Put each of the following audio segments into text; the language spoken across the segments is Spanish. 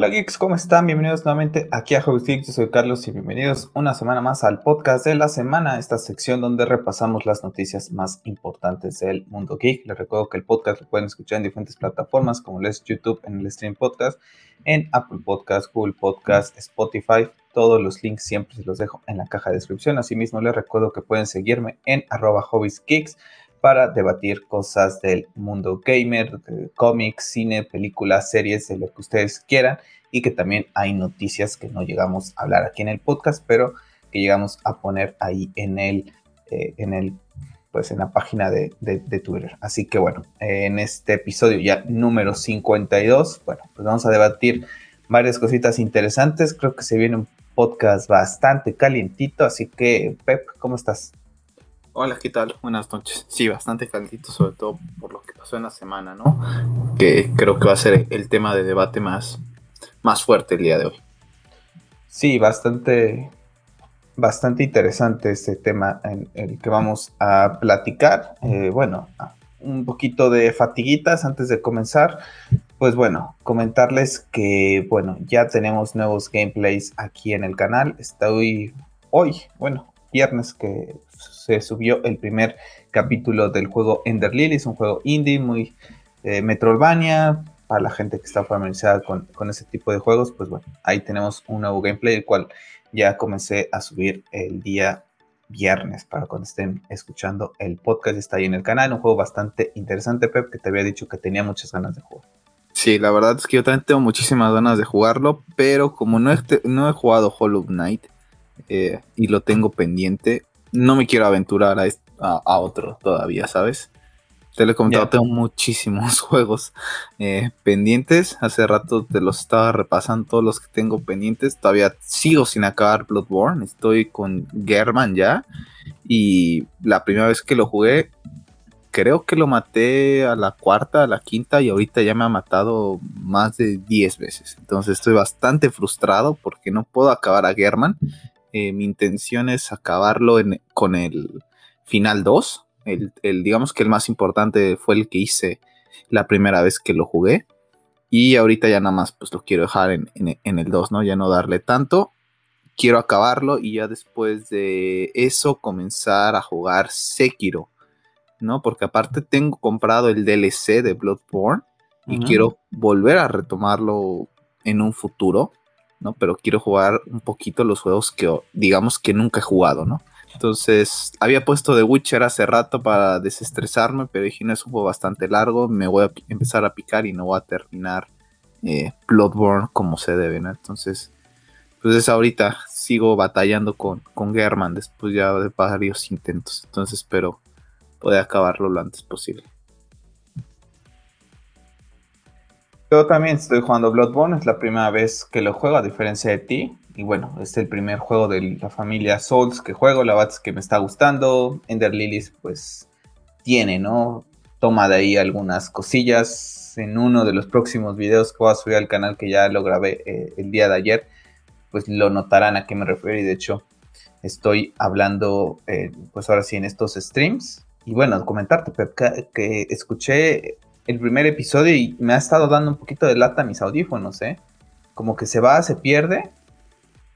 Hola geeks, ¿cómo están? Bienvenidos nuevamente aquí a Hobby Geeks. Yo soy Carlos y bienvenidos una semana más al podcast de la semana, esta sección donde repasamos las noticias más importantes del mundo geek. Les recuerdo que el podcast lo pueden escuchar en diferentes plataformas como es YouTube en el Stream Podcast, en Apple Podcast, Google Podcast, Spotify. Todos los links siempre se los dejo en la caja de descripción. Asimismo les recuerdo que pueden seguirme en arroba hobbiesgeeks para debatir cosas del mundo gamer, cómics, cine, películas, series, de lo que ustedes quieran y que también hay noticias que no llegamos a hablar aquí en el podcast, pero que llegamos a poner ahí en el, eh, en el pues en la página de, Twitter. Así que bueno, en este episodio ya número 52, bueno, pues vamos a debatir varias cositas interesantes. Creo que se viene un podcast bastante calientito, así que Pep, ¿cómo estás? Hola, ¿qué tal? Buenas noches. Sí, bastante calentito, sobre todo por lo que pasó en la semana, ¿no? Que creo que va a ser el tema de debate más, más fuerte el día de hoy. Sí, bastante, bastante interesante este tema en el que vamos a platicar. Eh, bueno, un poquito de fatiguitas antes de comenzar. Pues bueno, comentarles que, bueno, ya tenemos nuevos gameplays aquí en el canal. Estoy hoy, bueno, viernes que se subió el primer capítulo del juego Ender Lilies, un juego indie muy eh. Para la gente que está familiarizada con, ese tipo de juegos, pues bueno, ahí tenemos un nuevo gameplay, el cual ya comencé a subir el día viernes para cuando estén escuchando el podcast. Está ahí en el canal, un juego bastante interesante, Pep, que te había dicho que tenía muchas ganas de jugar. Sí, la verdad es que yo también tengo muchísimas ganas de jugarlo, pero como no he, no he jugado Hollow Knight eh, y lo tengo pendiente, no me quiero aventurar a, a, otro todavía, ¿sabes? Te lo he comentado, tengo muchísimos juegos eh, pendientes. Hace rato te los estaba repasando todos los que tengo pendientes. Todavía sigo sin acabar Bloodborne. Estoy con German ya. Y la primera vez que lo jugué, creo que lo maté a la cuarta, a la quinta. Y ahorita ya me ha matado más de 10 veces. Entonces estoy bastante frustrado porque no puedo acabar a German. Eh, mi intención es acabarlo con el final 2. El, digamos que el más importante fue el que hice la primera vez que lo jugué. Y ahorita ya nada más pues lo quiero dejar en, el 2, ¿no? Ya no darle tanto. Quiero acabarlo y ya después de eso comenzar a jugar Sekiro, ¿no? Porque aparte tengo comprado el DLC de Bloodborne y quiero volver a retomarlo en un futuro. ¿No? Pero quiero jugar un poquito los juegos que digamos que nunca he jugado, ¿no? Entonces, había puesto The Witcher hace rato para desestresarme, pero dije, no es un juego bastante largo, me voy a empezar a picar y no voy a terminar eh, Bloodborne como se debe, ¿no? Entonces, pues ahorita sigo batallando con, con German después ya de varios intentos, entonces espero poder acabarlo lo antes posible. Yo también estoy jugando Bloodborne, es la primera vez que lo juego a diferencia de ti. Y bueno, es el primer juego de la familia Souls que juego, la verdad que me está gustando. Ender Lilies pues tiene, ¿no? Toma de ahí algunas cosillas. En uno de los próximos videos que voy a subir al canal que ya lo grabé eh, el día de ayer, pues lo notarán a qué me refiero y de hecho estoy hablando eh, pues ahora sí en estos streams. Y bueno, comentarte que escuché el primer episodio y me ha estado dando un poquito de lata a mis audífonos, ¿eh? Como que se va, se pierde.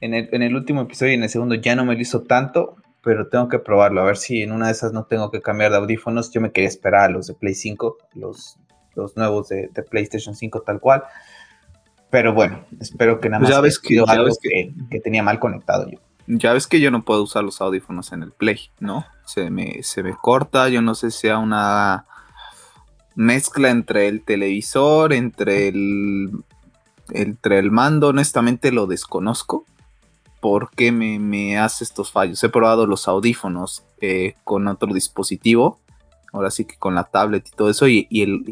En el, último episodio y en el segundo ya no me lo hizo tanto, pero tengo que probarlo. A ver si en una de esas no tengo que cambiar de audífonos. Yo me quería esperar a los de Play 5, los, los nuevos de, PlayStation 5 tal cual. Pero bueno, espero que nada pues más ya ves que, que, tenía mal conectado yo. Ya ves que yo no puedo usar los audífonos en el Play, ¿no? Se me, se me corta, yo no sé si sea una mezcla entre el televisor, entre el, entre el mando, honestamente lo desconozco. ¿Por qué me, hace estos fallos? He probado los audífonos eh, con otro dispositivo, ahora sí que con la tablet y todo eso, y,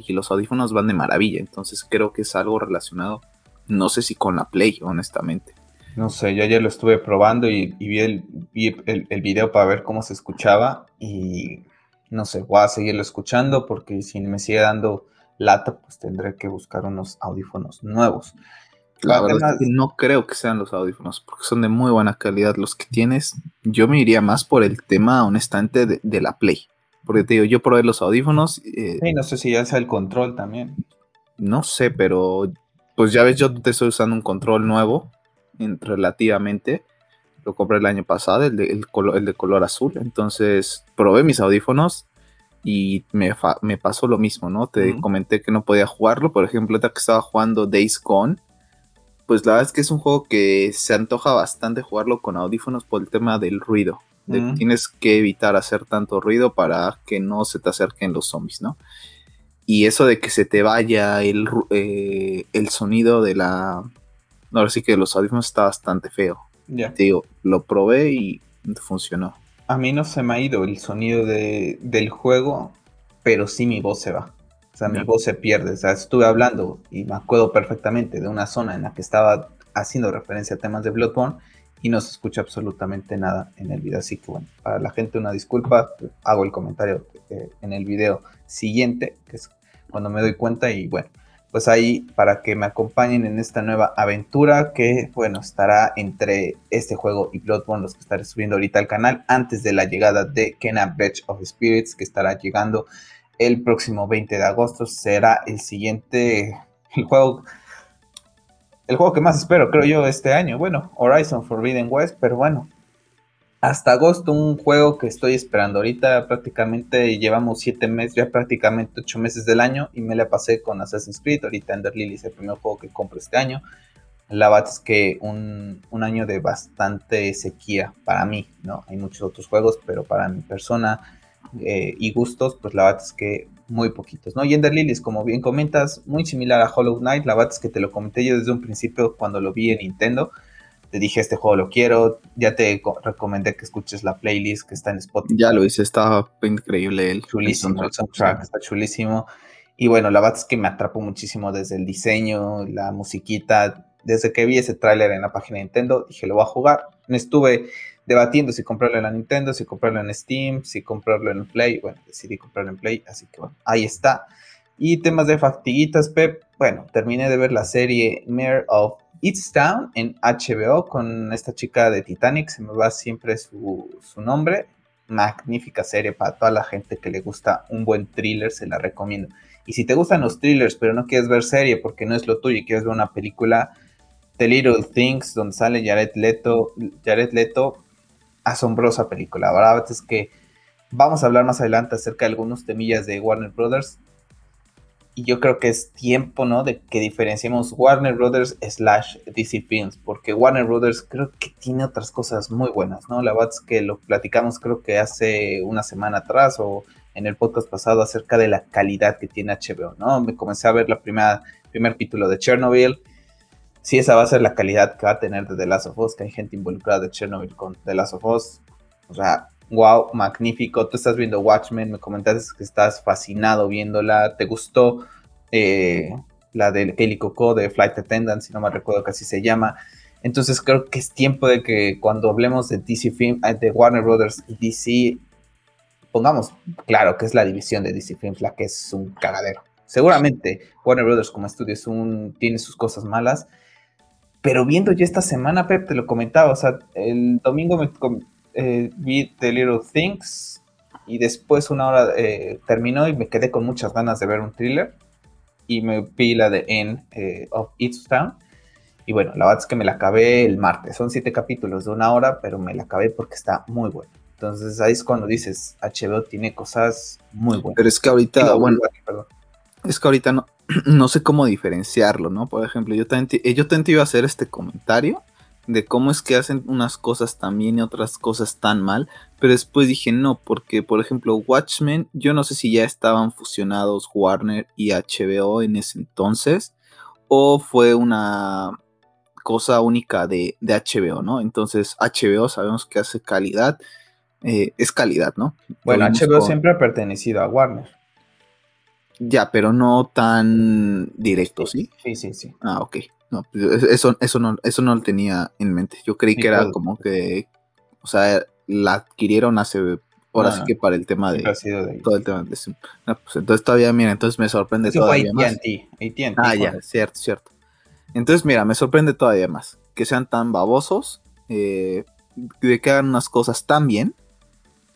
los audífonos van de maravilla. Entonces creo que es algo relacionado, no sé si con la Play, honestamente. No sé, yo ayer lo estuve probando y, vi, el, el, video para ver cómo se escuchaba y no sé, voy a seguirlo escuchando porque si me sigue dando lata, pues tendré que buscar unos audífonos nuevos. La verdad es que no creo que sean los audífonos, porque son de muy buena calidad los que tienes. Yo me iría más por el tema, honestamente, de, la Play. Porque te digo, yo probé los audífonos. Eh, sí, no sé si ya sea el control también. No sé, pero pues ya ves, yo te estoy usando un control nuevo, relativamente. Lo compré el año pasado, el de, el, el de color azul. Entonces probé mis audífonos y me, me pasó lo mismo, ¿no? Te comenté que no podía jugarlo. Por ejemplo, ahorita que estaba jugando Days Gone, pues la verdad es que es un juego que se antoja bastante jugarlo con audífonos por el tema del ruido. Tienes que evitar hacer tanto ruido para que no se te acerquen los zombies, ¿no? Y eso de que se te vaya el, eh, el sonido de la... Ahora sí que los audífonos está bastante feo. Ya. Digo, lo probé y funcionó. A mí no se me ha ido el sonido de, del juego, pero sí mi voz se va. O sea, mi voz se pierde. O sea, estuve hablando y me acuerdo perfectamente de una zona en la que estaba haciendo referencia a temas de Bloodborne y no se escucha absolutamente nada en el video. Así que bueno, para la gente una disculpa, hago el comentario eh, en el video siguiente, que es cuando me doy cuenta y bueno, pues ahí para que me acompañen en esta nueva aventura que bueno, estará entre este juego y Bloodborne, los que estaré subiendo ahorita al canal antes de la llegada de Kena Breach of Spirits, que estará llegando el próximo 20 de agosto. Será el siguiente, el juego el juego que más espero, creo yo, este año. Bueno, Horizon Forbidden West, pero bueno, hasta agosto un juego que estoy esperando. Ahorita prácticamente llevamos siete meses, ya prácticamente ocho meses del año y me la pasé con Assassin's Creed. Ahorita Ender Lily es el primer juego que compro este año. La verdad es que un, un, año de bastante sequía para mí, ¿no? Hay muchos otros juegos, pero para mi persona eh, y gustos, pues la verdad es que muy poquitos, ¿no? Y Ender Lilies, como bien comentas, muy similar a Hollow Knight, la verdad es que te lo comenté yo desde un principio cuando lo vi en Nintendo, te dije este juego lo quiero, ya te recomendé que escuches la playlist que está en Spotify. Ya lo hice, estaba increíble el chulísimo, el soundtrack está chulísimo. Y bueno, la verdad es que me atrapó muchísimo desde el diseño, la musiquita, desde que vi ese tráiler en la página de Nintendo, dije lo voy a jugar. Me estuve debatiendo si comprarlo en la Nintendo, si comprarlo en Steam, si comprarlo en Play. Bueno, decidí comprarlo en Play, así que bueno, ahí está. Y temas de fatiguitas, Pep. Bueno, terminé de ver la serie Mayor of It's Town en HBO con esta chica de Titanic, se me va siempre su, su nombre. Magnífica serie para toda la gente que le gusta un buen thriller, se la recomiendo. Y si te gustan los thrillers, pero no quieres ver serie porque no es lo tuyo y quieres ver una película, The Little Things, donde sale Jared Leto, Jared Leto asombrosa película. La verdad es que vamos a hablar más adelante acerca de algunos temillas de Warner Brothers. Y yo creo que es tiempo, ¿no? De que diferenciemos Warner Brothers slash DC Films. Porque Warner Brothers creo que tiene otras cosas muy buenas, ¿no? La verdad es que lo platicamos creo que hace una semana atrás o en el podcast pasado acerca de la calidad que tiene HBO, ¿no? Me comencé a ver la primera, primer título de Chernobyl si esa va a ser la calidad que va a tener de The Last of Us, que hay gente involucrada de Chernobyl con The Last of Us. O sea, wow, magnífico. Tú estás viendo Watchmen, me comentaste que estás fascinado viéndola. ¿Te gustó eh, la de Kelly Coco de Flight Attendant, si no me recuerdo que así se llama? Entonces creo que es tiempo de que cuando hablemos de DC Film, eh, de Warner Brothers y DC, pongamos claro que es la división de DC Films la que es un cagadero. Seguramente Warner Brothers como estudio tiene sus cosas malas, pero viendo ya esta semana, Pep, te lo comentaba, o sea, el domingo me eh, vi The Little Things y después una hora eh, terminó y me quedé con muchas ganas de ver un thriller y me vi la de End eh, of It's Town. Y bueno, la verdad es que me la acabé el martes. Son siete capítulos de una hora, pero me la acabé porque está muy buena. Entonces ahí es cuando dices, HBO tiene cosas muy buenas. Pero es que ahorita, bueno, es que ahorita no, no sé cómo diferenciarlo, ¿no? Por ejemplo, yo también, eh, yo iba a hacer este comentario de cómo es que hacen unas cosas tan bien y otras cosas tan mal, pero después dije no, porque por ejemplo Watchmen, yo no sé si ya estaban fusionados Warner y HBO en ese entonces, o fue una cosa única de, HBO, ¿no? Entonces HBO sabemos que hace calidad, eh, es calidad, ¿no? Bueno, HBO siempre ha pertenecido a Warner. Ya, pero no tan directo, ¿sí? Sí, sí, sí. Ah, ok. No, pues, eso, eso, no, eso no lo tenía en mente. Yo creí que era como que, o sea, la adquirieron hace, ahora sí que para el tema de, todo el tema de no, pues entonces todavía, mira, entonces me sorprende todavía más. ah, ya, cierto, cierto. Entonces, mira, me sorprende todavía más que sean tan babosos, eh, de que hagan unas cosas tan bien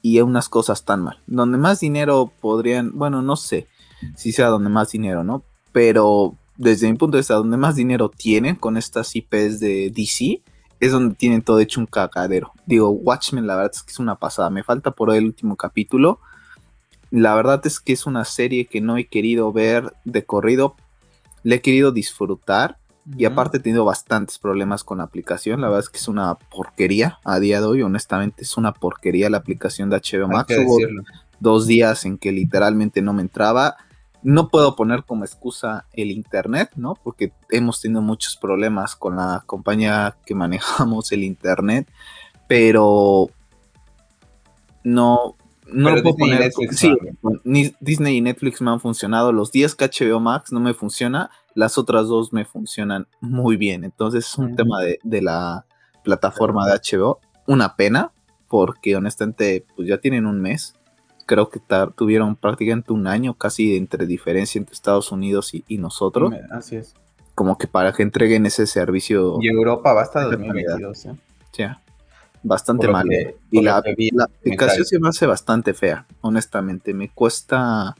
y unas cosas tan mal. Donde más dinero podrían, bueno, no sé si sea donde más dinero, ¿no? Pero desde mi punto de vista, donde más dinero tienen con estas IPs de DC, es donde tienen todo hecho un cagadero. Digo, Watchmen, la verdad es que es una pasada. Me falta por el último capítulo. La verdad es que es una serie que no he querido ver de corrido. Le he querido disfrutar. Y aparte he tenido bastantes problemas con la aplicación. La verdad es que es una porquería a día de hoy. Honestamente es una porquería la aplicación de HBO Max. Hubo dos días en que literalmente no me entraba no puedo poner como excusa el Internet, ¿no? Porque hemos tenido muchos problemas con la compañía que manejamos el Internet, pero no, no lo puedo poner. sí, Disney y Netflix me han funcionado. Los días que HBO Max no me funciona, las otras dos me funcionan muy bien. Entonces es un tema de, de, la plataforma de HBO. Una pena, porque honestamente, pues ya tienen un mes creo que tuvieron prácticamente un año casi entre diferencia entre Estados Unidos y, nosotros. Así es. Como que para que entreguen ese servicio. Y Europa va hasta 2022. ¿eh? Ya. Bastante mal. y la, la aplicación se me hace bastante fea, honestamente. Me cuesta.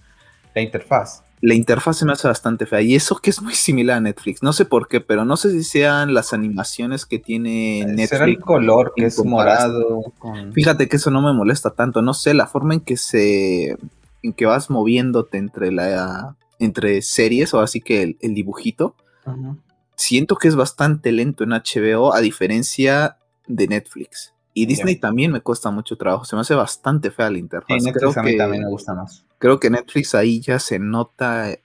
La interfaz la interfaz se me hace bastante fea. Y eso que es muy similar a Netflix. No sé por qué, pero no sé si sean las animaciones que tiene Netflix. Será el color que es morado. Fíjate que eso no me molesta tanto. No sé, la forma en que se. en que vas moviéndote entre la. entre series, o así que el, dibujito. Siento que es bastante lento en HBO, a diferencia de Netflix. Y Disney también me cuesta mucho trabajo. Se me hace bastante fea la interfaz. Netflix a mí también me gusta más. Creo que Netflix ahí ya se nota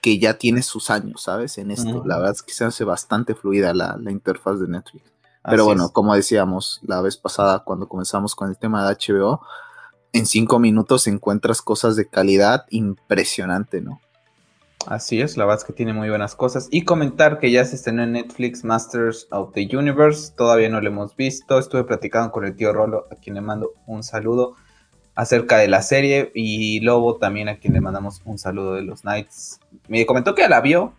que ya tiene sus años, ¿sabes? En esto. La verdad es que se hace bastante fluida la, interfaz de Netflix. Pero bueno, como decíamos la vez pasada cuando comenzamos con el tema de HBO, en cinco minutos encuentras cosas de calidad impresionante, ¿no? Así es, la verdad es que tiene muy buenas cosas. Y comentar que ya se estrenó en Netflix Masters of the Universe. Todavía no lo hemos visto. Estuve platicando con el tío Rolo, a quien le mando un saludo acerca de la serie. Y Lobo también, a quien le mandamos un saludo de los Knights. Me comentó que la vio,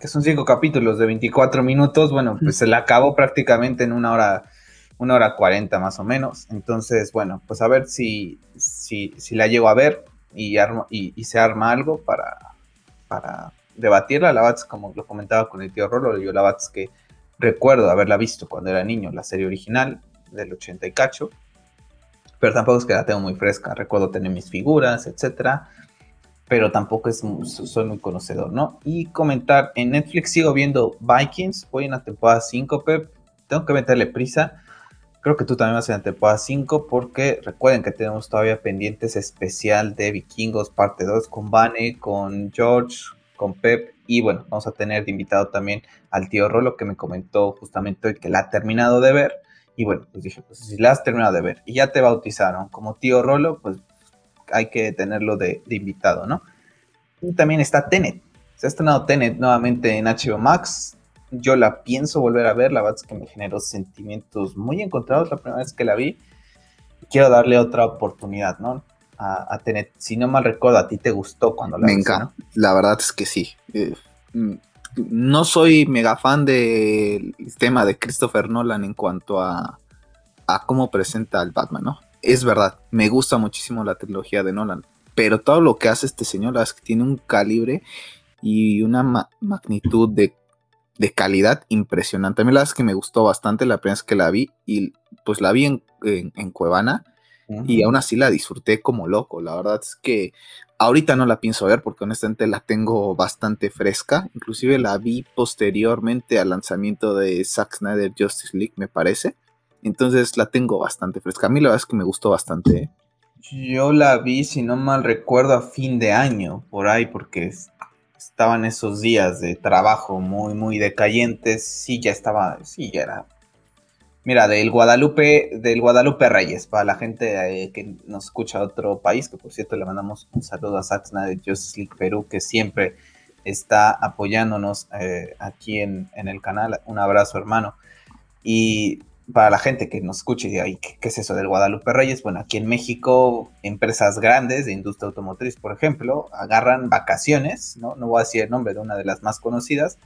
que son cinco capítulos de 24 minutos. Bueno, pues se la acabó prácticamente en una hora, una hora 40 más o menos. Entonces, bueno, pues a ver si, si, si la llego a ver y, y se arma algo para para debatirla. La verdad como lo comentaba con el tío Rolo, yo la verdad que recuerdo haberla visto cuando era niño, la serie original del 80 y cacho, pero tampoco es que la tengo muy fresca. Recuerdo tener mis figuras, etcétera, pero tampoco es, soy muy conocedor, ¿no? Y comentar, en Netflix sigo viendo Vikings, voy en la temporada 5, Pep, tengo que meterle prisa. Creo que tú también vas en la temporada 5 porque recuerden que tenemos todavía pendientes especial de Vikingos parte 2 con Vane, con George, con Pep y bueno, vamos a tener de invitado también al tío Rolo que me comentó justamente hoy que la ha terminado de ver y bueno, pues dije, pues si la has terminado de ver y ya te bautizaron como tío Rolo, pues hay que tenerlo de, de invitado, ¿no? Y también está Tenet. Se ha estrenado Tenet nuevamente en HBO Max yo la pienso volver a ver, la verdad es que me generó sentimientos muy encontrados la primera vez que la vi. Quiero darle otra oportunidad, ¿no? A, tener, si no mal recuerdo, a ti te gustó cuando la Me encanta, la verdad es que sí. Eh, mm, no soy mega fan del tema de Christopher Nolan en cuanto a, a cómo presenta al Batman, ¿no? Es verdad, me gusta muchísimo la trilogía de Nolan, pero todo lo que hace este señor, la verdad es que tiene un calibre y una magnitud de de calidad impresionante. A mí la verdad es que me gustó bastante la primera vez que la vi y pues la vi en, en, Cuevana y aún así la disfruté como loco. La verdad es que ahorita no la pienso ver porque honestamente la tengo bastante fresca. Inclusive la vi posteriormente al lanzamiento de Zack Snyder Justice League, me parece. Entonces la tengo bastante fresca. A mí la verdad es que me gustó bastante. Yo la vi, si no mal recuerdo, a fin de año, por ahí, porque estaban esos días de trabajo muy, muy decayentes, sí, ya estaba, sí, ya era. Mira, del Guadalupe, del Guadalupe Reyes, para la gente eh, que nos escucha de otro país, que por cierto le mandamos un saludo a Saxna de Justice League Perú, que siempre está apoyándonos eh, aquí en, en, el canal. Un abrazo, hermano. Y para la gente que nos escuche y diga, ¿qué, es eso del Guadalupe Reyes? Bueno, aquí en México, empresas grandes de industria automotriz, por ejemplo, agarran vacaciones, ¿no? No voy a decir el nombre de una de las más conocidas,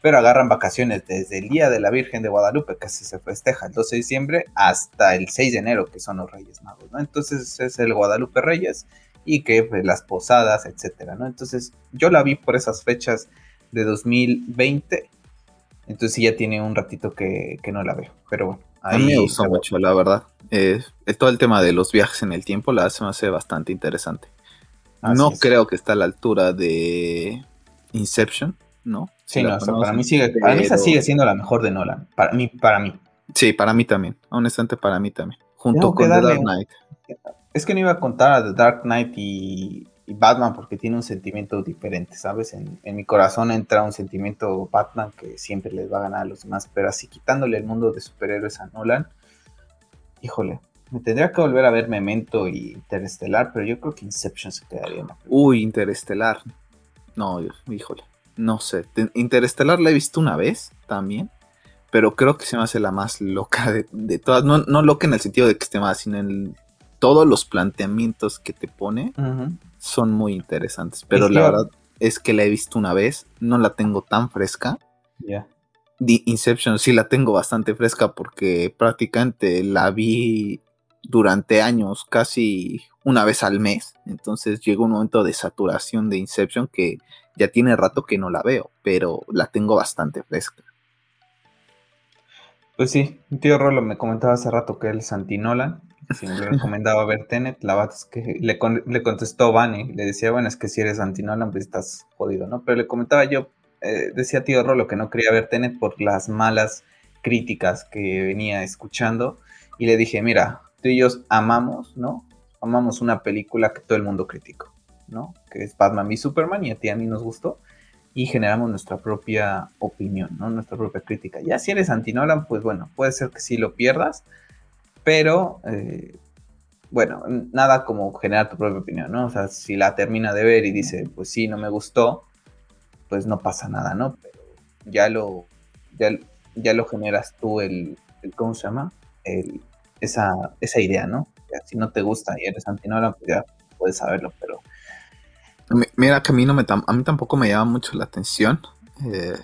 pero agarran vacaciones desde el Día de la Virgen de Guadalupe, que se festeja el 12 de diciembre, hasta el 6 de enero, que son los Reyes Magos, ¿no? Entonces es el Guadalupe Reyes y que pues, las posadas, etcétera, ¿no? Entonces yo la vi por esas fechas de 2020. Entonces ya tiene un ratito que, no la veo. Pero bueno. a mí me gustó mucho, la verdad. Eh, todo el tema de los viajes en el tiempo la hace, me hace bastante interesante. no creo que está a la altura de Inception, ¿no? Sí, no, para mí sigue, para mí esa sigue siendo la mejor de Nolan. Para mí, para mí. Sí, para mí también. Honestamente, para mí también. Junto con The Dark Knight. Es que no iba a contar a The Dark Knight y, Batman porque tiene un sentimiento diferente, ¿sabes? En, mi corazón entra un sentimiento Batman que siempre les va a ganar a los demás, pero así quitándole el mundo de superhéroes a Nolan, híjole, me tendría que volver a ver Memento y Interestelar, pero yo creo que Inception se quedaría en Uy, Interestelar. No, híjole, no sé. Interestelar la he visto una vez también pero creo que se me hace la más loca de, todas. No, no, loca en el sentido de que esté más, sino en todos los planteamientos que te pone son muy interesantes. Pero la verdad es que la he visto una vez, no la tengo tan fresca. Ya. Inception sí la tengo bastante fresca porque prácticamente la vi durante años, casi una vez al mes. Entonces llegó un momento de saturación de Inception que ya tiene rato que no la veo, pero la tengo bastante fresca. Pues sí, tío Rolo me comentaba hace rato que él es anti-Nolan, si me recomendaba ver Tenet, la verdad es que le, le contestó Bunny, le decía, bueno, es que si eres anti-Nolan, pues estás jodido, ¿no? Pero le comentaba yo, eh, decía tío Rolo que no quería ver Tenet por las malas críticas que venía escuchando, y le dije, mira, tú y yo amamos, ¿no? Amamos una película que todo el mundo criticó, ¿no? Que es Batman y Superman, y a ti a mí nos gustó y generamos nuestra propia opinión, ¿no? Nuestra propia crítica. Ya si eres anti-Nolan, pues bueno, puede ser que sí lo pierdas, pero eh, bueno, nada como generar tu propia opinión, ¿no? O sea, si la termina de ver y dice, pues sí, no me gustó, pues no pasa nada, ¿no? Ya lo, ya, lo generas tú el, ¿cómo se llama? El, esa, esa idea, ¿no? si no te gusta y eres anti-Nolan, pues ya puedes saberlo, pero Mira que a mí, no me a mí tampoco me llama mucho la atención, eh,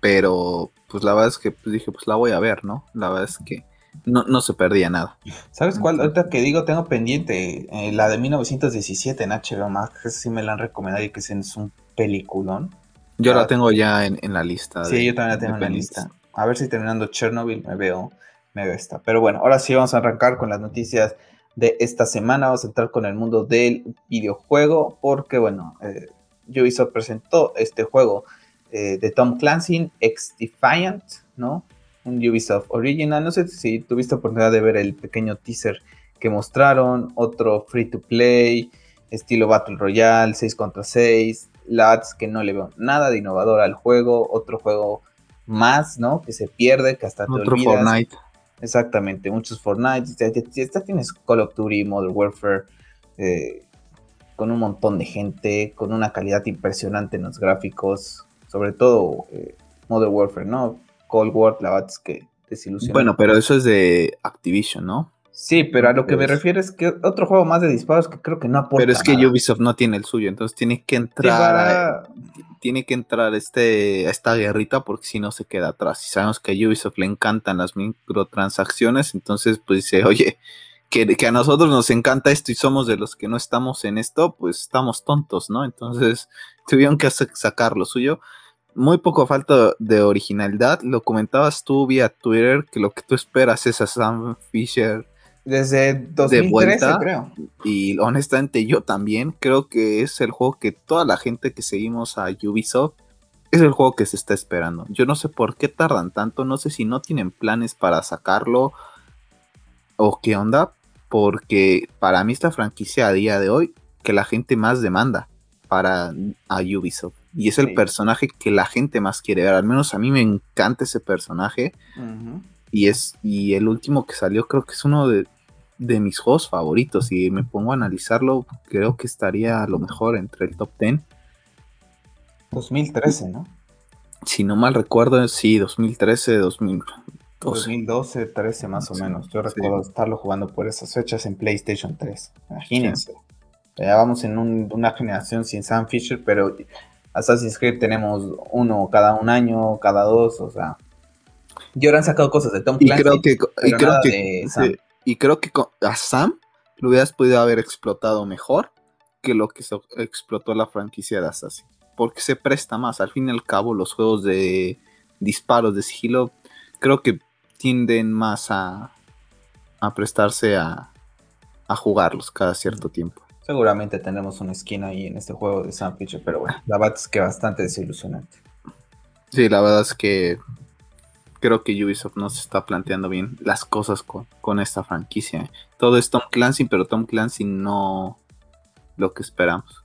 pero pues la verdad es que pues, dije, pues la voy a ver, ¿no? La verdad es que no, se perdía nada. ¿Sabes cuál? Ahorita que digo, tengo pendiente eh, la de 1917 en HBO Max, esa sí me la han recomendado y que es un peliculón. Yo la tengo ya en, la lista. Sí, yo también la tengo en la lista. A ver si terminando Chernobyl me veo, me veo esta. Pero bueno, ahora sí vamos a arrancar con las noticias de esta semana. Vamos a entrar con el mundo del videojuego porque, bueno, eh, Ubisoft presentó este juego eh, de Tom Clancy, X Defiant, ¿no? Un Ubisoft Original. No sé si tuviste oportunidad de ver el pequeño teaser que mostraron. Otro free to play, estilo Battle Royale, 6 contra 6. Lads que no le veo nada de innovador al juego. Otro juego más, ¿no? Que se pierde, que hasta te Otro Fortnite. Exactamente, muchos Fortnite. Ya, tienes Call of Duty, Modern Warfare, eh, con un montón de gente, con una calidad impresionante en los gráficos, sobre todo eh, Modern Warfare, ¿no? Cold War, la verdad es que desilusiona. Bueno, pero eso es de Activision, ¿no? Sí, pero a lo que me refiero es que otro juego más de disparos que creo que no aporta. Pero es que Ubisoft no tiene el suyo, entonces tiene que entrar. Tiene que entrar este, a esta guerrita porque si no se queda atrás. Y sabemos que a Ubisoft le encantan las microtransacciones, entonces pues dice, oye, que, que, a nosotros nos encanta esto y somos de los que no estamos en esto, pues estamos tontos, ¿no? Entonces tuvieron que sacar lo suyo. Muy poco falta de originalidad. Lo comentabas tú vía Twitter que lo que tú esperas es a Sam Fisher desde 2013, creo. Y honestamente yo también creo que es el juego que toda la gente que seguimos a Ubisoft es el juego que se está esperando. Yo no sé por qué tardan tanto, no sé si no tienen planes para sacarlo o qué onda, porque para mí esta franquicia a día de hoy que la gente más demanda para a Ubisoft. Y es el personaje que la gente más quiere ver. Al menos a mí me encanta ese personaje. Y es y el último que salió creo que es uno de, mis juegos favoritos. Y me pongo a analizarlo, creo que estaría a lo mejor entre el top 10. 2013, ¿no? Si no mal recuerdo, sí, 2013, 2012. 2012, 13 más o menos. Yo recuerdo estarlo jugando por esas fechas en PlayStation 3. Imagínense. Ya vamos en una generación sin Sam Fisher, pero Assassin's Creed tenemos uno cada un año, cada dos, o sea, y ahora han sacado cosas de Tom Clancy. Y creo que, y creo que, y creo que a Sam lo hubieras podido haber explotado mejor que lo que explotó la franquicia de Assassin. porque se presta más. Al fin y al cabo, los juegos de disparos de sigilo creo que tienden más a, a prestarse a, a jugarlos cada cierto tiempo. Seguramente tendremos una esquina ahí en este juego de Sam pero bueno, la verdad es que bastante desilusionante. Sí, la verdad es que creo que Ubisoft no se está planteando bien las cosas con, esta franquicia. Todo es Tom Clancy, pero Tom Clancy no lo que esperamos.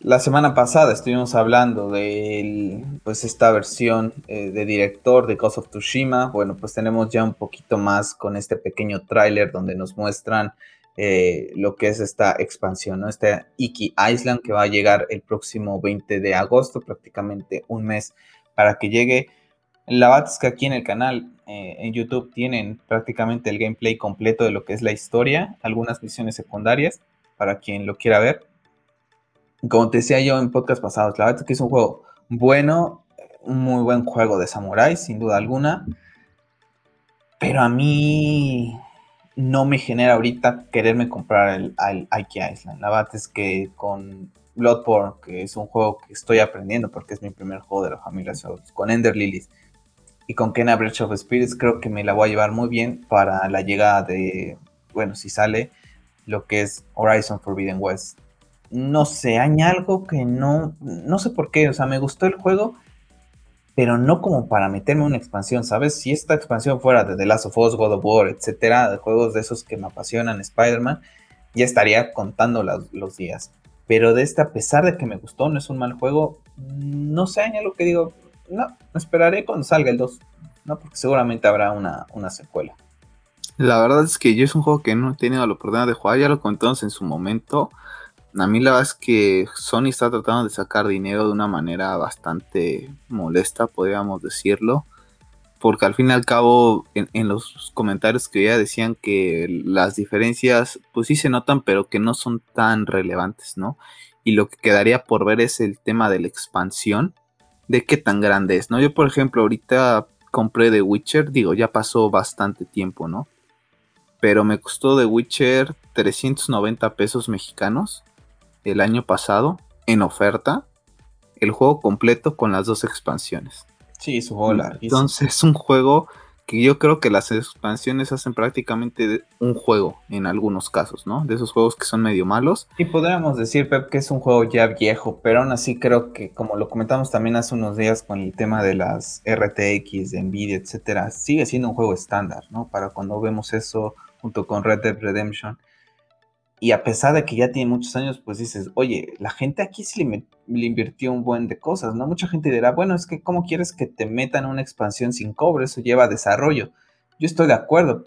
La semana pasada estuvimos hablando de pues esta versión eh, de director de Ghost of Tsushima. Bueno, pues tenemos ya un poquito más con este pequeño tráiler donde nos muestran eh, lo que es esta expansión, ¿no? Este Iki Island que va a llegar el próximo 20 de agosto, prácticamente un mes para que llegue. La verdad es que aquí en el canal, eh, en YouTube, tienen prácticamente el gameplay completo de lo que es la historia, algunas misiones secundarias, para quien lo quiera ver. Como te decía yo en podcast pasados, la verdad es que es un juego bueno, un muy buen juego de samurai, sin duda alguna. Pero a mí no me genera ahorita quererme comprar el, el Island. La verdad es que con Bloodborne, que es un juego que estoy aprendiendo porque es mi primer juego de la familia con Ender Lilies y con Kena Breach of Spirits creo que me la voy a llevar muy bien para la llegada de, bueno, si sale lo que es Horizon Forbidden West. No sé, hay algo que no, no sé por qué, o sea, me gustó el juego, pero no como para meterme una expansión, ¿sabes? Si esta expansión fuera de The Last of Us, God of War, etcétera, de juegos de esos que me apasionan, Spider-Man, ya estaría contando los días. Pero de este, a pesar de que me gustó, no es un mal juego, no sé, hay algo que digo, no, esperaré cuando salga el 2, ¿no? Porque seguramente habrá una, una secuela. La verdad es que yo es un juego que no he tenido la oportunidad de jugar, ya lo contamos en su momento. A mí la verdad es que Sony está tratando de sacar dinero de una manera bastante molesta, podríamos decirlo. Porque al fin y al cabo, en, los comentarios que ya decían que las diferencias, pues sí se notan, pero que no son tan relevantes, ¿no? Y lo que quedaría por ver es el tema de la expansión de qué tan grande es, ¿no? Yo, por ejemplo, ahorita compré The Witcher, digo, ya pasó bastante tiempo, ¿no? Pero me costó The Witcher 390 pesos mexicanos el año pasado en oferta, el juego completo con las dos expansiones. Sí, su juego Entonces es un juego que yo creo que las expansiones hacen prácticamente un juego en algunos casos, ¿no? De esos juegos que son medio malos. Y podríamos decir, Pep, que es un juego ya viejo, pero aún así creo que, como lo comentamos también hace unos días con el tema de las RTX, de Nvidia, etcétera, sigue siendo un juego estándar, ¿no? Para cuando vemos eso junto con Red Dead Redemption. Y a pesar de que ya tiene muchos años, pues dices, oye, la gente aquí sí le, invirtió un buen de cosas, ¿no? Mucha gente dirá, bueno, es que ¿cómo quieres que te metan una expansión sin cobre? Eso lleva desarrollo. Yo estoy de acuerdo,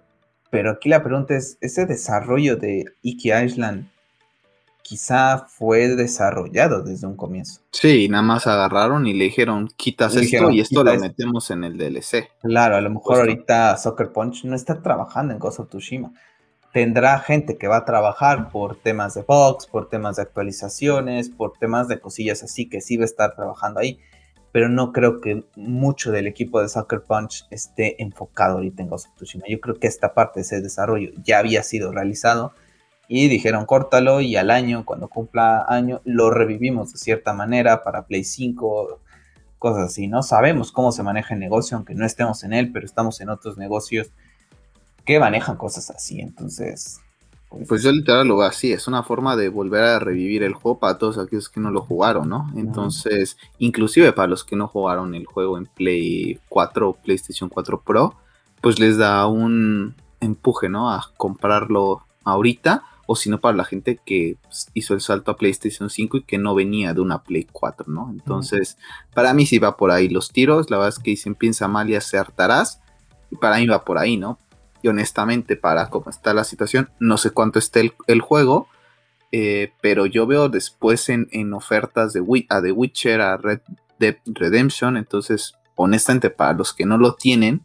pero aquí la pregunta es, ¿ese desarrollo de Iki Island quizá fue desarrollado desde un comienzo? Sí, nada más agarraron y le dijeron, quitas esto y esto lo metemos en el DLC. Claro, a lo mejor ahorita Soccer Punch no está trabajando en Ghost of Tsushima tendrá gente que va a trabajar por temas de box, por temas de actualizaciones, por temas de cosillas así, que sí va a estar trabajando ahí, pero no creo que mucho del equipo de Soccer Punch esté enfocado ahorita en Ghost of Tsushima. Yo creo que esta parte de ese desarrollo ya había sido realizado y dijeron córtalo y al año, cuando cumpla año, lo revivimos de cierta manera para Play 5, cosas así, ¿no? Sabemos cómo se maneja el negocio, aunque no estemos en él, pero estamos en otros negocios que manejan cosas así. Entonces. Pues, pues, yo literal lo veo así, es una forma de volver a revivir el juego para todos aquellos que no lo jugaron, ¿no? Entonces, inclusive para los que no jugaron el juego en Play 4 o PlayStation 4 Pro, pues les da un empuje, ¿no? A comprarlo ahorita, o si no para la gente que pues, hizo el salto a PlayStation 5 y que no venía de una Play 4, ¿no? Entonces, para mí sí va por ahí los tiros, la verdad es que dicen piensa mal y acertarás, y para mí va por ahí, ¿no? Y honestamente, para cómo está la situación, no sé cuánto esté el, juego. Eh, pero yo veo después en, ofertas de a The Witcher, a Red Dead Redemption. Entonces, honestamente, para los que no lo tienen,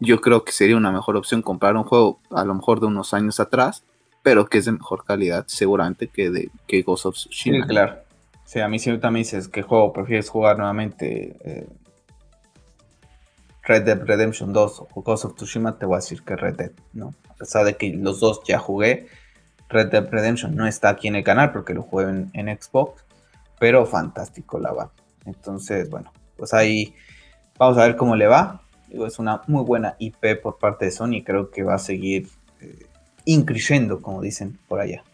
yo creo que sería una mejor opción comprar un juego a lo mejor de unos años atrás, pero que es de mejor calidad, seguramente que de que Ghost of Tsushima. Sí, claro. Sí, a mí si también dices que juego prefieres jugar nuevamente eh, Red Dead Redemption 2 o Ghost of Tsushima, te voy a decir que Red Dead, ¿no? A pesar de que los dos ya jugué, Red Dead Redemption no está aquí en el canal porque lo jugué en, Xbox. pero fantástico la va. Entonces, bueno, pues ahí vamos a ver cómo le va. es una muy buena IP por parte de Sony, creo que va a seguir eh, increyendo, como dicen por allá.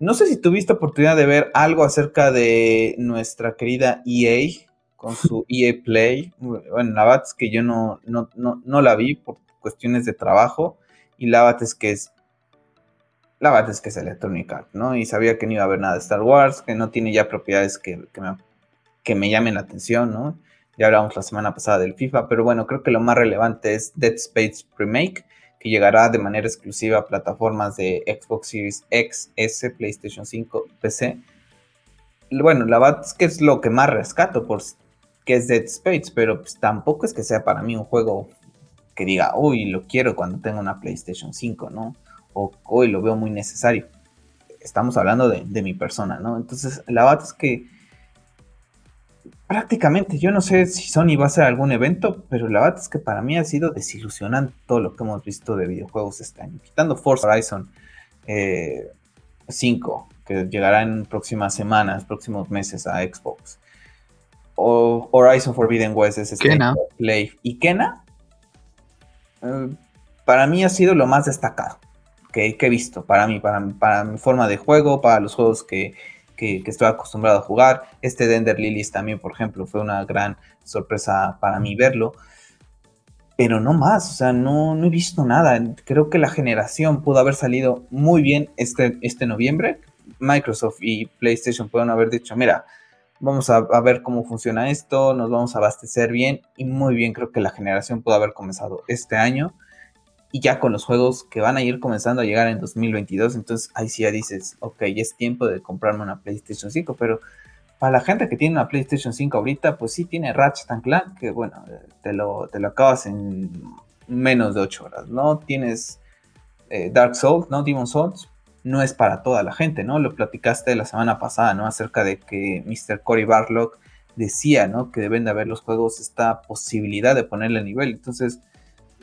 No sé si tuviste oportunidad de ver algo acerca de nuestra querida EA con su EA Play. Bueno, la verdad que yo no, no, no, la vi por cuestiones de trabajo y la verdad es que es la verdad es que es Electronic Arts, ¿no? Y sabía que no iba a haber nada de Star Wars, que no tiene ya propiedades que, me, que me llamen la atención, ¿no? Ya hablamos la semana pasada del FIFA, pero bueno, creo que lo más relevante es Dead Space Remake, que llegará de manera exclusiva a plataformas de Xbox Series X, S, PlayStation 5 PC. Bueno, la verdad es que es lo que más rescato, por que es Dead Space, pero pues tampoco es que sea para mí un juego que diga, uy, lo quiero cuando tenga una PlayStation 5, ¿no? O hoy lo veo muy necesario. Estamos hablando de, mi persona, ¿no? Entonces, la verdad es que prácticamente, yo no sé si Sony va a hacer algún evento, pero la verdad es que para mí ha sido desilusionante todo lo que hemos visto de videojuegos este año. Quitando Forza Horizon 5, eh, que llegará en próximas semanas, próximos meses a Xbox. O Horizon Forbidden West es este Play. Y Kena, eh, para mí ha sido lo más destacado que, he visto. Para mí, para, para mi forma de juego, para los juegos que, que, estoy acostumbrado a jugar. Este Dender Lilies también, por ejemplo, fue una gran sorpresa para mí verlo. Pero no más, o sea, no, no he visto nada. Creo que la generación pudo haber salido muy bien este, este noviembre. Microsoft y PlayStation pueden haber dicho, mira, vamos a, ver cómo funciona esto, nos vamos a abastecer bien y muy bien creo que la generación pudo haber comenzado este año y ya con los juegos que van a ir comenzando a llegar en 2022, entonces ahí sí ya dices, ok, ya es tiempo de comprarme una PlayStation 5, pero para la gente que tiene una PlayStation 5 ahorita, pues sí tiene Ratchet Clank, que bueno, te lo, te lo acabas en menos de 8 horas, ¿no? Tienes eh, Dark Souls, ¿no? Demon Souls, no es para toda la gente, ¿no? Lo platicaste la semana pasada, ¿no? Acerca de que Mr. Cory Barlock decía, ¿no? Que deben de haber los juegos esta posibilidad de ponerle nivel. Entonces,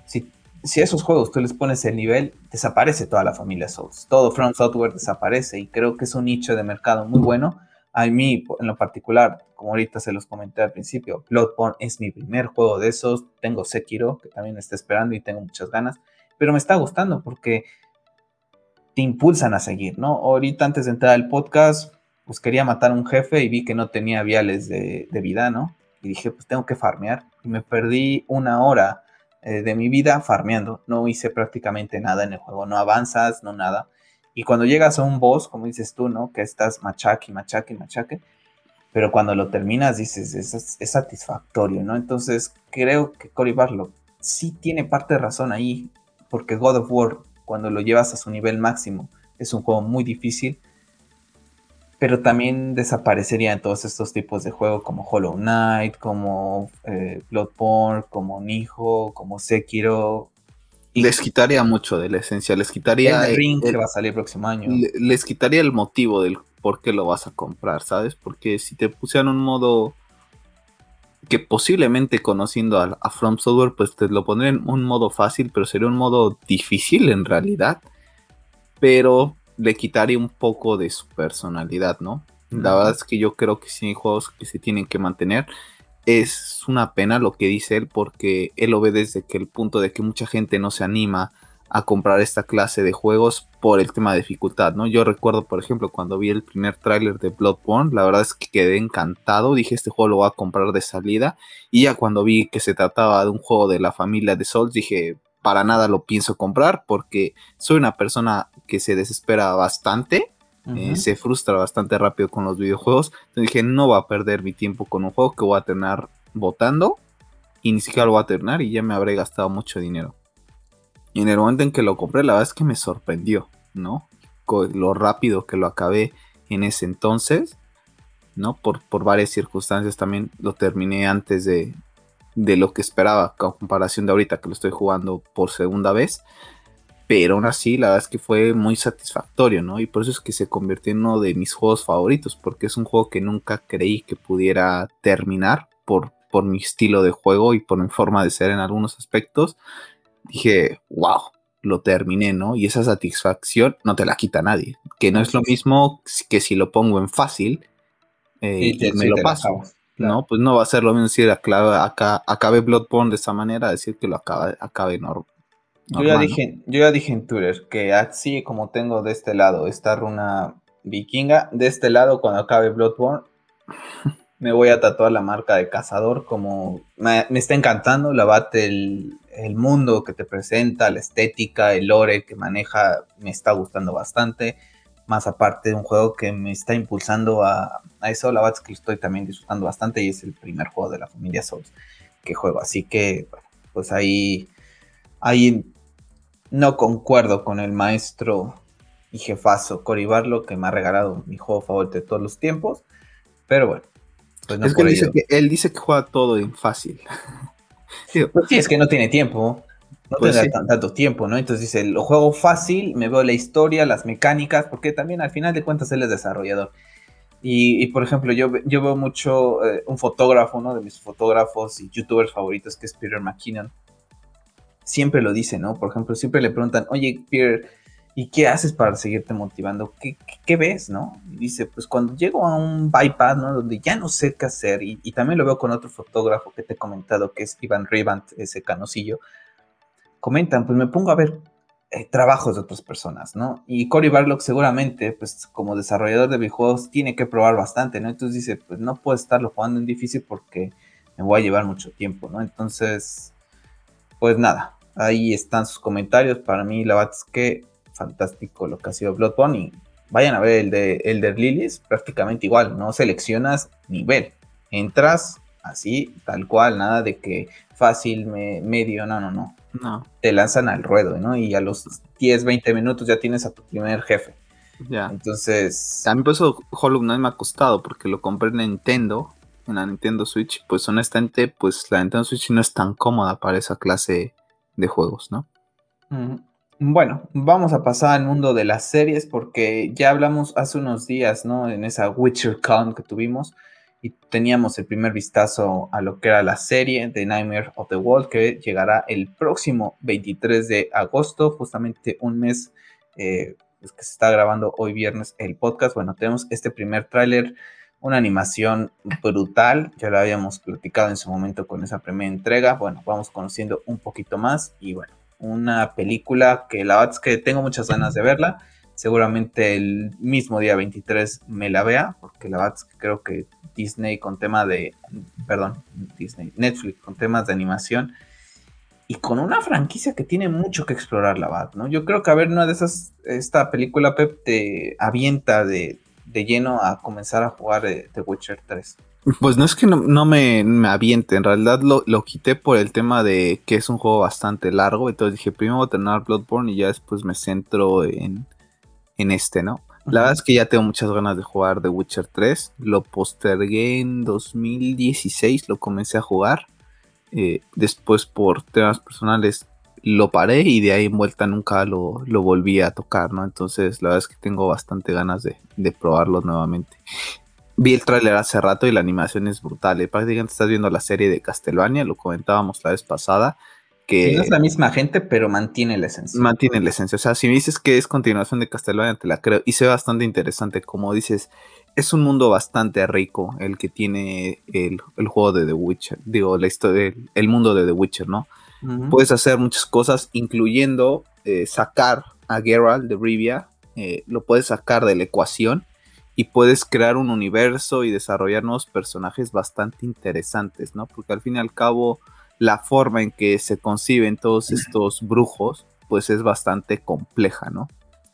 si si a esos juegos tú les pones el nivel, desaparece toda la familia Souls. Todo From Software desaparece y creo que es un nicho de mercado muy bueno. A mí, en lo particular, como ahorita se los comenté al principio, Bloodborne es mi primer juego de esos. Tengo Sekiro, que también está esperando y tengo muchas ganas, pero me está gustando porque te impulsan a seguir, ¿no? Ahorita antes de entrar al podcast, pues quería matar a un jefe y vi que no tenía viales de, de vida, ¿no? Y dije, pues tengo que farmear. Y me perdí una hora eh, de mi vida farmeando. No hice prácticamente nada en el juego, no avanzas, no nada. Y cuando llegas a un boss, como dices tú, ¿no? Que estás machaque, machaque, machaque. Pero cuando lo terminas dices, es, es satisfactorio, ¿no? Entonces creo que Cory Barlow sí tiene parte de razón ahí. Porque God of War, cuando lo llevas a su nivel máximo, es un juego muy difícil pero también desaparecerían todos estos tipos de juegos como Hollow Knight, como eh, Bloodborne, como Nijo, como Sekiro. Les quitaría mucho de la esencia, les quitaría... El Ring que va a salir el próximo año. Les quitaría el motivo del por qué lo vas a comprar, ¿sabes? Porque si te pusieran un modo que posiblemente conociendo a, a From Software, pues te lo pondrían un modo fácil, pero sería un modo difícil en realidad. Pero le quitaría un poco de su personalidad, ¿no? La verdad es que yo creo que sí hay juegos que se tienen que mantener. Es una pena lo que dice él porque él lo ve desde que el punto de que mucha gente no se anima a comprar esta clase de juegos por el tema de dificultad, ¿no? Yo recuerdo, por ejemplo, cuando vi el primer tráiler de Bloodborne, la verdad es que quedé encantado, dije, este juego lo voy a comprar de salida, y ya cuando vi que se trataba de un juego de la familia de Souls, dije, para nada lo pienso comprar porque soy una persona que se desespera bastante, eh, se frustra bastante rápido con los videojuegos. Entonces dije, no va a perder mi tiempo con un juego que voy a tener votando y ni siquiera lo voy a tener y ya me habré gastado mucho dinero. Y en el momento en que lo compré, la verdad es que me sorprendió, ¿no? lo rápido que lo acabé en ese entonces, ¿no? Por, por varias circunstancias también lo terminé antes de, de lo que esperaba, con comparación de ahorita que lo estoy jugando por segunda vez. Pero aún así, la verdad es que fue muy satisfactorio, ¿no? Y por eso es que se convirtió en uno de mis juegos favoritos, porque es un juego que nunca creí que pudiera terminar por, por mi estilo de juego y por mi forma de ser en algunos aspectos. Dije, wow, lo terminé, ¿no? Y esa satisfacción no te la quita nadie. Que no es lo mismo que si lo pongo en fácil, y, me lo paso. No, pues no va a ser lo mismo decir acá, acabe Bloodborne de esa manera, decir que lo acabe, acabe normal. Yo ya, dije, yo ya dije en Twitter que así como tengo de este lado esta runa vikinga, de este lado cuando acabe Bloodborne, me voy a tatuar la marca de cazador como me, está encantando la bate el, mundo que te presenta, la estética, el lore que maneja, me está gustando bastante. Más aparte de un juego que me está impulsando a, a eso, la verdad es que estoy también disfrutando bastante y es el primer juego de la familia Souls que juego. Así que, pues ahí, ahí no concuerdo con el maestro y jefazo Cory Barlow que me ha regalado mi juego favorito de todos los tiempos. Pero bueno. Pues es que él, dice que él dice que juega todo en fácil. pues sí, es que no tiene tiempo. No pues tiene tanto tiempo, ¿no? Entonces dice, lo juego fácil, me veo la historia, las mecánicas, porque también al final de cuentas él es desarrollador. Y, por ejemplo, yo, yo veo mucho eh, un fotógrafo, uno de mis fotógrafos y youtubers favoritos, que es Peter McKinnon. Siempre lo dice, ¿no? Por ejemplo, siempre le preguntan, oye, Peter, ¿y qué haces para seguirte motivando? ¿Qué, ves, no? Y dice, pues cuando llego a un bypass, ¿no? Donde ya no sé qué hacer, y, también lo veo con otro fotógrafo que te he comentado, que es Ivan Ribant, ese canosillo, comentan, pues me pongo a ver eh, trabajos de otras personas, ¿no? Y Cory Barlock seguramente, pues como desarrollador de videojuegos, tiene que probar bastante, ¿no? Entonces dice, pues no puedo estarlo jugando en difícil porque me voy a llevar mucho tiempo, ¿no? Entonces, pues nada, ahí están sus comentarios. Para mí, la verdad es que fantástico lo que ha sido Bloodborne y vayan a ver el de Elder Lilies, prácticamente igual, no seleccionas nivel, entras así, tal cual, nada de que fácil, medio, no, no, no. No. Te lanzan al ruedo, ¿no? Y a los 10, 20 minutos ya tienes a tu primer jefe. Ya. Entonces. A mí por eso Hollow Knight me ha costado, porque lo compré en Nintendo, en la Nintendo Switch. Pues honestamente, pues la Nintendo Switch no es tan cómoda para esa clase de juegos, ¿no? Bueno, vamos a pasar al mundo de las series, porque ya hablamos hace unos días, ¿no? En esa Witcher Con que tuvimos y teníamos el primer vistazo a lo que era la serie de Nightmare of the World que llegará el próximo 23 de agosto, justamente un mes eh, pues, que se está grabando hoy viernes el podcast. Bueno, tenemos este primer tráiler, una animación brutal, ya lo habíamos platicado en su momento con esa primera entrega. Bueno, vamos conociendo un poquito más y bueno, una película que la verdad es que tengo muchas ganas de verla seguramente el mismo día 23 me la vea, porque la verdad es que creo que Disney con tema de, perdón, Disney, Netflix con temas de animación y con una franquicia que tiene mucho que explorar la verdad, ¿no? Yo creo que a ver, una de esas, esta película Pep te avienta de, lleno a comenzar a jugar The Witcher 3. Pues no es que no, me, aviente, en realidad lo, lo, quité por el tema de que es un juego bastante largo, entonces dije, primero voy a tener Bloodborne y ya después me centro en, en este, ¿no? La verdad es que ya tengo muchas ganas de jugar The Witcher 3. Lo postergué en 2016, lo comencé a jugar. Eh, después por temas personales lo paré y de ahí en vuelta nunca lo, volví a tocar, ¿no? Entonces la verdad es que tengo bastante ganas de, probarlo nuevamente. Vi el tráiler hace rato y la animación es brutal. ¿eh? Prácticamente estás viendo la serie de Castlevania, lo comentábamos la vez pasada no es la misma gente, pero mantiene la esencia. Mantiene la esencia. O sea, si me dices que es continuación de Castlevania, te la creo. Y se ve bastante interesante. Como dices, es un mundo bastante rico el que tiene el, juego de The Witcher. Digo, la historia, el, mundo de The Witcher, ¿no? Puedes hacer muchas cosas, incluyendo eh, sacar a Geralt de Rivia. Eh, lo puedes sacar de la ecuación y puedes crear un universo y desarrollar nuevos personajes bastante interesantes, ¿no? Porque al fin y al cabo la forma en que se conciben todos estos brujos, pues es bastante compleja, ¿no?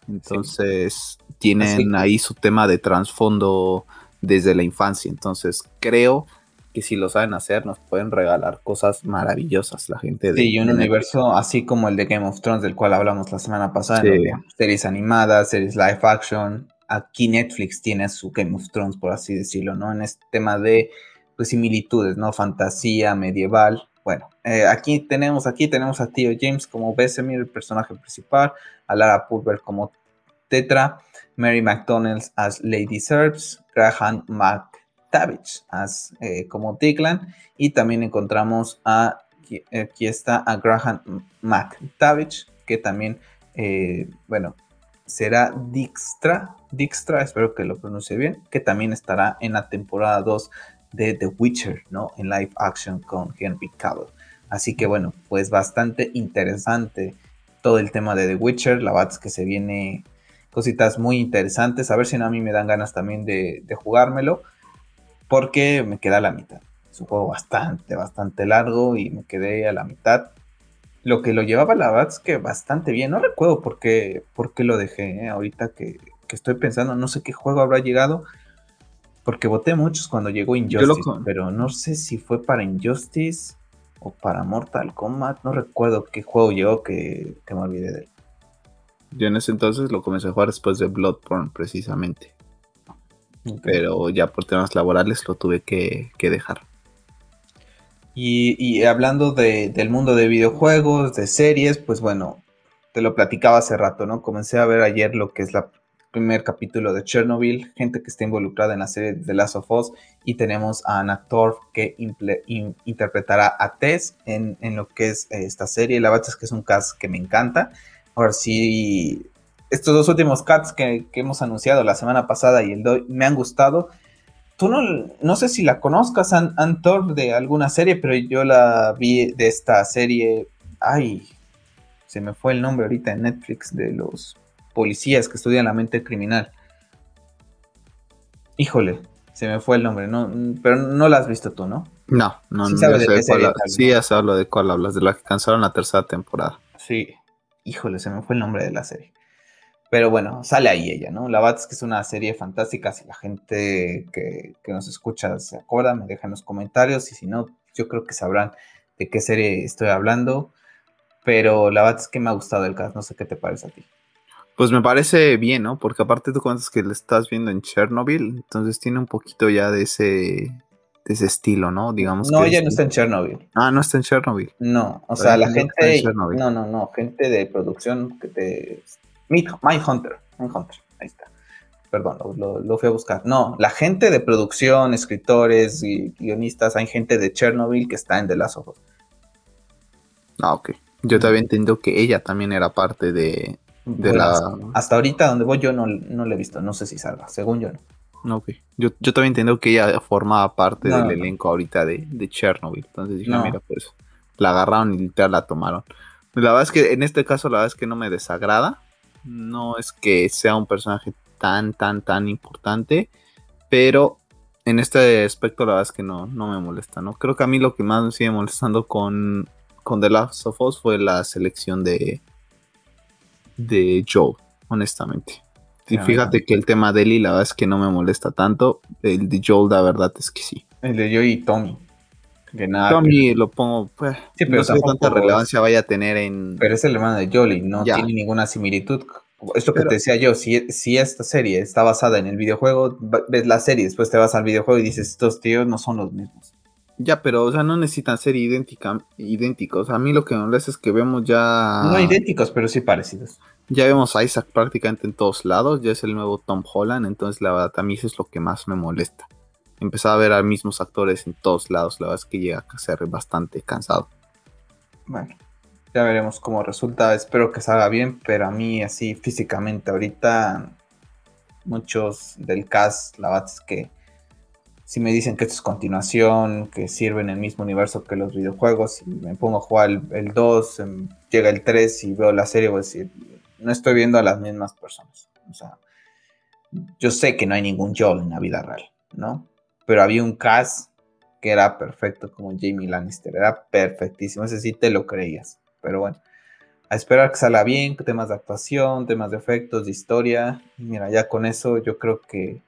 Entonces tienen ahí su tema de trasfondo desde la infancia. Entonces creo que si lo saben hacer nos pueden regalar cosas maravillosas la gente de... Sí, y un universo así como el de Game of Thrones del cual hablamos la semana pasada, series animadas, series live action. Aquí Netflix tiene su Game of Thrones, por así decirlo, ¿no? En este tema de pues, similitudes, ¿no? Fantasía medieval bueno, eh, aquí tenemos aquí tenemos a Tío James como Besemir, el personaje principal, a Lara Pulver como Tetra, Mary McDonald's as Lady Serbs, Graham McTavish as eh, como Declan y también encontramos a aquí está a Graham McTavish que también eh, bueno será Dijkstra, Dijkstra, espero que lo pronuncie bien, que también estará en la temporada 2 de The Witcher, ¿no? En live action con Henry Cavill. Así que bueno, pues bastante interesante todo el tema de The Witcher, la verdad es que se viene cositas muy interesantes, a ver si no a mí me dan ganas también de, de jugármelo, porque me queda a la mitad. Es un juego bastante, bastante largo y me quedé a la mitad lo que lo llevaba la verdad es que bastante bien. No recuerdo por qué, por qué lo dejé. ¿eh? Ahorita que, estoy pensando, no sé qué juego habrá llegado. Porque voté muchos cuando llegó Injustice. Pero no sé si fue para Injustice o para Mortal Kombat. No recuerdo qué juego llegó que, me olvidé de él. Yo en ese entonces lo comencé a jugar después de Bloodborne, precisamente. Pero ya por temas laborales lo tuve que dejar. Y, hablando del mundo de videojuegos, de series, pues bueno, te lo platicaba hace rato, ¿no? Comencé a ver ayer lo que es el primer capítulo de Chernobyl, gente que está involucrada en la serie de The Last of Us, y tenemos a Anna Torf que interpretará a Tess en, lo que es eh, esta serie. La verdad es que es un cast que me encanta. Ahora sí, estos dos últimos cats que, que hemos anunciado la semana pasada y el de hoy me han gustado tú no, no sé si la conozcas, Antor, de alguna serie, pero yo la vi de esta serie. Ay, se me fue el nombre ahorita en Netflix de los policías que estudian la mente criminal. Híjole, se me fue el nombre, no, pero no la has visto tú, ¿no? No, no, sí no. de sí, ya hablo de cuál hablas, de la que cansaron la tercera temporada. Sí, híjole, se me fue el nombre de la serie. Pero bueno, sale ahí ella, ¿no? La verdad es que es una serie fantástica. Si la gente que, nos escucha se acuerda, me dejan los comentarios. Y si no, yo creo que sabrán de qué serie estoy hablando. Pero la verdad es que me ha gustado el cast. No sé qué te parece a ti. Pues me parece bien, ¿no? Porque aparte tú cuentas que le estás viendo en Chernobyl. Entonces tiene un poquito ya de ese, de ese estilo, ¿no? Digamos no, ella no está en Chernobyl. Ah, no está en Chernobyl. No, o sea, la gente. No, no, no. Gente de producción que te My Hunter, Hunter, ahí está. Perdón, lo, fui a buscar. No, la gente de producción, escritores y guionistas, hay gente de Chernobyl que está en The Last of Us. Ah, ok. Yo también entiendo que ella también era parte de, la... Hasta ahorita donde voy yo no, no la he visto, no sé si salga, según yo no. Ok. Yo, yo también entiendo que ella formaba parte del elenco ahorita de, de, Chernobyl. Entonces dije, mira, pues la agarraron y literal la tomaron. La verdad es que en este caso la verdad es que no me desagrada no es que sea un personaje tan, tan, tan importante, pero en este aspecto la verdad es que no, no me molesta, ¿no? Creo que a mí lo que más me sigue molestando con, con The Last of Us fue la selección de, de Joe, honestamente. Y fíjate que el tema de Ellie la verdad es que no me molesta tanto, el de Joel la verdad es que sí. El de Joe y Tommy. Que nada, Tommy lo pongo, pues, pero no sé tanta relevancia vaya a tener en... Pero es el hermano de Jolie, no tiene ninguna similitud. Esto que te decía yo, si, si esta serie está basada en el videojuego, ves la serie, después te vas al videojuego y dices, estos tíos no son los mismos. Ya, pero, o sea, no necesitan ser idéntica, idénticos. A mí lo que me molesta es que vemos ya... No idénticos, pero sí parecidos. Ya vemos a Isaac prácticamente en todos lados, ya es el nuevo Tom Holland, entonces la verdad a mí eso es lo que más me molesta empezar a ver a mismos actores en todos lados, la verdad es que llega a ser bastante cansado. Bueno, ya veremos cómo resulta, espero que salga bien, pero a mí así físicamente ahorita muchos del cast, la verdad es que si me dicen que esto es continuación, que sirve en el mismo universo que los videojuegos, y me pongo a jugar el, 2, em, llega el 3 y veo la serie, voy a decir, no estoy viendo a las mismas personas. O sea, yo sé que no hay ningún Joel en la vida real, ¿no? pero había un cast que era perfecto como Jamie Lannister, era perfectísimo, ese sí te lo creías, pero bueno, a esperar que salga bien, temas de actuación, temas de efectos, de historia, mira, ya con eso yo creo que,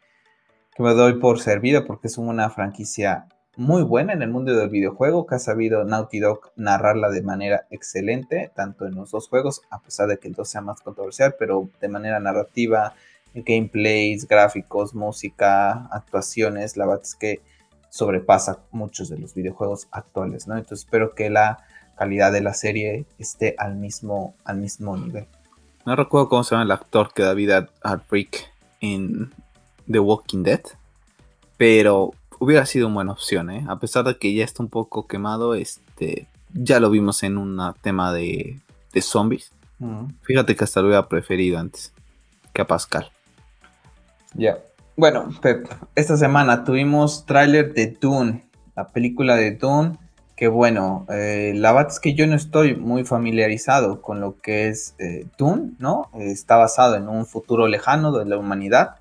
que me doy por servido porque es una franquicia muy buena en el mundo del videojuego, que ha sabido Naughty Dog narrarla de manera excelente, tanto en los dos juegos, a pesar de que el dos sea más controversial, pero de manera narrativa, gameplays, gráficos, música, actuaciones, la verdad es que sobrepasa muchos de los videojuegos actuales, ¿no? Entonces espero que la calidad de la serie esté al mismo, al mismo nivel. No recuerdo cómo se llama el actor que da vida a Rick en The Walking Dead, pero hubiera sido una buena opción, ¿eh? A pesar de que ya está un poco quemado, este, ya lo vimos en un tema de, de zombies. Fíjate que hasta lo hubiera preferido antes. que a Pascal. Ya. Bueno, Pep, esta semana tuvimos tráiler de Dune, la película de Dune, que bueno, eh, la verdad es que yo no estoy muy familiarizado con lo que es eh, Dune, ¿no? está basado en un futuro lejano de la humanidad,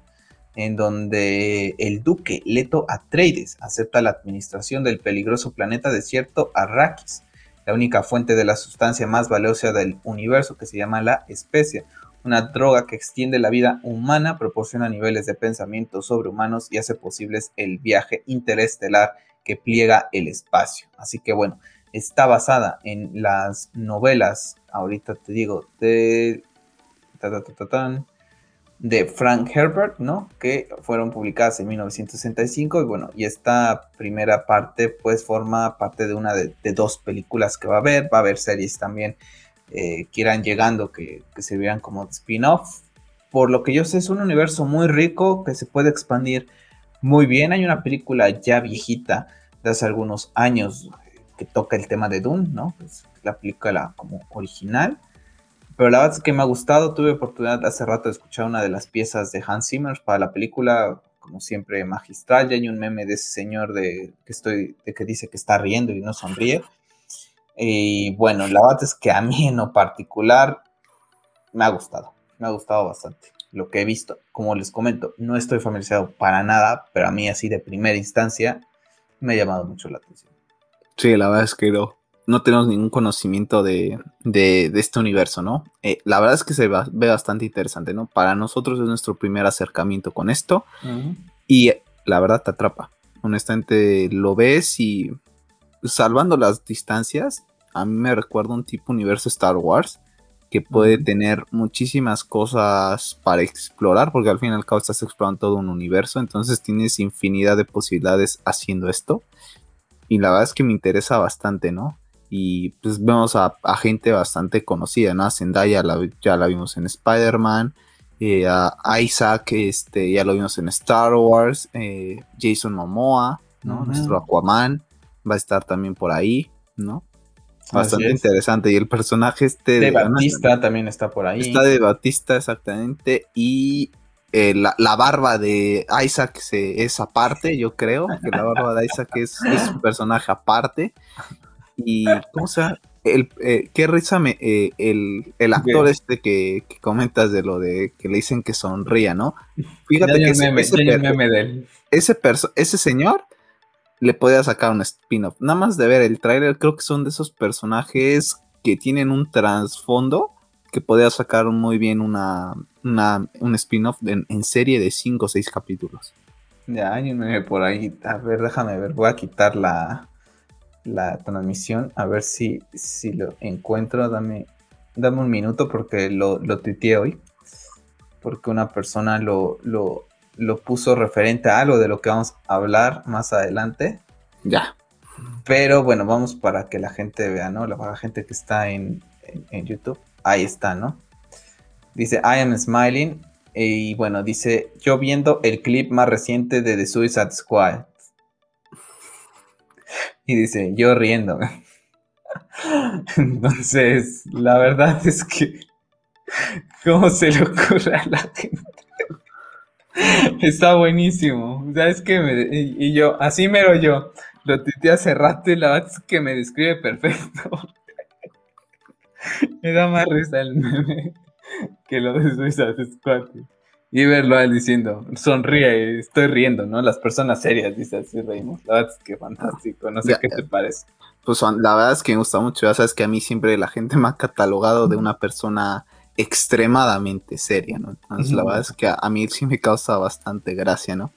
en donde el duque Leto Atreides acepta la administración del peligroso planeta desierto Arrakis, la única fuente de la sustancia más valiosa del universo que se llama la especia, una droga que extiende la vida humana, proporciona niveles de pensamiento sobrehumanos y hace posibles el viaje interestelar que pliega el espacio. Así que bueno, está basada en las novelas, ahorita te digo, de de Frank Herbert, ¿no? Que fueron publicadas en 1965 y bueno, y esta primera parte pues forma parte de una de, dos películas que va a haber, va a haber series también eh, que irán llegando que, que servirán como spin-off. Por lo que yo sé es un universo muy rico que se puede expandir muy bien. Hay una película ya viejita de hace algunos años que toca el tema de Dune, ¿no? Es la película como original pero la verdad es que me ha gustado. Tuve oportunidad hace rato de escuchar una de las piezas de Hans Zimmer para la película, como siempre magistral. Ya hay un meme de ese señor de que estoy, de que dice que está riendo y no sonríe. Y bueno, la verdad es que a mí en lo particular me ha gustado. Me ha gustado bastante lo que he visto. Como les comento, no estoy familiarizado para nada, pero a mí así de primera instancia me ha llamado mucho la atención. Sí, la verdad es que no no tenemos ningún conocimiento de, este universo, ¿no? Eh, la verdad es que se ve bastante interesante, ¿no? Para nosotros es nuestro primer acercamiento con esto y la verdad te atrapa. Honestamente lo ves y salvando las distancias, a mí me recuerda un tipo universo Star Wars que puede tener muchísimas cosas para explorar, porque al fin y al cabo estás explorando todo un universo, entonces tienes infinidad de posibilidades haciendo esto. Y la verdad es que me interesa bastante, ¿no? Y pues vemos a, gente bastante conocida, ¿no? A Zendaya ya la vimos en Spider-Man, eh, a Isaac este, ya lo vimos en Star Wars, eh, Jason Momoa, ¿no? Nuestro Aquaman va a estar también por ahí, ¿no? Bastante interesante. Y el personaje este de, Batista también está por ahí. Está de Batista, exactamente. Y eh, la, barba de Isaac es aparte, yo creo. Que la barba de Isaac es, es un personaje aparte. Y, ¿cómo se llama? El, eh, qué risa me, eh, el, el, actor este que, comentas de lo de que le dicen que sonría, ¿no? Fíjate que ese, ese, ese, señor le podía sacar un spin-off. Nada más de ver el tráiler, creo que son de esos personajes que tienen un trasfondo que podía sacar muy bien una, una un spin-off en, en, serie de 5 o 6 capítulos. Ya, hay un meme por ahí. A ver, déjame ver. Voy a quitar la, la transmisión, a ver si, si lo encuentro. Dame, dame un minuto porque lo, lo tuiteé hoy. Porque una persona lo, lo, lo puso referente a algo de lo que vamos a hablar más adelante. Ya. Pero bueno, vamos para que la gente vea, ¿no? La gente que está en, en, YouTube. Ahí está, ¿no? Dice, I am smiling. Y bueno, dice, yo viendo el clip más reciente de The Suicide Squad. Y dice, yo riendo. Entonces, la verdad es que, ¿cómo se le ocurre a la gente? Está buenísimo. ¿Sabes qué? Me, y, yo, así mero yo, lo tuiteé hace rato y la verdad es que me describe perfecto. me da más risa el meme que lo de Suicide Squad y verlo a él diciendo, sonríe, estoy riendo, ¿no? Las personas serias, dice así reímos. La verdad es que fantástico, no sé qué te parece. Pues la verdad es que me gusta mucho, ya sabes que a mí siempre la gente me ha catalogado de una persona extremadamente seria, ¿no? Entonces la verdad es que a, mí sí me causa bastante gracia, ¿no?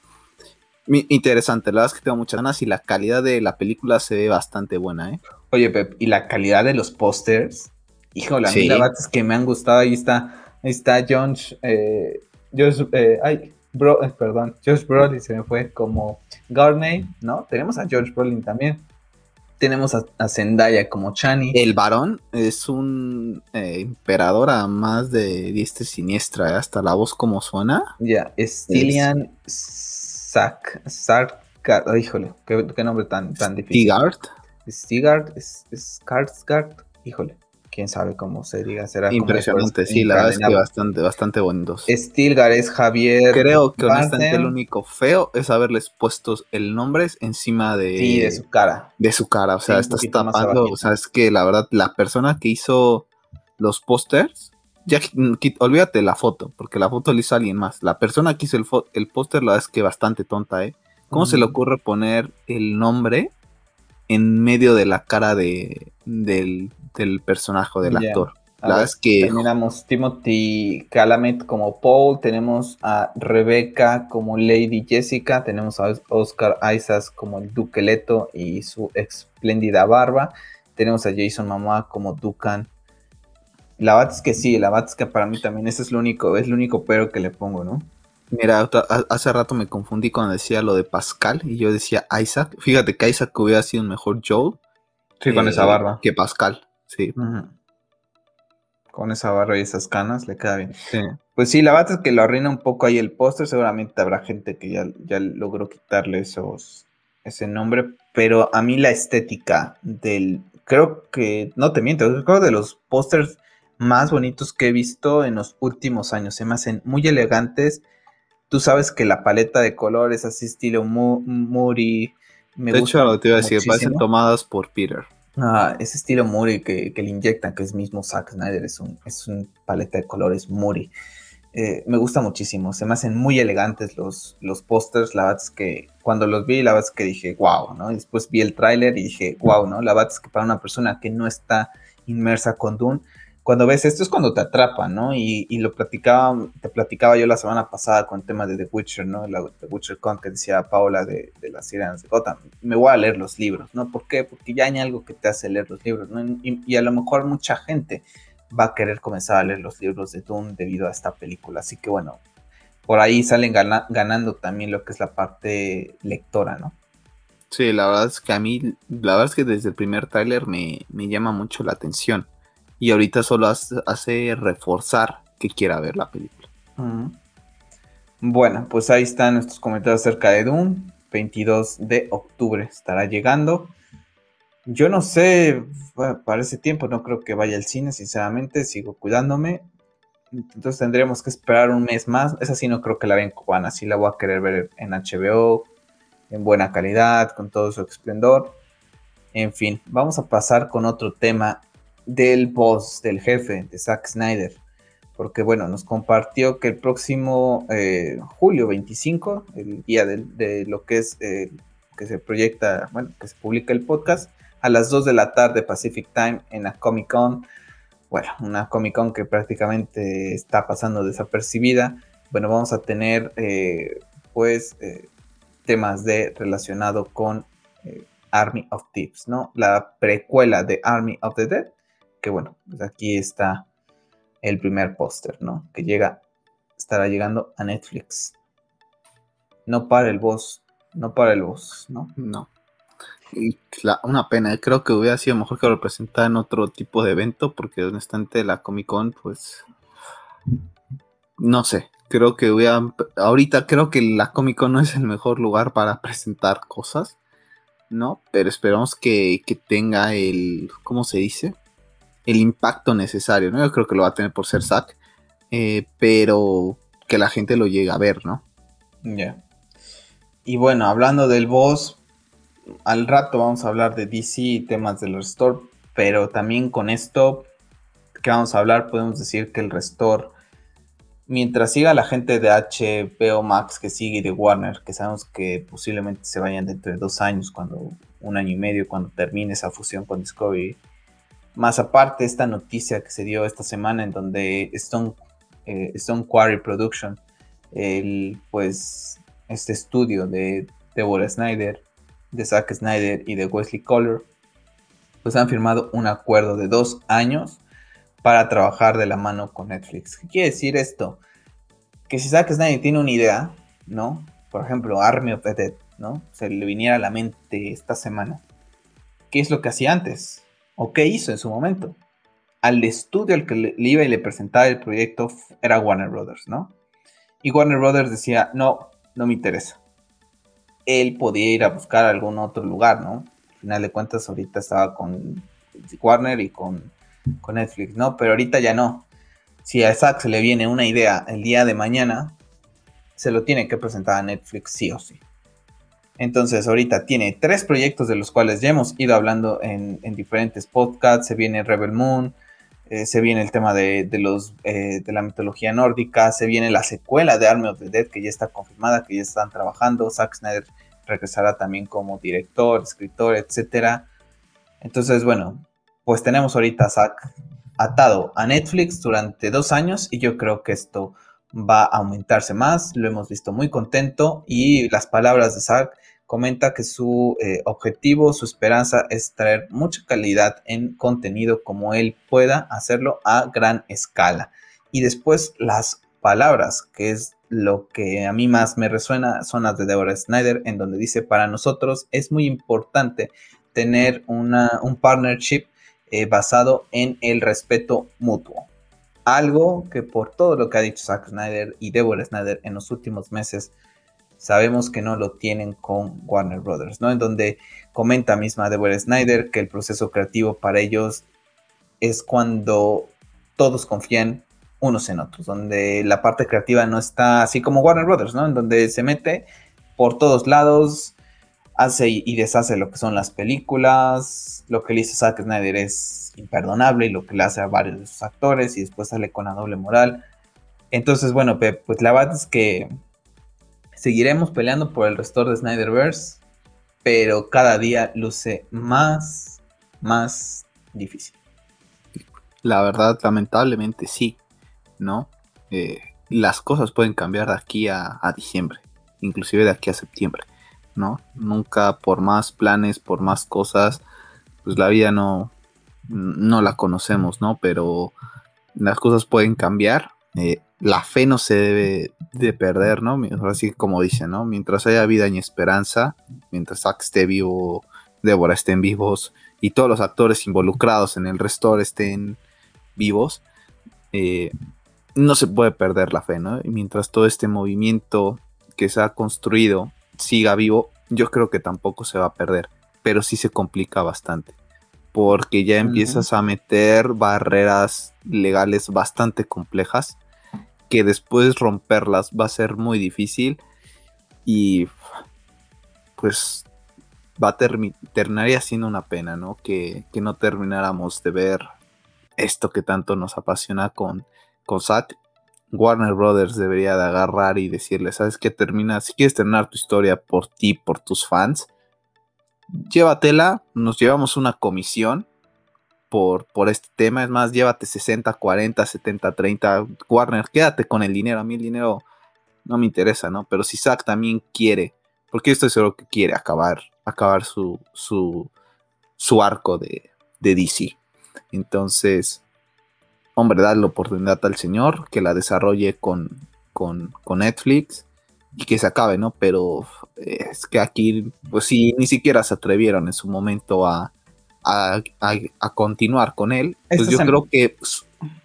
interesante, la verdad es que tengo muchas ganas y la calidad de la película se ve bastante buena, ¿eh? Oye, Pep, y la calidad de los pósters, híjole, a mí la verdad es que me han gustado, ahí está, ahí está John, eh, Josh, eh, ay, bro, eh, perdón, Josh Brolin se me fue como Garney, ¿no? Tenemos a George Brolin también. Tenemos a, Zendaya como Chani. El varón es un eh, emperador a más de diestra siniestra, ¿eh? hasta la voz como suena. Ya, es Stilian Sark, híjole, ¿qué, nombre tan, tan difícil. Stigart, es, Skarsgård, híjole, quién sabe cómo se diga, será impresionante, sí, la verdad es que bastante, bastante bonitos. Stilgar es Javier. Creo que honestamente el único feo es haberles puesto el nombre encima de, sí, de su cara. De su cara, o sea, estás tapando, o sea, es que la verdad, la persona que hizo los pósters, ya olvídate la foto, porque la foto le hizo alguien más. La persona que hizo el, el póster, la verdad es que bastante tonta, ¿eh? ¿Cómo se le ocurre poner el nombre en medio de la cara de, del, personaje, del actor. La es que... Tenemos Timothy Calamet como Paul, tenemos a Rebecca como Lady Jessica, tenemos a Oscar Isaacs como el Duque Leto y su espléndida barba, tenemos a Jason Mamá como Dukan. La verdad es que sí, la verdad es que para mí también ese es lo único, es lo único pero que le pongo, ¿no? Mira, hace rato me confundí cuando decía lo de Pascal y yo decía Isaac. Fíjate que Isaac hubiera sido un mejor Joel. Sí, con esa barba. Que Pascal, sí. Con esa barba y esas canas le queda bien. Pues sí, la verdad es que lo arruina un poco ahí el póster. Seguramente habrá gente que ya, ya logró quitarle esos, ese nombre. Pero a mí la estética del. Creo que. No te miento, creo de los pósters más bonitos que he visto en los últimos años. Se me hacen muy elegantes tú sabes que la paleta de colores así estilo Muri. Me de hecho, te iba a decir, parecen tomadas por Peter. Ah, ese estilo Muri que, le inyectan, que es mismo Zack Snyder, es un, es paleta de colores Muri. Eh, me gusta muchísimo, se me hacen muy elegantes los, los pósters, la verdad es que cuando los vi, la verdad es que dije, wow, ¿no? Y después vi el tráiler y dije, wow, ¿no? La verdad es que para una persona que no está inmersa con Dune, cuando ves esto es cuando te atrapa, ¿no? Y, lo platicaba, te platicaba yo la semana pasada con el tema de The Witcher, ¿no? La, The Witcher Con que decía Paula de, de las sirenas de Gotham. Me voy a leer los libros, ¿no? ¿Por qué? Porque ya hay algo que te hace leer los libros, ¿no? Y, a lo mejor mucha gente va a querer comenzar a leer los libros de Dune debido a esta película. Así que bueno, por ahí salen ganando también lo que es la parte lectora, ¿no? Sí, la verdad es que a mí, la verdad es que desde el primer tráiler me, me llama mucho la atención y ahorita solo hace, reforzar que quiera ver la película. Bueno, pues ahí están nuestros comentarios acerca de Doom. 22 de octubre estará llegando. Yo no sé, para ese tiempo no creo que vaya al cine, sinceramente, sigo cuidándome. Entonces tendremos que esperar un mes más. Esa sí no creo que la vean cubana, sí la voy a querer ver en HBO, en buena calidad, con todo su esplendor. En fin, vamos a pasar con otro tema del boss, del jefe, de Zack Snyder. Porque bueno, nos compartió que el próximo eh, julio 25, el día de, lo que es eh, que se proyecta, bueno, que se publica el podcast, a las 2 de la tarde Pacific Time en la Comic Con. Bueno, una Comic Con que prácticamente está pasando desapercibida. Bueno, vamos a tener eh, pues temas de relacionado con Army of Thieves, ¿no? La precuela de Army of the Dead bueno, pues aquí está el primer póster, ¿no? Que llega, estará llegando a Netflix. No para el boss, no para el boss, ¿no? No. Una pena, eh, creo que hubiera sido mejor que lo presentara en otro tipo de evento, porque honestamente la Comic Con, pues, no sé, creo que hubiera, ahorita creo que la Comic Con no es el mejor lugar para presentar cosas, ¿no? Pero esperamos que, que tenga el, ¿cómo se dice? El impacto necesario, ¿no? Yo creo que lo va a tener por ser Zack, eh, pero que la gente lo llegue a ver, ¿no? Ya. Y bueno, hablando del boss, al rato vamos a hablar de DC y temas del restore, pero también con esto que vamos a hablar podemos decir que el restore, mientras siga la gente de HBO Max que sigue y de Warner, que sabemos que posiblemente se vayan dentro de dos años, cuando un año y medio, cuando termine esa fusión con Discovery, más aparte, esta noticia que se dio esta semana en donde Stone, eh, Stone Quarry Production, el, pues, este estudio de Deborah Snyder, de Zack Snyder y de Wesley Collar, pues han firmado un acuerdo de dos años para trabajar de la mano con Netflix. ¿Qué quiere decir esto? Que si Zack Snyder tiene una idea, ¿no? Por ejemplo, Army of the Dead, ¿no? Se le viniera a la mente esta semana. ¿Qué es lo que hacía antes? O qué hizo en su momento. Al estudio al que le, iba y le presentaba el proyecto era Warner Brothers, ¿no? Y Warner Brothers decía, no, no me interesa. Él podía ir a buscar algún otro lugar, ¿no? Al final de cuentas, ahorita estaba con Warner y con con Netflix, ¿no? Pero ahorita ya no. Si a Zack se le viene una idea el día de mañana, se lo tiene que presentar a Netflix sí o sí. Entonces, ahorita tiene tres proyectos de los cuales ya hemos ido hablando en, diferentes podcasts. Se viene Rebel Moon, eh, se viene el tema de, los, eh, de la mitología nórdica, se viene la secuela de Army of the Dead que ya está confirmada, que ya están trabajando. Zack Snyder regresará también como director, escritor, etc. Entonces, bueno, pues tenemos ahorita a Zack atado a Netflix durante dos años y yo creo que esto va a aumentarse más. Lo hemos visto muy contento y las palabras de Zack comenta que su eh, objetivo, su esperanza es traer mucha calidad en contenido como él pueda hacerlo a gran escala. Y después las palabras, que es lo que a mí más me resuena, son las de Deborah Snyder, en donde dice, para nosotros es muy importante tener una, un partnership eh, basado en el respeto mutuo. Algo que por todo lo que ha dicho Zack Snyder y Deborah Snyder en los últimos meses, sabemos que no lo tienen con Warner Brothers, ¿no? En donde comenta misma Deborah Snyder que el proceso creativo para ellos es cuando todos confían unos en otros, donde la parte creativa no está así como Warner Brothers, ¿no? En donde se mete por todos lados, hace y deshace lo que son las películas, lo que le hizo Zack Snyder es imperdonable y lo que le hace a varios de sus actores y después sale con la doble moral. Entonces, bueno, pues la verdad es que Seguiremos peleando por el restore de Snyderverse, pero cada día luce más, más difícil. La verdad, lamentablemente sí, ¿no? Eh, las cosas pueden cambiar de aquí a, diciembre, inclusive de aquí a septiembre, ¿no? Nunca por más planes, por más cosas, pues la vida no, no la conocemos, ¿no? Pero las cosas pueden cambiar. Eh, la fe no se debe de perder, ¿no? Así como dice, ¿no? Mientras haya vida y esperanza, mientras Zack esté vivo, Débora estén vivos y todos los actores involucrados en el restore estén vivos, eh, no se puede perder la fe, ¿no? Y mientras todo este movimiento que se ha construido siga vivo, yo creo que tampoco se va a perder, pero sí se complica bastante, porque ya empiezas a meter barreras legales bastante complejas que después romperlas va a ser muy difícil y pues va a terminaría siendo una pena, ¿no? Que, no termináramos de ver esto que tanto nos apasiona con, con Zack. Warner Brothers debería de agarrar y decirle, ¿sabes qué? Termina, si quieres terminar tu historia por ti, por tus fans, llévatela, nos llevamos una comisión por, este tema. Es más, llévate 60, 40, 70, 30. Warner, quédate con el dinero. A mí el dinero no me interesa, ¿no? Pero si Zack también quiere, porque esto es lo que quiere acabar, acabar su, su, su arco de, de DC. Entonces, hombre, dale la oportunidad al señor, que la desarrolle con, con, con, Netflix y que se acabe, ¿no? Pero es que aquí, pues sí, ni siquiera se atrevieron en su momento a, a, continuar con él, pues yo creo que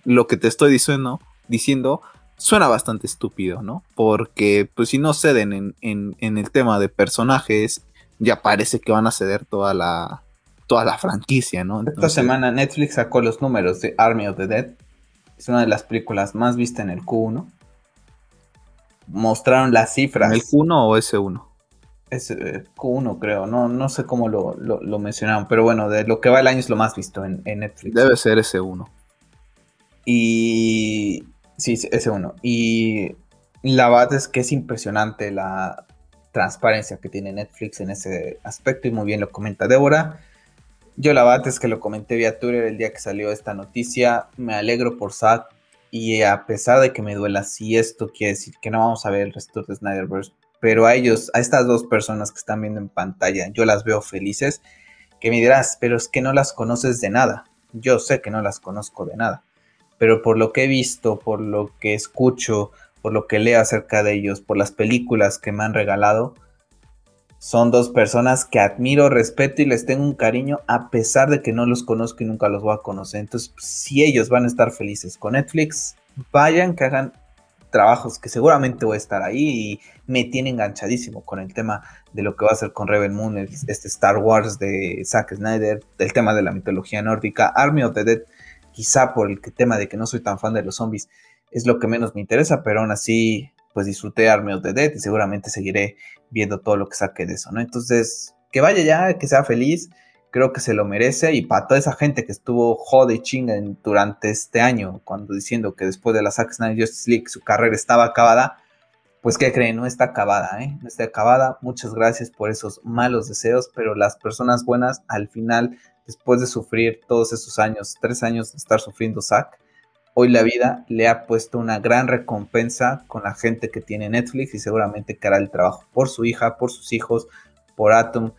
lo que te estoy diciendo, diciendo suena bastante estúpido, ¿no? Porque pues si no ceden en, el tema de personajes, ya parece que van a ceder toda la, toda la franquicia, ¿no? Esta semana Netflix sacó los números de Army of the Dead. Es una de las películas más vistas en el Q1. Mostraron las cifras. ¿En el Q1 o S1? Es eh, Q1 creo, no, no sé cómo lo, lo, mencionaron, pero bueno, de lo que va el año es lo más visto en, Netflix. Debe ser ese 1. Y sí, ese 1. Y la verdad es que es impresionante la transparencia que tiene Netflix en ese aspecto y muy bien lo comenta Débora. Yo la verdad es que lo comenté vía Twitter el día que salió esta noticia, me alegro por Zack y a pesar de que me duela, si esto quiere decir que no vamos a ver el resto de Snyderverse pero a ellos, a estas dos personas que están viendo en pantalla, yo las veo felices, que me dirás, pero es que no las conoces de nada. Yo sé que no las conozco de nada, pero por lo que he visto, por lo que escucho, por lo que leo acerca de ellos, por las películas que me han regalado, son dos personas que admiro, respeto y les tengo un cariño a pesar de que no los conozco y nunca los voy a conocer. Entonces, si ellos van a estar felices con Netflix, vayan que hagan trabajos que seguramente voy a estar ahí y me tiene enganchadísimo con el tema de lo que va a hacer con Rebel Moon, este Star Wars de Zack Snyder, el tema de la mitología nórdica, Army of the Dead. quizá por el tema de que no soy tan fan de los zombies, es lo que menos me interesa, pero aún así, pues disfruté Army of the Dead y seguramente seguiré viendo todo lo que saque de eso, ¿no? Entonces, que vaya ya, que sea feliz, creo que se lo merece y para toda esa gente que estuvo jode y chinga durante este año, cuando diciendo que después de la Zack Snyder Justice League su carrera estaba acabada, pues que creen, no está acabada, ¿eh? No está acabada. Muchas gracias por esos malos deseos, pero las personas buenas al final, después de sufrir todos esos años, tres años de estar sufriendo Zack, hoy la vida le ha puesto una gran recompensa con la gente que tiene Netflix y seguramente que hará el trabajo por su hija, por sus hijos, por Atom,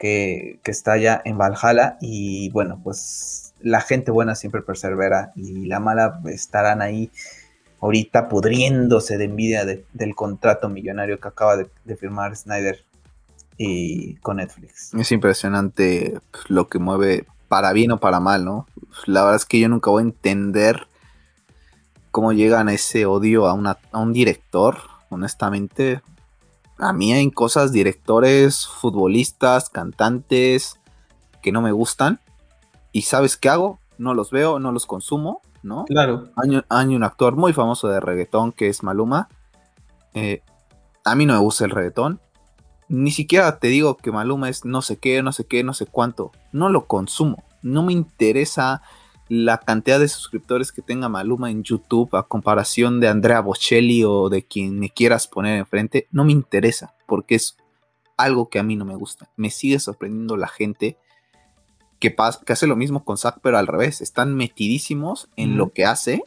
que, está ya en Valhalla y bueno, pues la gente buena siempre persevera y la mala estarán ahí ahorita pudriéndose de envidia del contrato millonario que acaba de, firmar Snyder y con Netflix. Es impresionante pues, lo que mueve para bien o para mal, ¿no? La verdad es que yo nunca voy a entender cómo llegan ese odio a un director, honestamente. A mí hay cosas, directores, futbolistas, cantantes, que no me gustan. ¿Y sabes qué hago? No los veo, no los consumo ¿no? Claro. Hay, un actor muy famoso de reggaetón que es Maluma. Eh, a mí no me gusta el reggaetón. Ni siquiera te digo que Maluma es no sé qué, no sé qué, no sé cuánto. No lo consumo. No me interesa la cantidad de suscriptores que tenga Maluma en YouTube a comparación de Andrea Bocelli o de quien me quieras poner enfrente. No me interesa porque es algo que a mí no me gusta. Me sigue sorprendiendo la gente que, hace lo mismo con Zack, pero al revés. Están metidísimos en lo que hace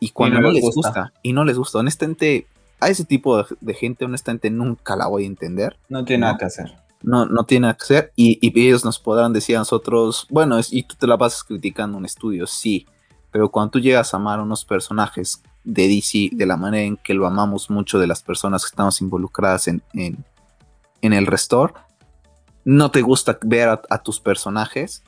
y cuando no, les gusta. y no les gusta. Honestamente, a ese tipo de, gente, honestamente, nunca la voy a entender. No tiene nada que hacer. No, no tiene que hacer. Y, ellos nos podrán decir a nosotros, bueno, y tú te la vas criticando un estudio, sí. Pero cuando tú llegas a amar a unos personajes de DC de la manera en que lo amamos mucho de las personas que estamos involucradas en, en, en el restore, no te gusta ver a, tus personajes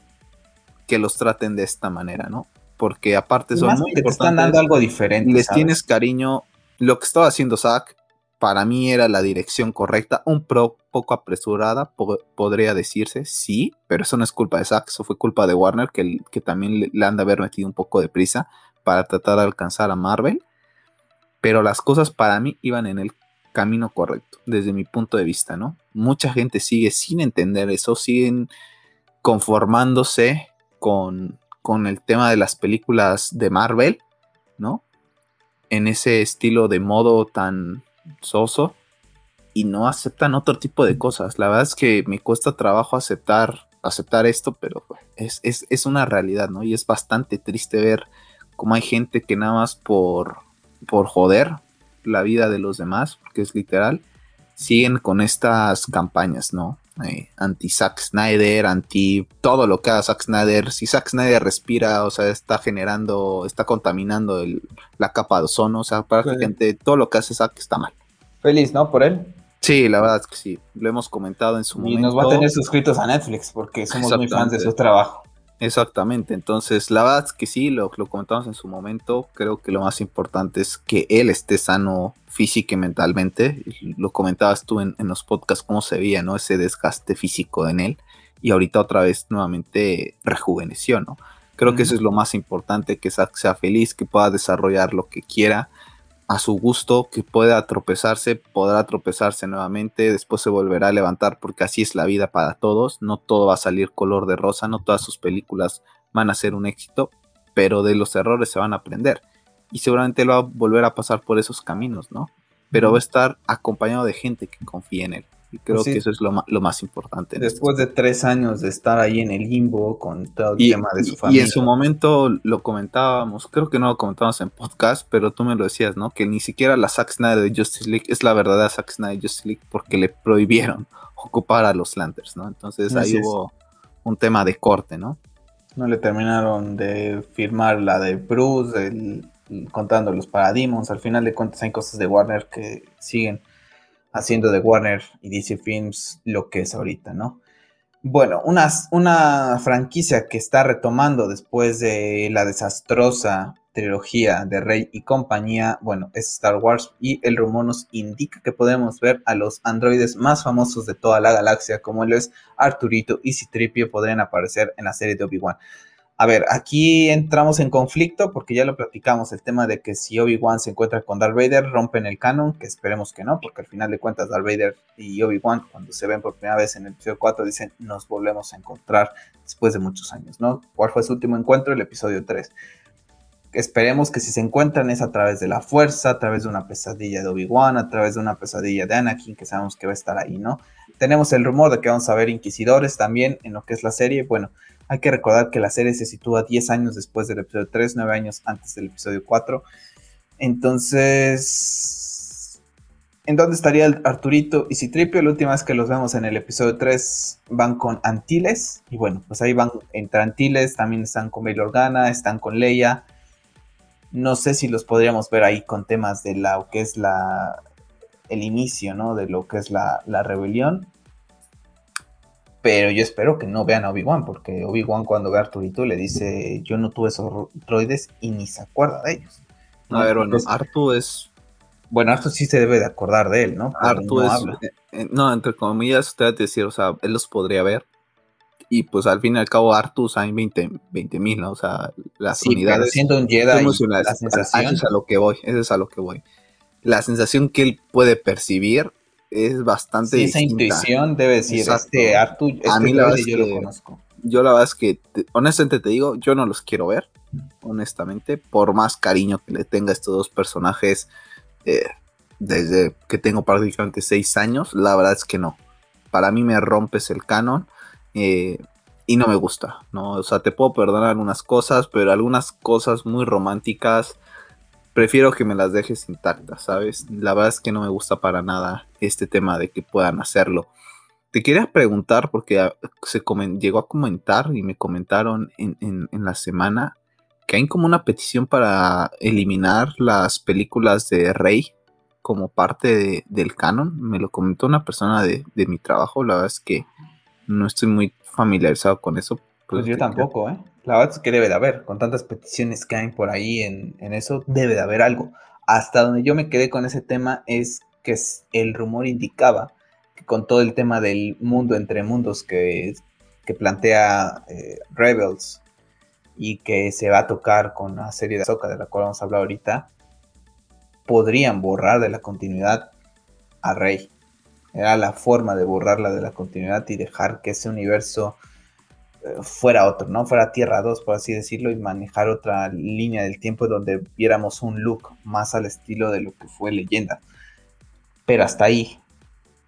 que los traten de esta manera, ¿no? Porque aparte son muy te están dando algo diferente. Les tienes cariño. Lo que estaba haciendo Zack, para mí era la dirección correcta, un pro poco apresurada, podría decirse, sí, pero eso no es culpa de Zack, eso fue culpa de Warner, que, también le, le han de haber metido un poco de prisa para tratar de alcanzar a Marvel. Pero las cosas para mí iban en el camino correcto, desde mi punto de vista, ¿no? Mucha gente sigue sin entender eso, siguen conformándose con, con el tema de las películas de Marvel, ¿no? En ese estilo de modo tan soso y no aceptan otro tipo de cosas. La verdad es que me cuesta trabajo aceptar, aceptar esto, pero es, es, es una realidad, ¿no? Y es bastante triste ver cómo hay gente que nada más por, por joder, la vida de los demás, porque es literal, siguen con estas campañas, ¿no? Eh, anti Zack Snyder, anti todo lo que haga Zack Snyder. Si Zack Snyder respira, o sea, está generando, está contaminando la capa de ozono, o sea, para la gente, todo lo que hace Zack está mal. Feliz, ¿no? Por él. Sí, la verdad es que sí, lo hemos comentado en su momento. Y nos va a tener suscritos a Netflix porque somos muy fans de su trabajo. Exactamente, entonces la verdad es que sí, lo, lo comentamos en su momento, creo que lo más importante es que él esté sano física y mentalmente, lo comentabas tú en, los podcasts, cómo se veía, ¿no? Ese desgaste físico en él y ahorita otra vez nuevamente rejuveneció, ¿no? Creo que eso es lo más importante, que sea feliz, que pueda desarrollar lo que quiera, a su gusto, que pueda tropezarse, podrá tropezarse nuevamente, después se volverá a levantar porque así es la vida para todos, no todo va a salir color de rosa, no todas sus películas van a ser un éxito, pero de los errores se van a aprender y seguramente él va a volver a pasar por esos caminos, ¿no? Pero va a estar acompañado de gente que confíe en él. Y creo pues que eso es lo, más importante. Después de tres años de estar ahí en el limbo con todo el tema de su familia. Y en su momento lo comentábamos, creo que no lo comentábamos en podcast, pero tú me lo decías, ¿no? Que ni siquiera la Zack Snyder de Justice League es la verdadera Zack Snyder de Justice League porque le prohibieron ocupar a los Lanterns, ¿no? Entonces ahí hubo un tema de corte, ¿no? No le terminaron de firmar la de Bruce, contando los Parademons. Al final de cuentas hay cosas de Warner que siguen haciendo de Warner y DC Films lo que es ahorita, ¿no? Bueno, una, una franquicia que está retomando después de la desastrosa trilogía de Rey y compañía, bueno, es Star Wars y el rumor nos indica que podemos ver a los androides más famosos de toda la galaxia, como él es Arturito y Citripio, podrían aparecer en la serie de Obi-Wan. A ver, aquí entramos en conflicto porque ya lo platicamos, el tema de que si Obi-Wan se encuentra con Darth Vader, rompen el canon, que esperemos que no, porque al final de cuentas Darth Vader y Obi-Wan, cuando se ven por primera vez en el episodio 4, dicen, nos volvemos a encontrar después de muchos años, ¿no? ¿Cuál fue su último encuentro? El episodio 3. Esperemos que si se encuentran es a través de la fuerza, a través de una pesadilla de Obi-Wan, a través de una pesadilla de Anakin, que sabemos que va a estar ahí, ¿no? Tenemos el rumor de que vamos a ver inquisidores también en lo que es la serie, bueno hay que recordar que la serie se sitúa 10 años después del episodio 3, 9 años antes del episodio 4. Entonces, ¿en dónde estaría Arturito y Citripio? La última vez que los vemos en el episodio 3 van con Antilles. Y bueno, pues ahí van entre Antilles, también están con Bail Organa, están con Leia. No sé si los podríamos ver ahí con temas de lo que es la el inicio, ¿no? De lo que es la, la rebelión. Pero yo espero que no vean a Obi-Wan, porque Obi-Wan cuando ve a Arturito le dice, yo no tuve esos droides y ni se acuerda de ellos. A ver, bueno, Artu es... Bueno, Artu sí se debe de acordar de él, ¿no? Artu es... Eh, eh, no, entre comillas, usted te decir, o sea, él los podría ver. Y pues al fin y al cabo Artus hay 20 mil, ¿no? O sea, las sí, unidades... siendo un Jedi, la sensación... Eso es a lo que voy, eso es a lo que voy. La sensación que él puede percibir es bastante sí, esa intuición debe decir, este Artu, este a mí la verdad yo lo conozco. Yo la verdad es que, honestamente te digo, yo no los quiero ver, honestamente, por más cariño que le tenga a estos dos personajes eh, desde que tengo prácticamente seis años, la verdad es que no. Para mí me rompes el canon eh, y no me gusta, ¿no? O sea, te puedo perdonar algunas cosas, pero algunas cosas muy románticas prefiero que me las dejes intactas, ¿sabes? La verdad es que no me gusta para nada este tema de que puedan hacerlo. Te quería preguntar, porque ah, se llegó a comentar y me comentaron en, la semana que hay como una petición para eliminar las películas de Rey como parte del canon. Me lo comentó una persona de, mi trabajo. La verdad es que no estoy muy familiarizado con eso. Pues yo tampoco, ¿eh? La verdad es que debe de haber, con tantas peticiones que hay por ahí en, eso, debe de haber algo. Hasta donde yo me quedé con ese tema es que el rumor indicaba que con todo el tema del mundo entre mundos que, plantea eh, Rebels y que se va a tocar con la serie de Ahsoka de la cual vamos a hablar ahorita, podrían borrar de la continuidad a Rey. Era la forma de borrarla de la continuidad y dejar que ese universo fuera otro, ¿no? Fuera Tierra 2, por así decirlo, y manejar otra línea del tiempo donde viéramos un look más al estilo de lo que fue leyenda. Pero hasta ahí,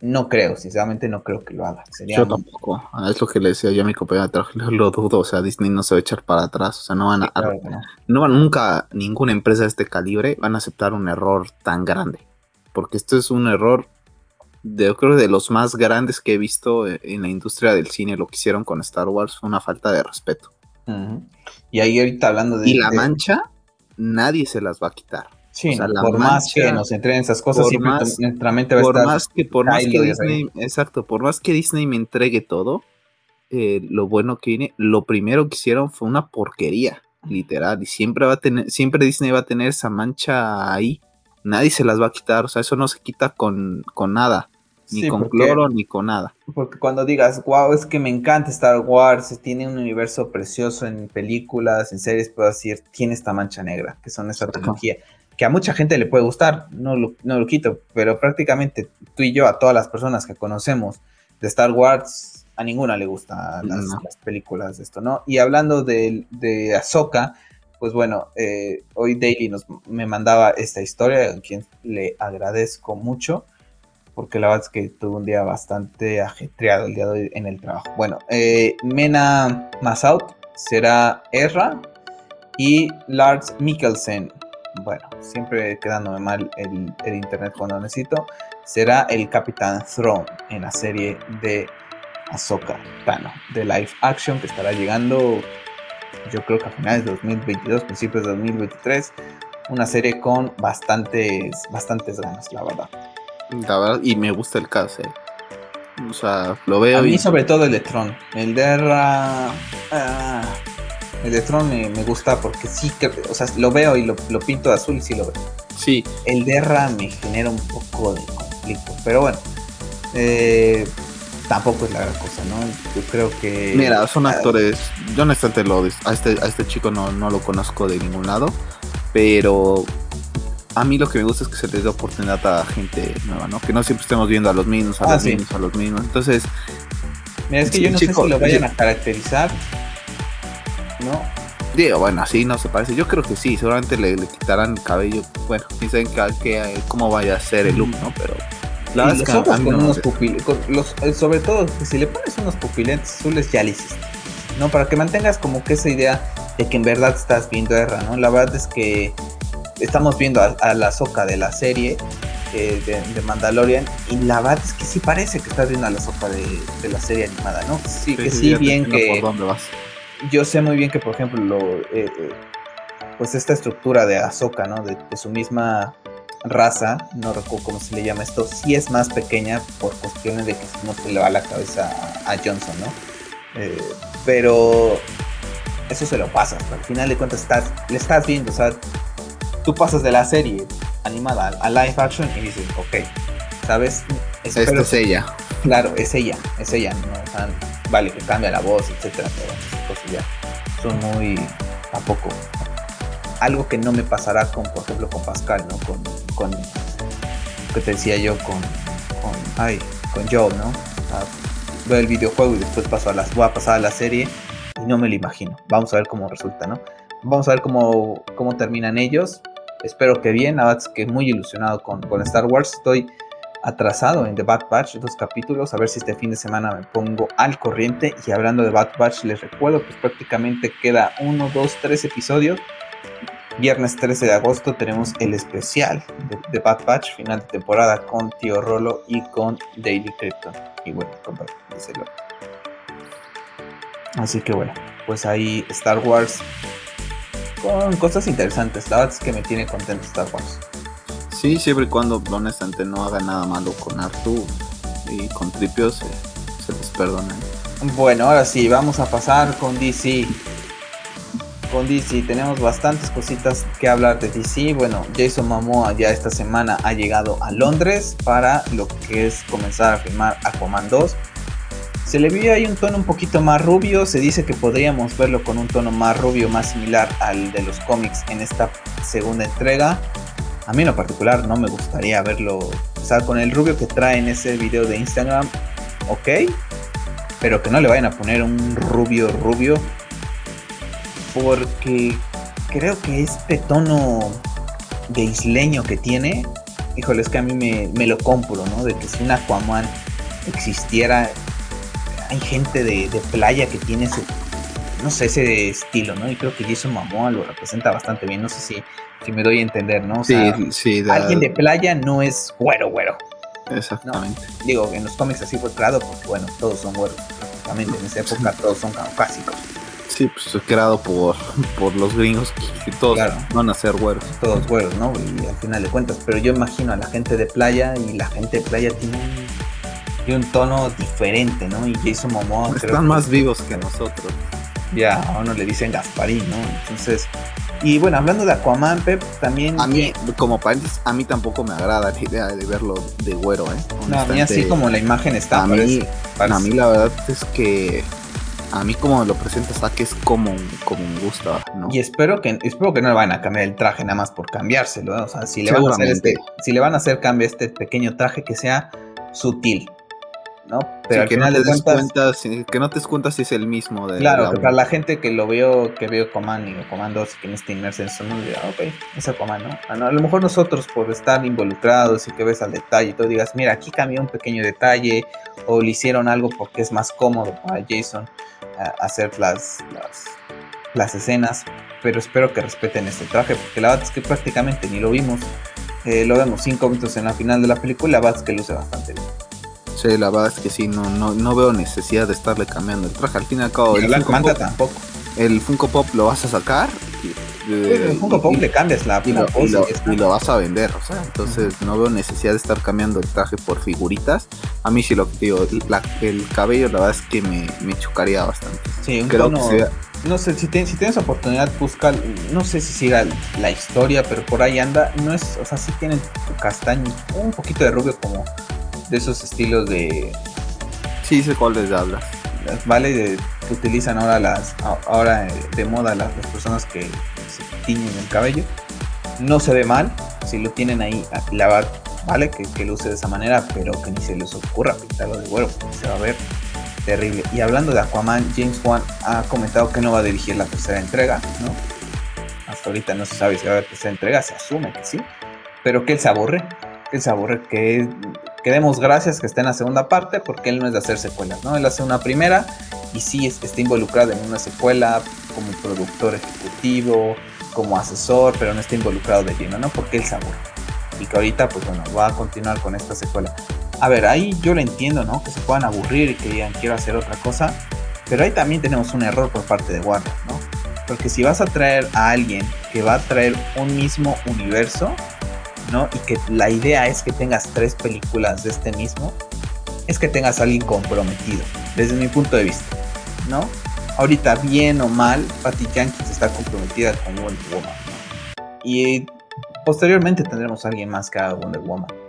no creo, sinceramente no creo que lo haga. yo tampoco, ah, es lo que le decía yo a mi compañero lo dudo, o sea, Disney no se va a echar para atrás, o sea, no van a... no. van nunca, ninguna empresa de este calibre van a aceptar un error tan grande, porque esto es un error de, yo creo de los más grandes que he visto en la industria del cine, lo que hicieron con Star Wars, fue una falta de respeto. Y ahí ahorita hablando de... Y la mancha, nadie se las va a quitar. Sí, por más que nos entreguen esas cosas, siempre nuestra mente va a estar... Más que, por más que Disney, exacto, por más que Disney me entregue todo, eh, lo bueno que viene, lo primero que hicieron fue una porquería, literal, y siempre va a tener, siempre Disney va a tener esa mancha ahí, nadie se las va a quitar, o sea, eso no se quita con, con nada. Ni con cloro ni con nada. Porque cuando digas, wow, es que me encanta Star Wars, tiene un universo precioso en películas, en series, puedo decir, tiene esta mancha negra, que son esa tecnología. Que a mucha gente le puede gustar, no lo, no lo quito, pero prácticamente tú y yo, a todas las personas que conocemos de Star Wars, a ninguna le gustan las, películas de esto, ¿no? Y hablando de, de Ahsoka, pues bueno, eh, hoy Daily nos, me mandaba esta historia, a quien le agradezco mucho porque la verdad es que tuve un día bastante ajetreado el día de hoy en el trabajo. Bueno, eh, Mena Masaut será Erra y Lars Mikkelsen, bueno, siempre quedándome mal el, internet cuando necesito, será el Capitán Throne en la serie de Ahsoka Tano, de live action que estará llegando yo creo que a finales de 2022, principios de 2023, una serie con bastantes, bastantes ganas, la verdad. La verdad, y me gusta el caso. Eh. O sea, lo veo. A mí, sobre todo el de Tron. El de Erra. Ah, el de Tron me, gusta porque sí que. O sea, lo veo y lo, pinto de azul y sí lo veo. Sí. El de Erra me genera un poco de conflicto. Pero bueno. Eh, tampoco es la gran cosa, ¿no? Yo creo que... Mira, son actores, yo honestamente lo, a este, a este chico no, no lo conozco de ningún lado, pero a mí lo que me gusta es que se les dé oportunidad a gente nueva, ¿no? Que no siempre estemos viendo a los mismos, a Ah, los sí. mismos, a los mismos. Entonces, Mira, es que Sí, yo no chico, sé si lo vayan a caracterizar, ¿no? digo, bueno, así no se parece. Yo creo que sí, seguramente le, le quitarán el cabello. Bueno, sabe que, que- cómo vaya a ser el look, ¿no? Pero la los ojos con no unos pupil- con los, eh, sobre todo, que si le pones unos pupilentes azules ya le hiciste, ¿no? Para que mantengas como que esa idea de que en verdad estás viendo Erra, ¿no? La verdad es que estamos viendo a, a la soca de la serie eh, de, de Mandalorian y la verdad es que sí parece que estás viendo a la soca de, de la serie animada, ¿no? Sí, que sí, bien que ¿Por dónde vas? yo sé muy bien que, por ejemplo, lo, eh, eh, pues esta estructura de Ahsoka, ¿no? De, de su misma raza, no recuerdo cómo se le llama esto, sí es más pequeña por cuestiones de que no se le va la cabeza a, a Johnson, ¿no? Eh, pero eso se lo pasas, al final de cuentas estás, le estás viendo, o sea, tú pasas de la serie animada a, live action y dices, ok, ¿sabes? Esta es ella. Claro, es ella, es ella, ¿no? O sea, vale, que cambia la voz, etcétera, pero esas cosas ya son muy a poco. Algo que no me pasará con, por ejemplo, con Pascal, ¿no? Con, con que te decía yo, con, con, ay, con Joe, ¿no? Sea, veo el videojuego y después paso a las, voy a pasar a la serie y no me lo imagino. Vamos a ver cómo resulta, ¿no? Vamos a ver cómo, cómo terminan ellos. Espero que bien, la es que muy ilusionado con, Star Wars. Estoy atrasado en The Bad Batch, dos capítulos, a ver si este fin de semana me pongo al corriente. Y hablando de Bad Batch, les recuerdo que prácticamente queda uno, dos, tres episodios. Viernes 13 de agosto tenemos el especial de, de Bad Batch, final de temporada con Tío Rolo y con Daily Krypton. Y bueno, díselo. Así que bueno, pues ahí Star Wars con cosas interesantes. La verdad es que me tiene contento Star Wars. Sí, siempre y cuando honestamente no haga nada malo con Artu y con Tripio se, se les perdona. Bueno, ahora sí, vamos a pasar con DC. Con DC tenemos bastantes cositas que hablar de DC. Bueno, Jason Momoa ya esta semana ha llegado a Londres para lo que es comenzar a filmar Aquaman 2. Se le vio ahí un tono un poquito más rubio. Se dice que podríamos verlo con un tono más rubio, más similar al de los cómics en esta segunda entrega. A mí en lo particular no me gustaría verlo. O sea, con el rubio que trae en ese video de Instagram, ok pero que no le vayan a poner un rubio rubio porque creo que este tono de isleño que tiene híjole es que a mí me, me lo compro no de que si un Aquaman existiera hay gente de, de playa que tiene ese no sé ese estilo no y creo que Jason Momoa lo representa bastante bien no sé si, si me doy a entender no o sea, sí, alguien de playa no es güero güero exactamente. Digo, en los cómics así fue creado porque, bueno, todos son güeros. Prácticamente en esa época todos son caucásicos. Sí, pues fue creado por, por los gringos que todos Claro. van a ser güeros. Todos güeros, ¿no? Y al final de cuentas. Pero yo imagino a la gente de playa y la gente de playa tiene un, tiene un tono diferente, ¿no? Y Jason Momoa creo Están que más vivos que nosotros. ya a uno le dicen Gasparín, ¿no? Entonces, y bueno, hablando de Aquaman, Pep, también... A mí, como paréntesis, a mí tampoco me agrada la idea de verlo de güero, ¿eh? No, a mí así como la imagen está, a mí, parece- parece- a mí la verdad es que a mí como lo presentas a que es como, como me gusta, ¿no? Y espero que, espero que no le vayan a cambiar el traje nada más por cambiárselo. ¿eh? O sea, si le, van a hacer este, si le van a hacer cambio a este pequeño traje que sea sutil, ¿no? Pero Sí, al que final no te des cuentas, cuenta, si- que no te cuenta si es el mismo de claro, la que para la gente que lo veo, que veo Command y Command 2 y que no esté inmerso en eso, no diga, ok, es Command, ¿no? A, no- a lo mejor nosotros por estar involucrados y que ves al detalle y todo digas, mira, aquí cambió un pequeño detalle o le hicieron algo porque es más cómodo para Jason a- hacer las, las, las escenas, pero espero que respeten este traje porque la verdad es que prácticamente ni lo vimos. Eh, lo vemos cinco minutos en la final de la película, es que luce bastante bien. Sí, la verdad es que sí, no, no, no veo necesidad de estarle cambiando el traje. Al fin y al cabo, Y el Funko, Pop, tampoco. el Funko Pop lo vas a sacar y, el Funko Pop y- le cambias la, y la lo, y lo- y vas a vender, o sea, entonces no veo necesidad de estar cambiando el traje por figuritas. A mí sí lo que digo, la- el cabello la verdad es que me, me chocaría bastante. Sí, un Creo tono- que sea- no sé, si, tienes si tienes oportunidad, busca, no sé si siga la historia, pero por ahí anda, no es, o sea, sí tiene castaño, un poquito de rubio como de esos estilos de, Sí, sé cuáles hablas. ¿Vale? De, que utilizan ahora las ahora de moda las, personas que se tiñen el cabello. No se ve mal si lo tienen ahí, la verdad, vale que, que lo use de esa manera, pero que ni se les ocurra pintarlo de huevo, se va a ver terrible. Y hablando de Aquaman, James Wan ha comentado que no va a dirigir la tercera entrega, ¿no? Hasta ahorita no se sabe si va a haber tercera entrega, se asume que sí, pero que él se aburre, que él se aburre, que, que demos gracias que esté en la segunda parte, porque él no es de hacer secuelas, ¿no? Él hace una primera y sí está involucrado en una secuela como productor ejecutivo, como asesor, pero no está involucrado de lleno, ¿no? Porque él se. Y que ahorita, pues bueno, va a continuar con esta secuela. A ver, ahí yo lo entiendo, ¿no? Que se puedan aburrir y que digan quiero hacer otra cosa. Pero ahí también tenemos un error por parte de Warner, ¿no? Porque si vas a traer a alguien que va a traer un mismo universo, ¿no? Y que la idea es que tengas tres películas de este mismo, es que tengas alguien comprometido, desde mi punto de vista, ¿no? Ahorita, bien o mal, Patty Jenkins está comprometida con Wonder Woman. Y posteriormente tendremos alguien más que haga Wonder Woman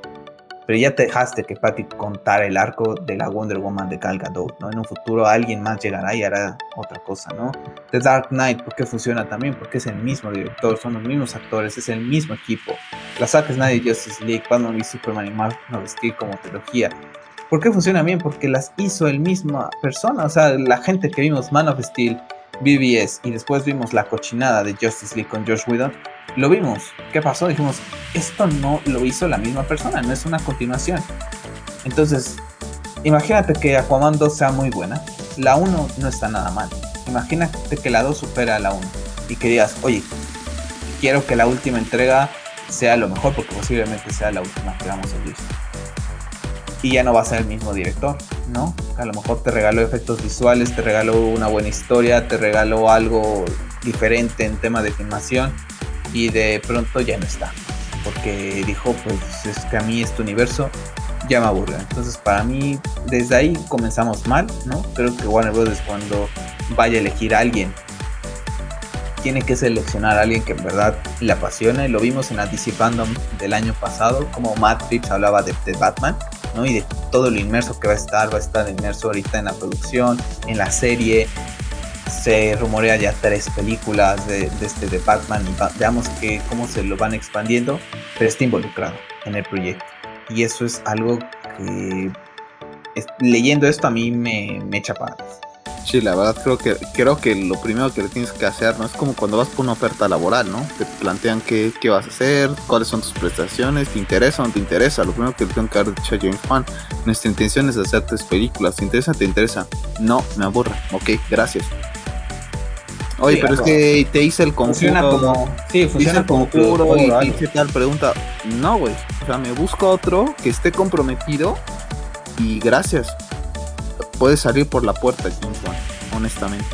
pero ya te dejaste que Patty contara el arco de la Wonder Woman de Gal Gadot, ¿no? En un futuro alguien más llegará y hará otra cosa, ¿no? The Dark Knight, ¿por qué funciona también? Porque es el mismo director, son los mismos actores, es el mismo equipo. La Zack Snyder Justice League, Batman v Superman y of Steel como trilogía. ¿Por qué funciona bien? Porque las hizo el misma persona, o sea, la gente que vimos Man of Steel, BBS y después vimos la cochinada de Justice League con Josh Whedon, lo vimos. ¿Qué pasó? Dijimos, esto no lo hizo la misma persona, no es una continuación. Entonces, imagínate que Aquaman 2 sea muy buena. La 1 no está nada mal. Imagínate que la 2 supera a la 1 y que digas, oye, quiero que la última entrega sea lo mejor porque posiblemente sea la última que vamos a ver. Y ya no va a ser el mismo director, ¿no? A lo mejor te regaló efectos visuales, te regaló una buena historia, te regaló algo diferente en tema de filmación y de pronto ya no está. Porque dijo, pues es que a mí este universo ya me aburre. Entonces para mí desde ahí comenzamos mal, ¿no? Creo que Warner Bros. cuando vaya a elegir a alguien, tiene que seleccionar a alguien que en verdad le apasione. Lo vimos en la del año pasado, como Matt Reeves hablaba de Batman, Y de todo lo inmerso que va a estar, va a estar inmerso ahorita en la producción, en la serie, se rumorea ya tres películas de, este de Batman y veamos que, cómo se lo van expandiendo, pero está involucrado en el proyecto. Y eso es algo que leyendo esto a mí me, me echa para Sí, la verdad creo que creo que lo primero que le tienes que hacer no es como cuando vas por una oferta laboral, ¿no? Te plantean qué, qué vas a hacer, cuáles son tus prestaciones, te interesa o no te interesa. Lo primero que le tengo que dar dicho a James Wan, nuestra intención es hacer tres películas. ¿Te interesa? ¿Te interesa? No, me aburre. Ok, gracias. Oye, pero es que te hice el conjuro. Funciona como. Sí, funciona como puro y te hice tal pregunta. No, güey. O sea, me busco otro que esté comprometido y gracias. Puedes salir por la puerta, James honestamente.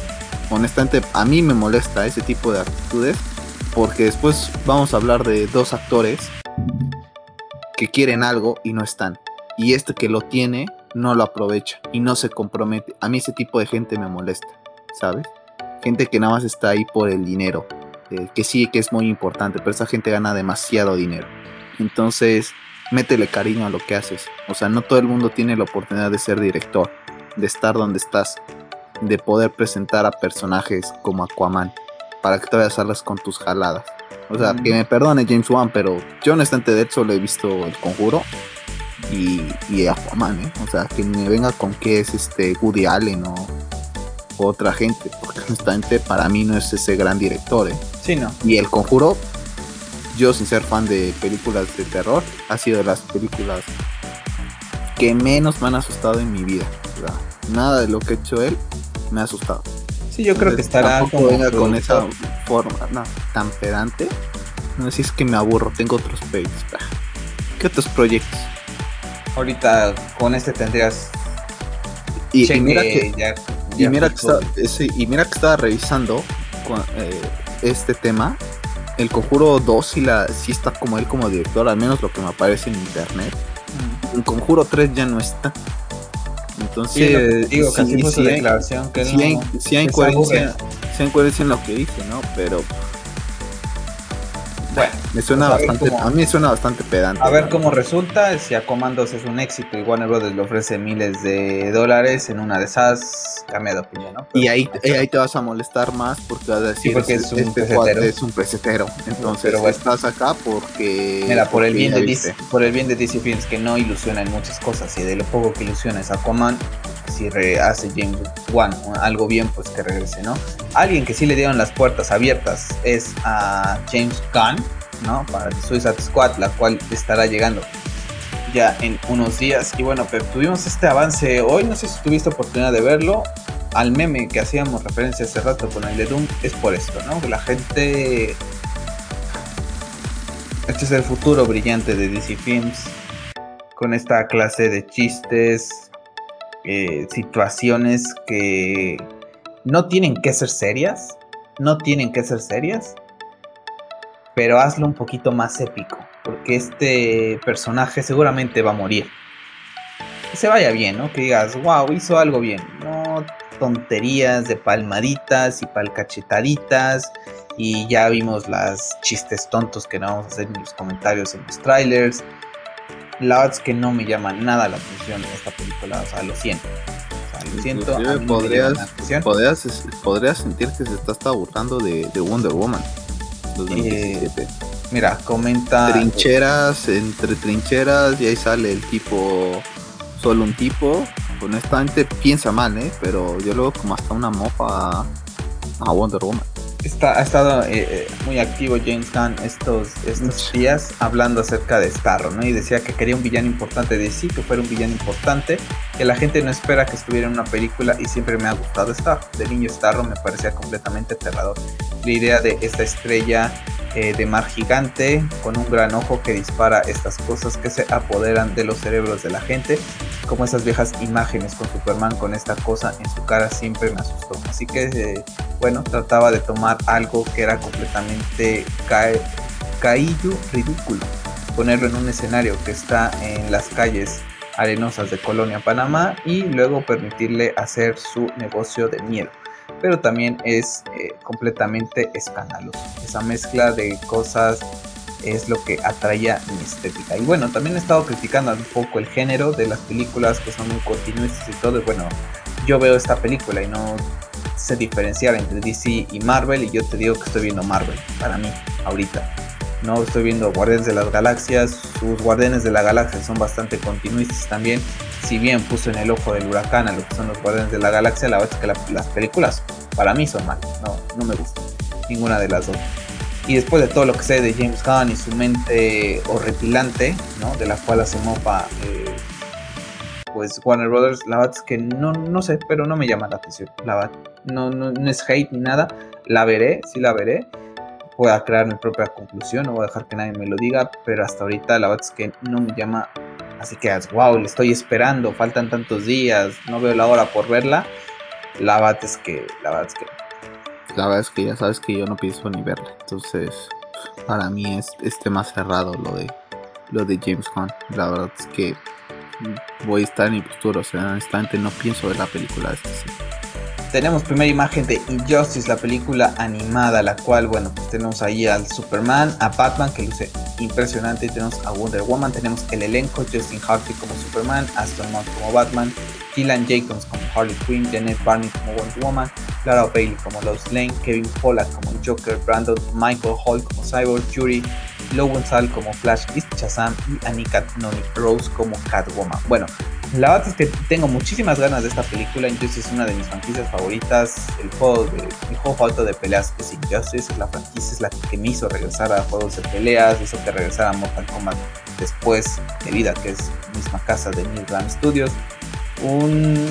Honestamente, a mí me molesta ese tipo de actitudes porque después vamos a hablar de dos actores que quieren algo y no están. Y este que lo tiene no lo aprovecha y no se compromete. A mí ese tipo de gente me molesta, ¿sabes? gente que nada más está ahí por el dinero, eh, que sí que es muy importante, pero esa gente gana demasiado dinero. Entonces, métele cariño a lo que haces. O sea, no todo el mundo tiene la oportunidad de ser director, de estar donde estás, de poder presentar a personajes como Aquaman, para que te vayas a con tus jaladas. O sea, que me perdone James Wan, pero yo honestamente de hecho solo he visto El Conjuro y, y Aquaman, ¿eh? O sea, que me venga con que es este Woody Allen o otra gente, porque honestamente para mí no es ese gran director. ¿eh? Sí, no. Y El Conjuro, yo sin ser fan de películas de terror, ha sido de las películas que menos me han asustado en mi vida. nada de lo que ha hecho él me ha asustado. Sí, yo creo que estará como venga con esa forma no, tan pedante. No sé si es que me aburro, tengo otros proyectos. ¿Qué otros proyectos? Ahorita con este tendrías y, mira que ya y mira, que está, y mira que estaba revisando eh, este tema. El Conjuro 2 sí, la, sí está como él como director, al menos lo que me aparece en internet. El Conjuro 3 ya no está. Entonces, digo, sí, casi sí, hay, declaración que sí, hay, sí hay coherencia, sí hay coherencia en lo que dice, ¿no? Pero bueno, Me suena bastante, a mí suena bastante pedante. A ver cómo resulta, si a Comandos es un éxito y Warner Brothers le ofrece miles de dólares, en una de esas cambia de opinión, ¿no? y ahí, ahí te vas a molestar más porque vas a decir, porque es un este es un pesetero. Entonces Pero estás acá porque... Mira, por el, bien de DC, por el bien de DC Films, que no ilusiona en muchas cosas, y de lo poco que ilusiona es Aquaman, si hace James Wan algo bien, pues que regrese, ¿no? Alguien que sí le dieron las puertas abiertas es a James Gunn, ¿no? Para Suicide Squad, la cual estará llegando ya en unos días. Y bueno, Pep, tuvimos este avance hoy, no sé si tuviste oportunidad de verlo. Al meme que hacíamos referencia hace rato con el de Doom es por esto, ¿no? Que la gente. Este es el futuro brillante de DC Films. Con esta clase de chistes, eh, situaciones que no tienen que ser serias. No tienen que ser serias pero hazlo un poquito más épico, porque este personaje seguramente va a morir. Que se vaya bien, ¿no? Que digas, wow, hizo algo bien. No tonterías de palmaditas y palcachetaditas. Y ya vimos las chistes tontos que no vamos a hacer en los comentarios en los trailers. La verdad es que no me llama nada la atención esta película, o sea, lo siento. O sea, lo siento. Podrías, podrías, podrías, sentir que se está, está burlando de Wonder Woman. Eh, mira, comenta. Trincheras, entre trincheras, y ahí sale el tipo, solo un tipo. Honestamente piensa mal, ¿eh? Pero yo luego como hasta una mofa a Wonder Woman está, ha estado eh, eh, muy activo James Gunn estos, estos días hablando acerca de Starro, ¿no? Y decía que quería un villano importante de sí, que fuera un villano importante, que la gente no espera que estuviera en una película y siempre me ha gustado Starro. De niño Starro me parecía completamente aterrador. La idea de esta estrella eh, de mar gigante con un gran ojo que dispara estas cosas que se apoderan de los cerebros de la gente, como esas viejas imágenes con Superman con esta cosa en su cara siempre me asustó. Así que, eh, bueno, trataba de tomar algo que era completamente caillo, ridículo, ponerlo en un escenario que está en las calles arenosas de Colonia, Panamá, y luego permitirle hacer su negocio de miedo pero también es eh, completamente escandaloso. Esa mezcla de cosas es lo que atraía mi estética. Y bueno, también he estado criticando un poco el género de las películas que son muy continuistas y todo. bueno, yo veo esta película y no sé diferenciar entre DC y Marvel y yo te digo que estoy viendo Marvel para mí ahorita. No estoy viendo Guardianes de las Galaxias, sus Guardianes de la Galaxia son bastante continuistas también. Si bien puso en el ojo del huracán a lo que son los Guardianes de la Galaxia, la verdad es que las películas para mí son malas, no, no me gustan, ninguna de las dos. Y después de todo lo que sé de James Gunn y su mente horripilante, ¿no? de la cual hace mofa eh, pues Warner Brothers, la verdad es que no, no sé, pero no me llama la atención. La verdad, no, no, no es hate ni nada, la veré, sí la veré. Pueda crear mi propia conclusión, no voy a dejar que nadie me lo diga, pero hasta ahorita la verdad es que no me llama, así que wow, le estoy esperando, faltan tantos días, no veo la hora por verla, la verdad es que, la verdad es que... La verdad es que ya sabes que yo no pienso ni verla, entonces para mí es, este más cerrado lo de, lo de James Gunn, la verdad es que voy a estar en mi postura, o sea, honestamente no pienso ver la película de este tenemos primera imagen de Injustice, la película animada, la cual, bueno, pues tenemos ahí al Superman, a Batman, que luce impresionante, y tenemos a Wonder Woman, tenemos el elenco, Justin Hartley como Superman, Aston Mott como Batman, Dylan Jacobs como Harley Quinn, Janet Barney como Wonder Woman, Lara Bailey como Lois Lane, Kevin Pollak como Joker, Brandon Michael Hall como Cyborg, Jury, Logan Sal como Flash, East Shazam y Anika Noni Rose como Catwoman. Bueno, la verdad es que tengo muchísimas ganas de esta película. Injustice es una de mis franquicias favoritas. El juego, de, mi juego favorito de peleas es Injustice. La franquicia es la que me hizo regresar a juegos de peleas, hizo que regresara a Mortal Kombat después de vida, que es misma casa de New Studios. Un...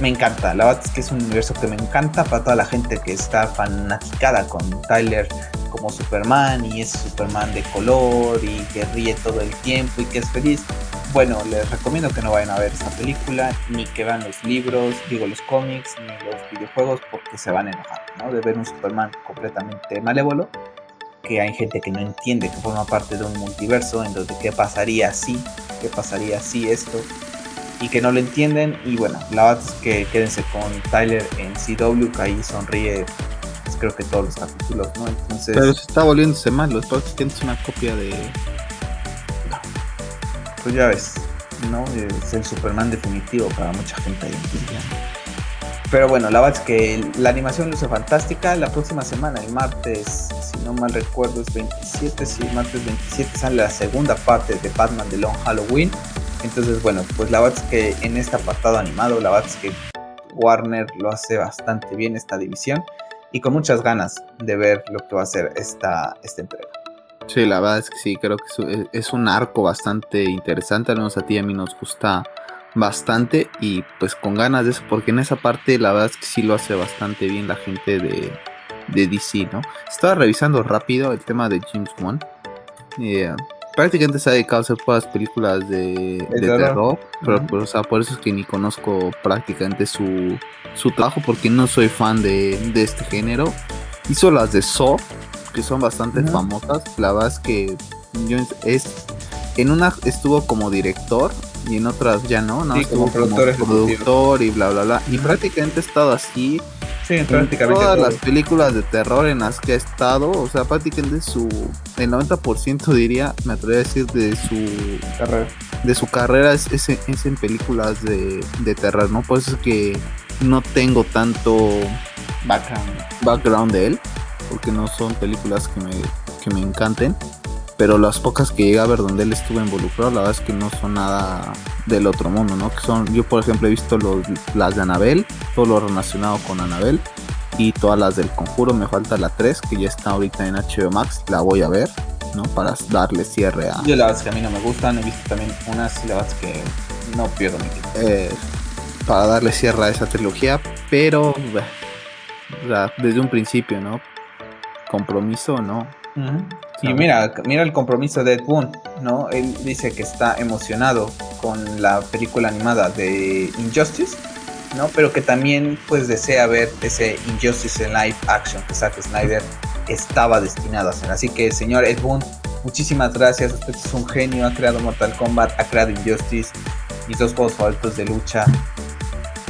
Me encanta, la verdad es que es un universo que me encanta para toda la gente que está fanaticada con Tyler como Superman y es Superman de color y que ríe todo el tiempo y que es feliz bueno, les recomiendo que no vayan a ver esta película, ni que vean los libros, digo los cómics, ni los videojuegos, porque se van a enojar, ¿no? De ver un Superman completamente malévolo, que hay gente que no entiende que forma parte de un multiverso, en donde qué pasaría si, qué pasaría si esto, y que no lo entienden, y bueno, la verdad es que quédense con Tyler en CW, que ahí sonríe creo que todos los capítulos, ¿no? Entonces... Pero se está volviéndose que es una copia de... Pues ya ves, ¿no? Es el Superman definitivo para mucha gente ahí. Pero bueno, la verdad es que la animación luce fantástica. La próxima semana, el martes, si no mal recuerdo, es 27. Si martes 27 sale la segunda parte de Batman de Long Halloween. Entonces, bueno, pues la verdad es que en este apartado animado, la verdad es que Warner lo hace bastante bien esta división y con muchas ganas de ver lo que va a ser esta, esta entrega. Sí, la verdad es que sí, creo que es un arco bastante interesante, al menos a ti y a mí nos gusta bastante y pues con ganas de eso, porque en esa parte la verdad es que sí lo hace bastante bien la gente de, de DC, ¿no? Estaba revisando rápido el tema de James Wan. Eh, prácticamente se ha dedicado a hacer todas películas de, terror, pero o sea, por eso es que ni conozco prácticamente su, su trabajo, porque no soy fan de, de este género. Hizo las de Saw, que son bastante famosas. La verdad es que yo es en una estuvo como director y en otras ya no, ¿no? como, productor, y bla, bla, bla. Y prácticamente ha estado así. Sí, en prácticamente todas las películas de terror en las que ha estado, o sea, prácticamente su, el 90% diría, me atrevería a decir, de su carrera, de su carrera es, es, en películas de, de, terror, ¿no? Por eso es que no tengo tanto background, background de él, porque no son películas que me, que me encanten pero las pocas que llegué a ver donde él estuvo involucrado, la verdad es que no son nada del otro mundo, ¿no? Que son, yo por ejemplo he visto las de Anabel, todo lo relacionado con Anabel y todas las del conjuro, me falta la 3 que ya está ahorita en HBO Max, la voy a ver, ¿no? Para darle cierre a... Yo la verdad es que a mí no me gustan, he visto también unas y la verdad es que no pierdo mi tiempo. Eh, para darle cierre a esa trilogía, pero sea, desde un principio, ¿no? Compromiso, ¿no? Y mira, mira el compromiso de Ed Boon, ¿no? Él dice que está emocionado con la película animada de Injustice, ¿no? Pero que también pues desea ver ese Injustice en live action que Zack Snyder estaba destinado a hacer. Así que señor Ed Boon, muchísimas gracias, usted es un genio, ha creado Mortal Kombat, ha creado Injustice, mis dos juegos favoritos de lucha.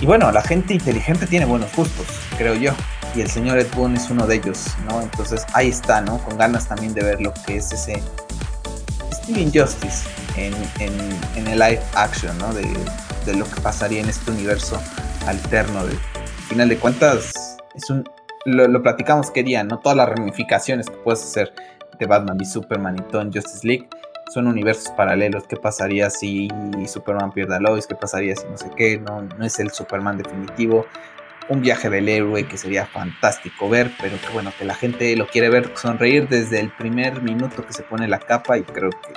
Y bueno, la gente inteligente tiene buenos gustos, creo yo y el señor Ed Boon es uno de ellos, ¿no? Entonces ahí está, ¿no? Con ganas también de ver lo que es ese Steve Injustice en, en, el live action, ¿no? De, lo que pasaría en este universo alterno. De, al final de cuentas, es un, lo, platicamos qué día, ¿no? Todas las ramificaciones que puedes hacer de Batman y Superman y todo en Justice League son universos paralelos. ¿Qué pasaría si Superman pierde a Lois? ¿Qué pasaría si no sé qué? No, no es el Superman definitivo un viaje del héroe que sería fantástico ver, pero que bueno, que la gente lo quiere ver sonreír desde el primer minuto que se pone la capa y creo que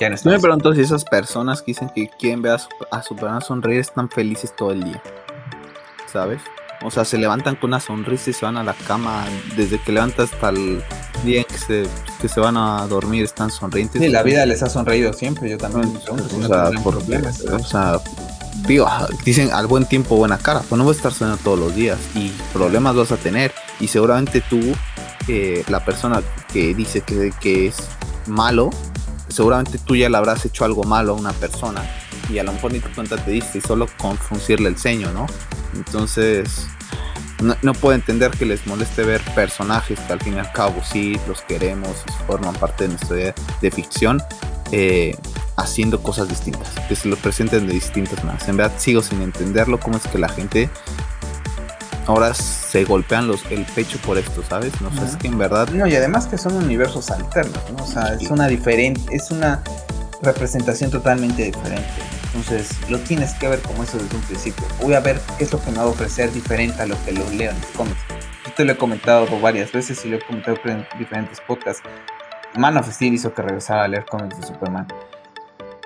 ya no está. me pregunto si esas personas que dicen que quieren ver a, Superman sonreír están felices todo el día, ¿sabes? O sea, se levantan con una sonrisa y se van a la cama desde que levantan hasta el día en que se, que se van a dormir, están sonrientes. Sí, la vida les ha sonreído siempre, yo también. o, sea, por, problemas, o sea, dicen al buen tiempo, buena cara, pues no vas a estar sonando todos los días y problemas vas a tener. Y seguramente tú, eh, la persona que dice que, que, es malo, seguramente tú ya le habrás hecho algo malo a una persona y a lo mejor ni tu cuenta te diste y solo con fruncirle el ceño, ¿no? Entonces, no, puedo entender que les moleste ver personajes que al fin y al cabo sí los queremos forman parte de nuestra idea de ficción. Eh, haciendo cosas distintas, que se lo presenten de distintas maneras. En verdad sigo sin entenderlo, cómo es que la gente ahora se golpean los, el pecho por esto, ¿sabes? No sé, es que en verdad... No, y además que son universos alternos, ¿no? O sea, es una diferente, es una representación totalmente diferente. Entonces, lo tienes que ver como eso desde un principio. Voy a ver qué es lo que me va a ofrecer diferente a lo que lo leo en los cómics. Yo te lo he comentado varias veces y lo he comentado en diferentes podcasts. Man of Steel hizo que regresara a leer cómics de Superman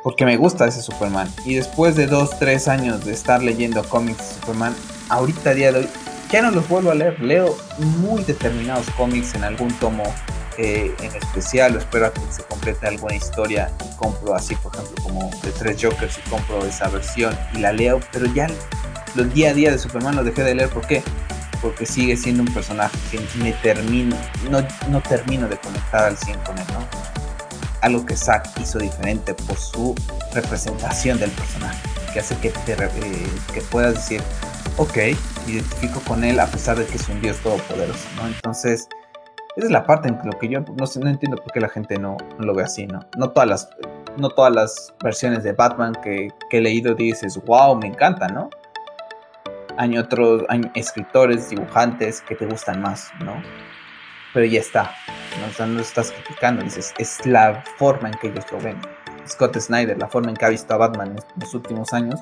porque me gusta ese Superman. Y después de dos, tres años de estar leyendo cómics de Superman, ahorita a día de hoy ya no los vuelvo a leer. Leo muy determinados cómics en algún tomo eh, en especial, o espero que se complete alguna historia y compro así, por ejemplo, como de tres Jokers y compro esa versión y la leo, pero ya los día a día de Superman lo dejé de leer. ¿Por qué? Porque sigue siendo un personaje que me termino, no, no termino de conectar al 100 con él, ¿no? algo que Zack hizo diferente por su representación del personaje, que hace que, te, eh, que puedas decir, ok, identifico con él a pesar de que es un dios todopoderoso, ¿no? Entonces, esa es la parte en lo que yo no, no entiendo por qué la gente no, lo ve así, ¿no? No todas las, no todas las versiones de Batman que, he leído dices, wow, me encanta, ¿no? Hay otros hay escritores, dibujantes que te gustan más, ¿no? Pero ya está, ¿no? no lo estás criticando, dices, es la forma en que ellos lo ven. Scott Snyder, la forma en que ha visto a Batman en los últimos años,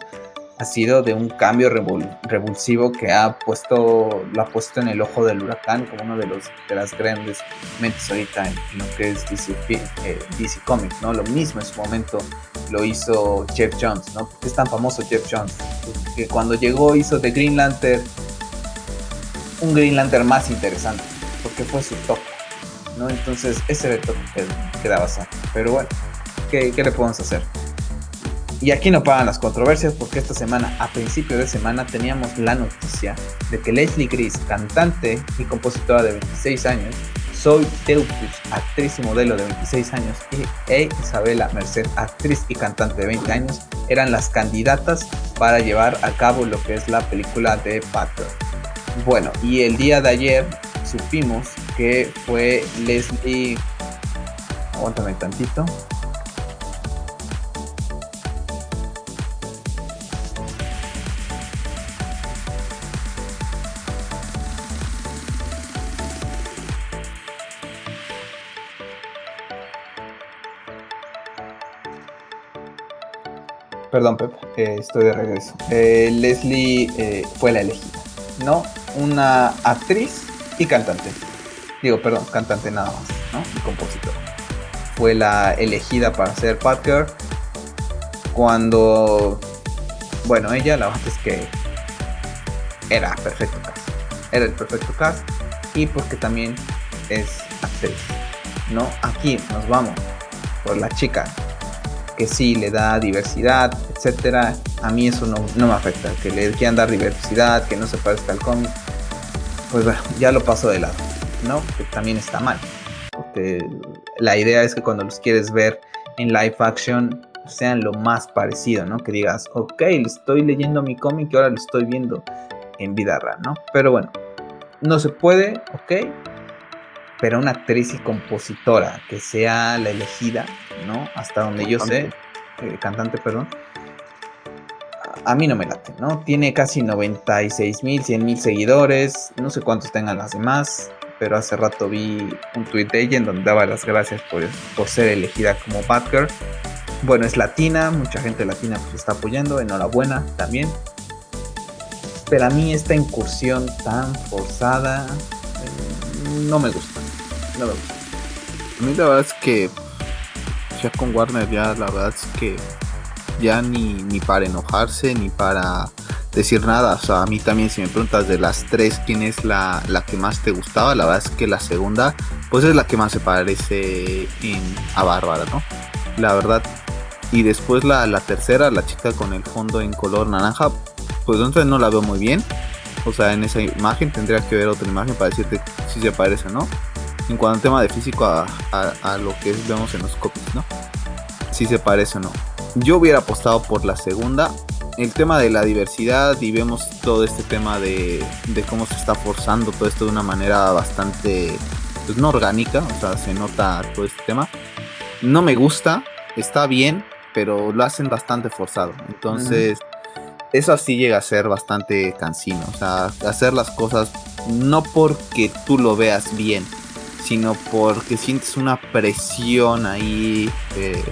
ha sido de un cambio revulsivo que ha puesto, lo ha puesto en el ojo del huracán como uno de, los, de las grandes mentes ahorita en, lo que es DC, eh, Comics, ¿no? Lo mismo en su momento lo hizo Jeff Jones, ¿no? ¿Por qué es tan famoso Jeff Jones? Que cuando llegó hizo de Green Lantern un Green Lantern más interesante, porque fue su toque, ¿no? Entonces ese era el toque que, que daba Pero bueno, ¿qué, ¿qué le podemos hacer? Y aquí no pagan las controversias porque esta semana, a principio de semana, teníamos la noticia de que Leslie Gris, cantante y compositora de 26 años, Zoe Delpich, actriz y modelo de 26 años, y e Isabela Merced, actriz y cantante de 20 años, eran las candidatas para llevar a cabo lo que es la película de Batgirl. Bueno, y el día de ayer supimos que fue Leslie... Aguántame tantito. Perdón, Pep, eh, estoy de regreso. Eh, Leslie eh, fue la elegida, ¿no? Una actriz y cantante. Digo, perdón, cantante nada más, ¿no? Y compositor. Fue la elegida para ser Parker. Cuando, bueno, ella, la verdad es que era perfecto cast. Era el perfecto cast. Y porque también es actriz, ¿no? Aquí nos vamos por la chica que sí le da diversidad, etcétera, a mí eso no, me afecta. Que le quieran dar diversidad, que no se parezca al cómic, pues bueno, ya lo paso de lado, ¿no? Que también está mal. Porque la idea es que cuando los quieres ver en live action sean lo más parecido, ¿no? Que digas, ok, estoy leyendo mi cómic y ahora lo estoy viendo en vida real, ¿no? Pero bueno, no se puede, ok, pero una actriz y compositora que sea la elegida, ¿no? Hasta donde yo sé, eh, cantante, perdón, a mí no me late, ¿no? Tiene casi 96 mil, 100 mil seguidores, no sé cuántos tengan las demás, pero hace rato vi un tweet de ella en donde daba las gracias por, por ser elegida como Batgirl. Bueno, es latina, mucha gente latina pues está apoyando, enhorabuena también. Pero a mí esta incursión tan forzada eh, no me gusta. A mí la verdad es que ya con Warner ya la verdad es que ya ni, ni para enojarse ni para decir nada. O sea, a mí también si me preguntas de las tres quién es la, que más te gustaba, la verdad es que la segunda pues es la que más se parece a Bárbara, ¿no? La verdad. Y después la, la tercera, la chica con el fondo en color naranja, pues entonces no la veo muy bien. O sea, en esa imagen tendría que ver otra imagen para decirte si se parece o no en cuanto al tema de físico a, lo que vemos en los copies, ¿no? Si se parece o no. Yo hubiera apostado por la segunda. El tema de la diversidad y vemos todo este tema de, cómo se está forzando todo esto de una manera bastante, pues no orgánica, o sea, se nota todo este tema. No me gusta, está bien, pero lo hacen bastante forzado. Entonces, eso así llega a ser bastante cansino. O sea, hacer las cosas no porque tú lo veas bien, sino porque sientes una presión ahí eh,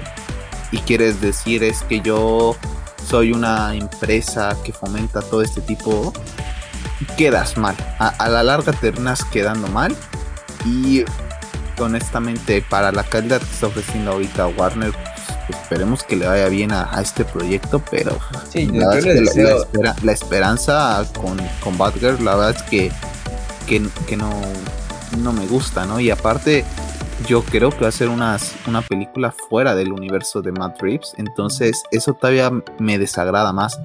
y quieres decir es que yo soy una empresa que fomenta todo este tipo, quedas mal. A, la larga terminas quedando mal y honestamente para la calidad que está ofreciendo ahorita Warner pues, esperemos que le vaya bien a, este proyecto, pero la, esperanza con, con Batgirl, la verdad es que, que no, no me gusta, ¿no? Y aparte, yo creo que va a ser una, una película fuera del universo de Matt Reeves, entonces eso todavía me desagrada más.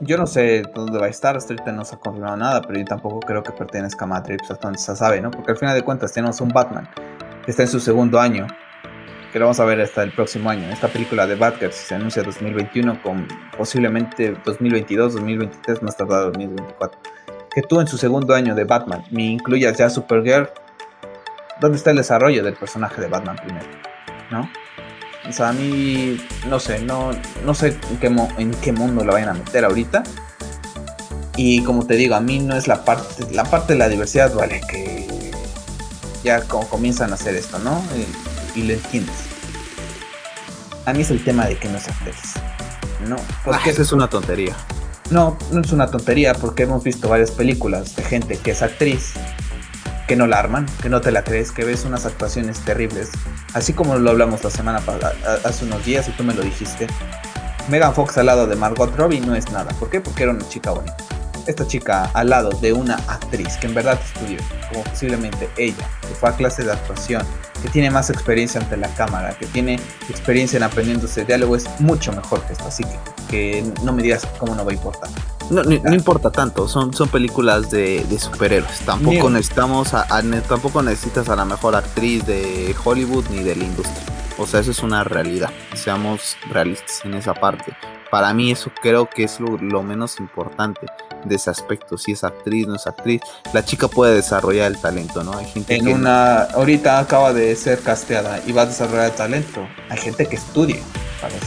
Yo no sé dónde va a estar, hasta ahorita no se ha confirmado nada, pero yo tampoco creo que pertenezca a Matt Reeves, hasta donde se sabe, ¿no? Porque al final de cuentas tenemos un Batman que está en su segundo año que lo vamos a ver hasta el próximo año. Esta película de Batgirl se anuncia 2021 con posiblemente 2022, 2023, más tardado 2024. Que tú en su segundo año de Batman me incluyas ya Supergirl, ¿dónde está el desarrollo del personaje de Batman primero? ¿No? O sea, a mí, no sé, no, no sé en qué, en qué mundo lo vayan a meter ahorita. Y como te digo, a mí no es la parte, la parte de la diversidad, vale, que ya como comienzan a hacer esto, ¿no? Y, lo entiendes. A mí es el tema de que no es actriz. No, porque ah, eso es una tontería. No, no es una tontería porque hemos visto varias películas de gente que es actriz, que no la arman, que no te la crees, que ves unas actuaciones terribles. Así como lo hablamos la semana pasada, hace unos días y tú me lo dijiste. Megan Fox al lado de Margot Robbie no es nada. ¿Por qué? Porque era una chica bonita esta chica al lado de una actriz que en verdad estudió, como posiblemente ella, que fue a clase de actuación, que tiene más experiencia ante la cámara, que tiene experiencia en aprendiéndose diálogo, es mucho mejor que esto. Así que, no me digas cómo no va a importar. No, no, importa tanto, son, son películas de, superhéroes. Tampoco necesitamos a, tampoco necesitas a la mejor actriz de Hollywood ni de la industria. O sea, eso es una realidad. Seamos realistas en esa parte. Para mí eso creo que es lo, menos importante de ese aspecto. Si es actriz, no es actriz. La chica puede desarrollar el talento, ¿no? Hay gente en una, ahorita acaba de ser casteada y va a desarrollar el talento. Hay gente que estudia eso.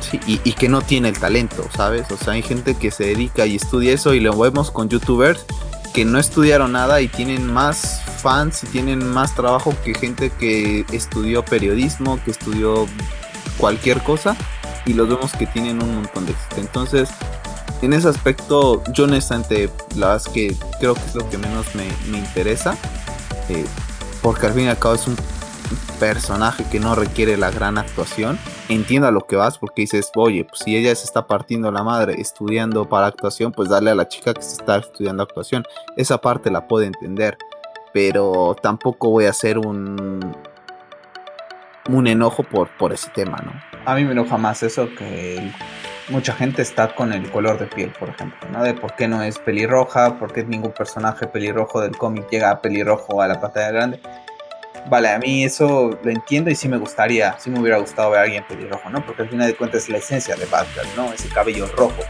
Sí, y, y, que no tiene el talento, ¿sabes? O sea, hay gente que se dedica y estudia eso y lo vemos con youtubers que no estudiaron nada y tienen más fans y tienen más trabajo que gente que estudió periodismo, que estudió cualquier cosa y los vemos que tienen un montón de éxito. Entonces, en ese aspecto, yo honestamente, la verdad es que creo que es lo que menos me, interesa, eh, porque al fin y al cabo es un personaje que no requiere la gran actuación. Entienda lo que vas, porque dices, oye, pues si ella se está partiendo la madre estudiando para actuación, pues dale a la chica que se está estudiando actuación. Esa parte la puedo entender, pero tampoco voy a hacer un, un enojo por, por ese tema, ¿no? A mí me enoja más eso que mucha gente está con el color de piel, por ejemplo, ¿no? De por qué no es pelirroja, por qué ningún personaje pelirrojo del cómic llega a pelirrojo a la pantalla grande. Vale, a mí eso lo entiendo y sí me gustaría, sí me hubiera gustado ver a alguien pelirrojo, ¿no? Porque al final de cuentas es la esencia de Batgirl, ¿no? Ese cabello rojo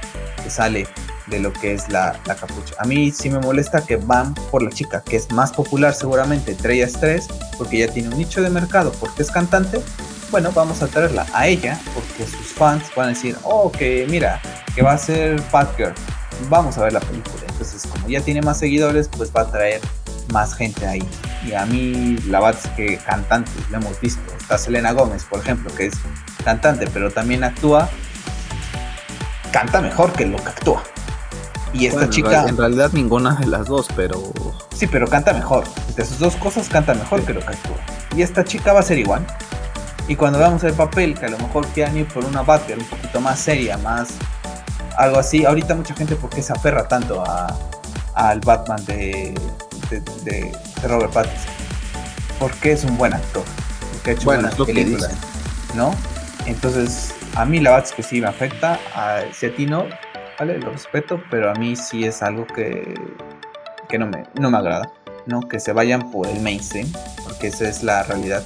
que sale de lo que es la, la, capucha. A mí sí me molesta que van por la chica, que es más popular seguramente entre ellas tres, porque ella tiene un nicho de mercado, porque es cantante. Bueno, vamos a traerla a ella, porque sus fans van a decir, oh, que mira, que va a ser Batgirl. Vamos a ver la película. Entonces, como ya tiene más seguidores, pues va a traer más gente ahí. Y a mí, la verdad es que cantantes, lo hemos visto. Está Selena Gómez, por ejemplo, que es cantante, pero también actúa. Canta mejor que lo que actúa. Y esta chica. En realidad ninguna de las dos, pero. Sí, pero canta mejor. De sus dos cosas canta mejor que lo que actúa. Y esta chica va a ser igual. Y cuando veamos el papel, que a lo mejor quieran ir por una Batgirl un poquito más seria, más. algo así. Ahorita mucha gente, porque se aferra tanto a, al Batman de, de, Robert Pattinson? Porque es un buen actor. Porque ha hecho buenas películas. ¿No? Entonces, a mí la verdad es que sí me afecta. A, si a ti no, ¿vale? Lo respeto, pero a mí sí es algo que, que no, me, no me agrada, ¿no? Que se vayan por el mainstream, porque esa es la realidad.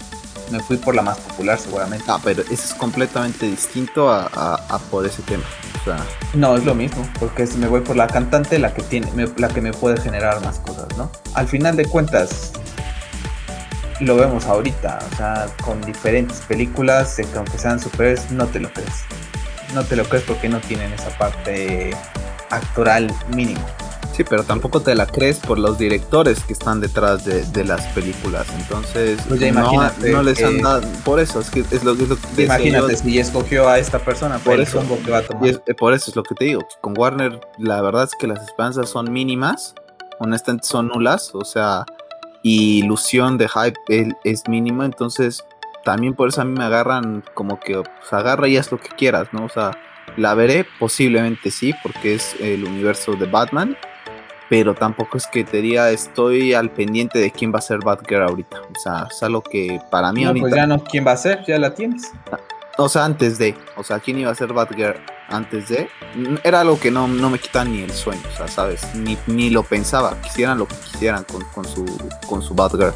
Me fui por la más popular seguramente. Ah, pero eso es completamente distinto a, a, por ese tema. O sea... No, es lo mismo, porque si me voy por la cantante, la que, tiene, la que me puede generar más cosas, ¿no? Al final de cuentas, lo vemos ahorita, o sea, con diferentes películas, que aunque sean superhéroes, no te lo crees no te lo crees porque no tienen esa parte actoral mínima. Sí, pero tampoco te la crees por los directores que están detrás de, las películas. Entonces, pues no, les han dado. Por eso, es que es lo, que Imagínate si escogió a esta persona por eso, que va a tomar. Eh, por eso es lo que te digo. Con Warner, la verdad es que las esperanzas son mínimas. Honestamente, son nulas. O sea, y ilusión de hype es, es mínima. Entonces, también por eso a mí me agarran como que pues, agarra y haz lo que quieras, ¿no? O sea, la veré, posiblemente sí, porque es el universo de Batman, pero tampoco es que te diga estoy al pendiente de quién va a ser Batgirl ahorita. O sea, es algo que para mí no, Pues ya no, ¿quién va a ser? Ya la tienes. O sea, antes de, o sea, quién iba a ser Batgirl antes de, era algo que no, no me quita ni el sueño, o sea, ¿sabes? Ni, ni lo pensaba, quisieran lo que quisieran con, con su, con su Batgirl.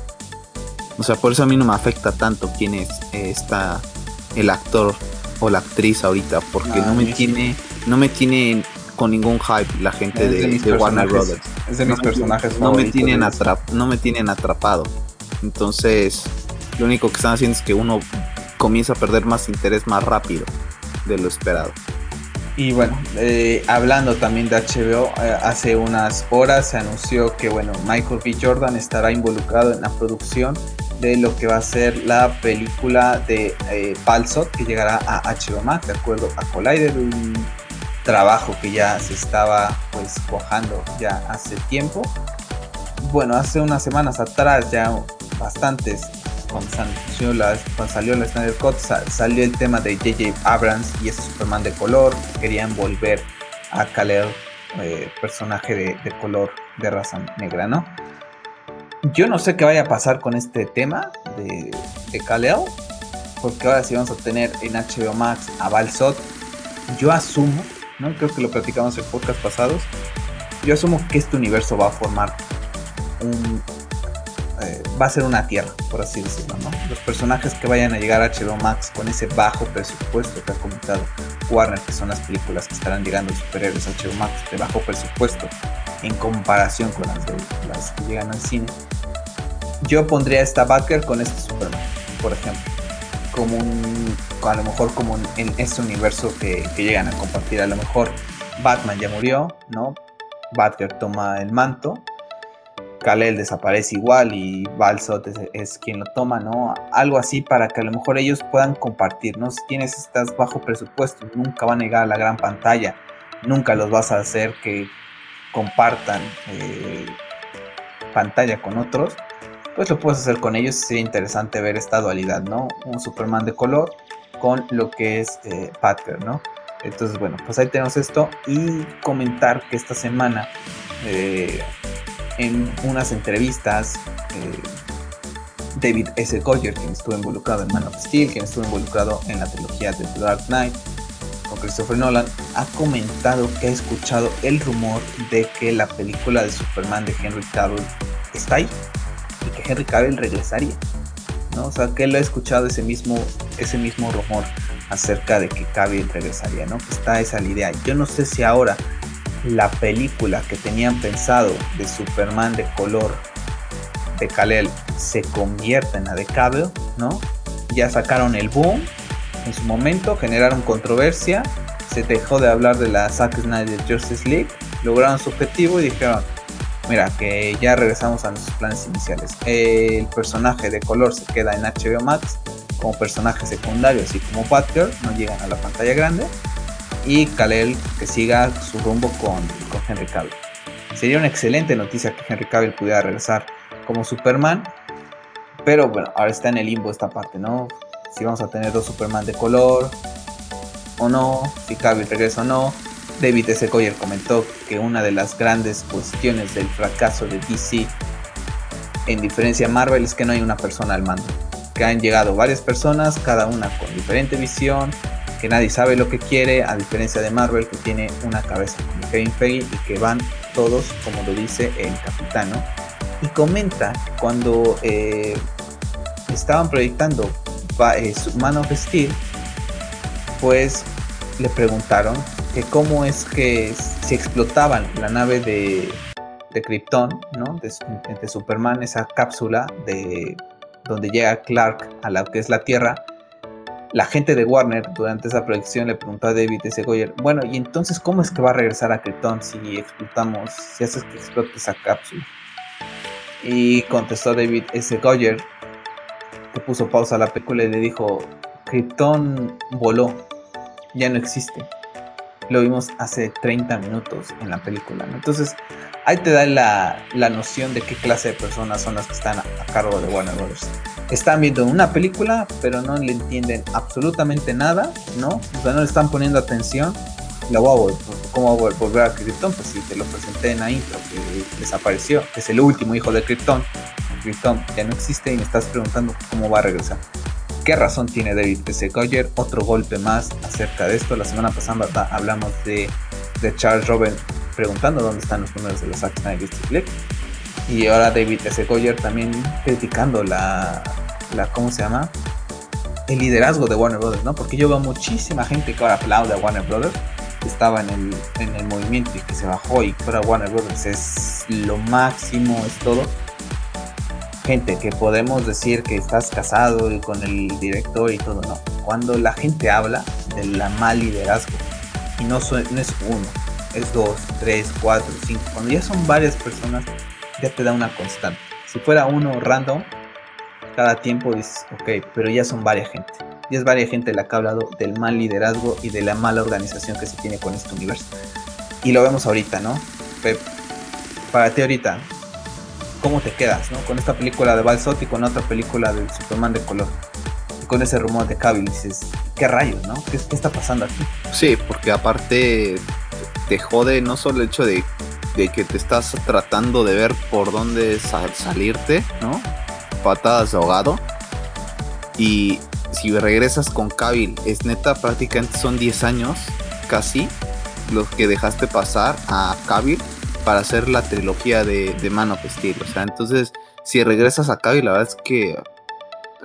O sea, por eso a mí no me afecta tanto quién es eh, está el actor o la actriz ahorita, porque no, me tiene, no me tiene con ningún hype la gente de, Warner Brothers. Es de mis personajes no me tienen no me tienen atrapado. Entonces, lo único que están haciendo es que uno comienza a perder más interés más rápido de lo esperado. Y bueno, eh, hablando también de HBO, eh, hace unas horas se anunció que bueno, Michael B. Jordan estará involucrado en la producción de lo que va a ser la película de eh, que llegará a HBO Max, de acuerdo a Collider, un trabajo que ya se estaba pues cojando ya hace tiempo. Bueno, hace unas semanas atrás, ya bastantes, cuando salió la, cuando salió Snyder Cut, salió el tema de JJ Abrams y ese Superman de color, querían volver a Kal-El, eh, personaje de, de color de raza negra, ¿no? Yo no sé qué vaya a pasar con este tema de, de Kaleo, porque ahora sí vamos a tener en HBO Max a Balsot. Yo asumo, ¿no? creo que lo platicamos en podcast pasados, yo asumo que este universo va a formar un... Eh, va a ser una tierra, por así decirlo, ¿no? Los personajes que vayan a llegar a HBO Max con ese bajo presupuesto que ha comentado Warner, que son las películas que estarán llegando superhéroes a HBO Max de bajo presupuesto en comparación con las, de, las que llegan al cine, yo pondría esta Batgirl con este Superman, por ejemplo. Como un, a lo mejor como en este universo que, llegan a compartir. A lo mejor Batman ya murió, ¿no? Batgirl toma el manto. Kal-El desaparece igual y Balsot es, quien lo toma, ¿no? Algo así para que a lo mejor ellos puedan compartir, ¿no? Si tienes estas bajo presupuesto, nunca van a llegar a la gran pantalla, nunca los vas a hacer que compartan eh, pantalla con otros pues lo puedes hacer con ellos. Sería interesante ver esta dualidad, ¿no? Un Superman de color con lo que es eh, ¿no? Entonces, bueno, pues ahí tenemos esto y comentar que esta semana eh, en unas entrevistas eh, David S. Goyer, quien estuvo involucrado en Man of Steel, quien estuvo involucrado en la trilogía de The Dark Knight con Christopher Nolan, ha comentado que ha escuchado el rumor de que la película de Superman de Henry Cavill está ahí, que Henry Cavill regresaría. ¿no? O sea, que él ha escuchado ese mismo, ese mismo rumor acerca de que Cavill regresaría, ¿no? Que está esa la idea. Yo no sé si ahora la película que tenían pensado de Superman de color de Kal-El se convierte en la de Cavill, ¿no? Ya sacaron el boom en su momento, generaron controversia, se dejó de hablar de la Zack Snyder Justice League, lograron su objetivo y dijeron, Mira, que ya regresamos a nuestros planes iniciales. El personaje de color se queda en HBO Max como personaje secundario, así como Batgirl, no llegan a la pantalla grande. Y Kalel que siga su rumbo con, con Henry Cavill. Sería una excelente noticia que Henry Cavill pudiera regresar como Superman. Pero bueno, ahora está en el limbo esta parte, ¿no? Si vamos a tener dos Superman de color o no, si Cavill regresa o no David S. Goyer comentó que una de las grandes cuestiones del fracaso de DC en diferencia a Marvel es que no hay una persona al mando, que han llegado varias personas, cada una con diferente visión, que nadie sabe lo que quiere, a diferencia de Marvel que tiene una cabeza como Kevin Feige y que van todos, como lo dice el capitano. Y comenta cuando eh, estaban proyectando eh, Man of Steel, pues le preguntaron que cómo es que se explotaban la nave de, Krypton, ¿no? De, Superman, esa cápsula de donde llega Clark a lo que es la Tierra. La gente de Warner durante esa proyección le preguntó a David S. Goyer, bueno, y entonces cómo es que va a regresar a Krypton si explotamos, si haces que explote esa cápsula? Y contestó David S. Goyer, que puso pausa a la película y le dijo, Krypton voló, ya no existe lo vimos hace 30 minutos en la película. Entonces, ahí te da la, la, noción de qué clase de personas son las que están a, cargo de Warner Bros. Están viendo una película, pero no le entienden absolutamente nada, ¿no? O sea, no le están poniendo atención. La voy a ¿Cómo voy a volver a Krypton? Pues si te lo presenté en la intro, que desapareció, es el último hijo de Krypton. Krypton ya no existe y me estás preguntando cómo va a regresar. ¿Qué razón tiene David. Goyer? Otro golpe más acerca de esto. La semana pasada hablamos de, Charles Robin preguntando dónde están los números de los Zack Snyder Y ahora David. Goyer también criticando la, la, ¿cómo se llama? El liderazgo de Warner Brothers, ¿no? Porque yo veo muchísima gente que ahora aplaude a Warner Brothers, estaba en el, en el movimiento y que se bajó y fuera Warner Brothers es lo máximo, es todo. Gente que podemos decir que estás casado y con el director y todo, no. Cuando la gente habla de la mal liderazgo, y no, no es uno, es dos, tres, cuatro, cinco, cuando ya son varias personas, ya te da una constante. Si fuera uno random, cada tiempo dices, ok, pero ya son varias gente. Ya es varias gente la que ha hablado del mal liderazgo y de la mala organización que se tiene con este universo. Y lo vemos ahorita, ¿no? para ti ahorita, ¿cómo te quedas, ¿no? Con esta película de Balsot y con otra película del Superman de color. Con ese rumor de Cavill, dices, ¿qué rayos, no? ¿Qué, ¿Qué, está pasando aquí? Sí, porque aparte te jode no solo el hecho de de que te estás tratando de ver por dónde salirte, ¿no? Patadas de ahogado. Y si regresas con Kabil, es neta, prácticamente son 10 años casi los que dejaste pasar a Kabil para hacer la trilogía de, de Man of Steel. O sea, entonces, si regresas a Kabil, la verdad es que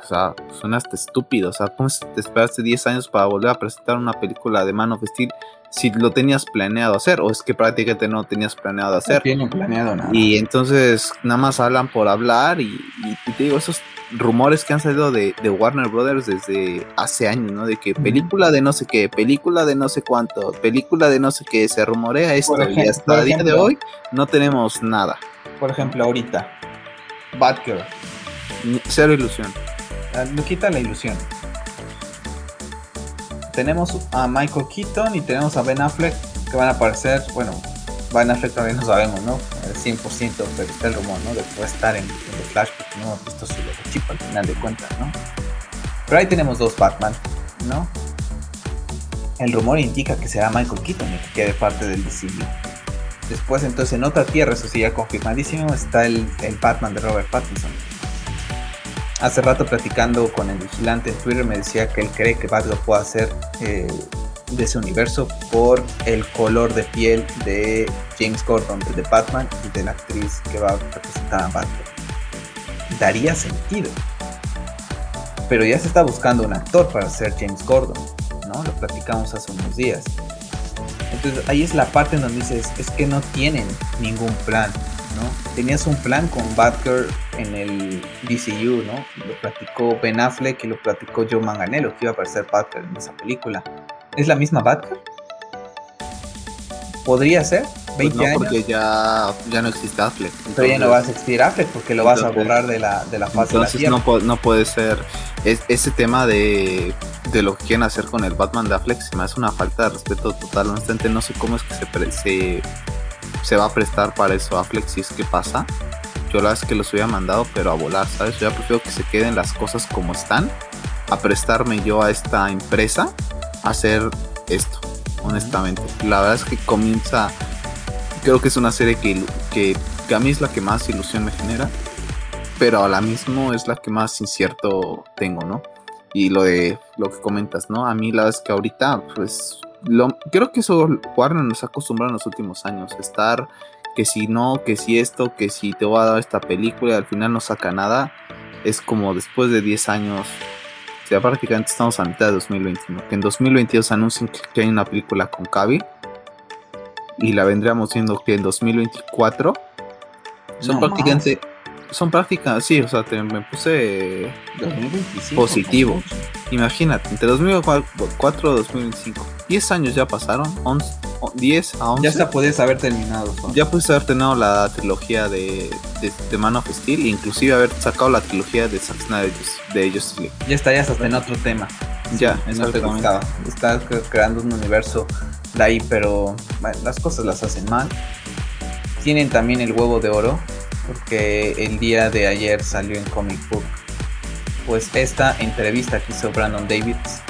o sea, hasta estúpido. O sea, ¿cómo te esperaste 10 años para volver a presentar una película de Man of Steel si lo tenías planeado hacer? O es que prácticamente no tenías planeado hacer. No tienen planeado nada. Y entonces nada más hablan por hablar. Y, te digo, esos rumores que han salido de, Warner Brothers desde hace años, ¿no? De que película de no sé qué, película de no sé cuánto, película de no sé qué, se rumorea esto. y hasta el día de hoy no tenemos nada. Por ejemplo, ahorita, Batgirl. Cero ilusión. Ah, quita la ilusión. Tenemos a Michael Keaton y tenemos a Ben Affleck que van a aparecer, bueno, Ben Affleck todavía no sabemos, ¿no? El 100%, pero está el rumor, ¿no? De que a estar en, The Flash porque no hemos visto su logotipo al final de cuentas, ¿no? Pero ahí tenemos dos Batman, ¿no? El rumor indica que será Michael Keaton el que quede parte del DCU. Después, entonces, en otra tierra, eso sí ya confirmadísimo, está el, el Batman de Robert Pattinson Hace rato platicando con el vigilante en Twitter me decía que él cree que Batgirl puede ser eh, de ese universo por el color de piel de James Gordon, de Batman y de la actriz que va a representar a Batgirl. Daría sentido. Pero ya se está buscando un actor para ser James Gordon, ¿no? Lo platicamos hace unos días. Entonces ahí es la parte en donde dices, es que no tienen ningún plan Tenías un plan con Batgirl en el DCU, ¿no? Lo platicó Ben Affleck y lo platicó Joe Manganello, que iba a aparecer Batgirl en esa película. ¿Es la misma Batgirl? ¿Podría ser? 20 pues no, porque ya, ya no existe Affleck. Pero ya no vas a existir Affleck porque lo vas a borrar de la, de la fase entonces no, no puede ser. Es, ese tema de, de, lo que quieren hacer con el Batman de Affleck se me hace una falta de respeto total. Honestamente, no sé cómo es que se, se se va a prestar para eso Affleck si es que pasa. Yo la verdad es que los hubiera mandado, pero a volar, ¿sabes? Yo ya prefiero que se queden las cosas como están, a prestarme yo a esta empresa a hacer esto, honestamente. La verdad es que comienza, creo que es una serie que, que, a mí es la que más ilusión me genera, pero a la misma es la que más incierto tengo, ¿no? Y lo de lo que comentas, ¿no? A mí la verdad es que ahorita, pues creo que eso Warner nos ha acostumbrado en los últimos años, estar que si no, que si esto, que si te voy a dar esta película y al final no saca nada, es como después de 10 años, ya prácticamente estamos a mitad de 2021, que en 2022 anuncien que, hay una película con Cavi y la vendríamos viendo que en 2024 son prácticamente son prácticas, sí, o sea, me puse positivo. Imagínate, entre 2004 y 2025, 10 años ya pasaron, 10 a 11. Ya se puedes haber terminado. Ya puedes haber terminado la trilogía de, de, Man of Steel, inclusive haber sacado la trilogía de Zack Snyder de Justice League. Ya estarías hasta en otro tema. Ya, no te gustaba. Estás creando un universo de ahí, pero las cosas las hacen mal. Tienen también el huevo de oro porque el día de ayer salió en Comic Book pues esta entrevista que hizo Brandon Davids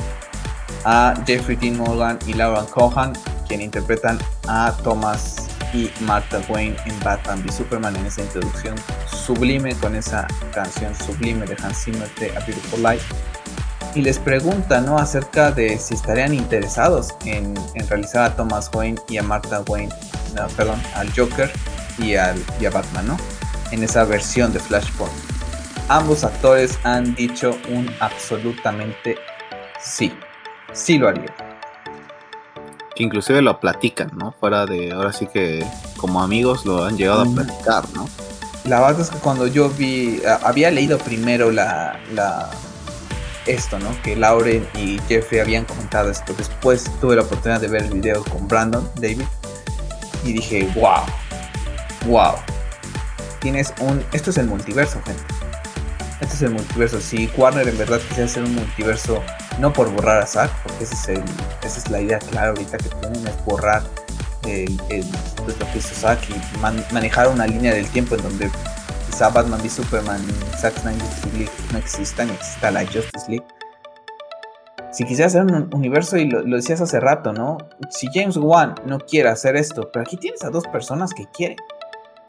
a Jeffrey Dean Morgan y Lauren Cohan quien interpretan a Thomas y Martha Wayne en Batman v Superman en esa introducción sublime con esa canción sublime de Hans Zimmer de A Beautiful Life y les pregunta ¿no? acerca de si estarían interesados en, realizar a Thomas Wayne y a Martha Wayne, perdón, al Joker y, al, y a Batman, ¿no? En esa versión de Flashpoint. Ambos actores han dicho un absolutamente sí. Sí lo haría. Que inclusive lo platican, ¿no? Fuera de, ahora sí que como amigos lo han llegado a platicar, ¿no? La verdad es que cuando yo vi, había leído primero la, la esto, ¿no? Que Lauren y Jeffrey habían comentado esto. Después tuve la oportunidad de ver el video con Brandon, David, y dije, wow, wow. Tienes un, esto es el multiverso, gente. Este es el multiverso. Si Warner en verdad quisiera hacer un multiverso, no por borrar a Zack, porque el, esa es la idea clara ahorita que tienen, es borrar el, pues, lo que hizo Zack y manejar una línea del tiempo en donde quizá Batman v Superman y Zack Snyder League no existan, exista la Justice League. Si quisiera hacer un universo, y lo, lo, decías hace rato, ¿no? Si James Wan no quiere hacer esto, pero aquí tienes a dos personas que quieren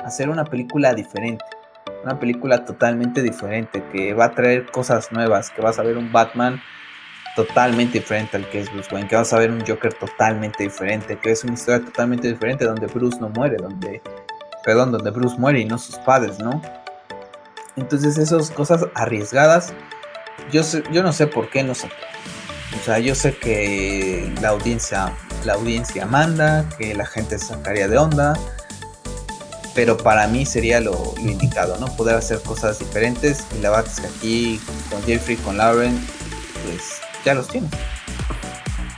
hacer una película diferente una película totalmente diferente, que va a traer cosas nuevas, que vas a ver un Batman totalmente diferente al que es Bruce Wayne, que vas a ver un Joker totalmente diferente, que es una historia totalmente diferente donde Bruce no muere, donde, perdón, donde Bruce muere y no sus padres, ¿no? Entonces esas cosas arriesgadas, yo, yo no sé por qué no se O sea, yo sé que la audiencia, la audiencia manda, que la gente se sacaría de onda, pero para mí sería lo, indicado, ¿no? Poder hacer cosas diferentes y la verdad es que aquí con Jeffrey, con Lauren, pues ya los tienes.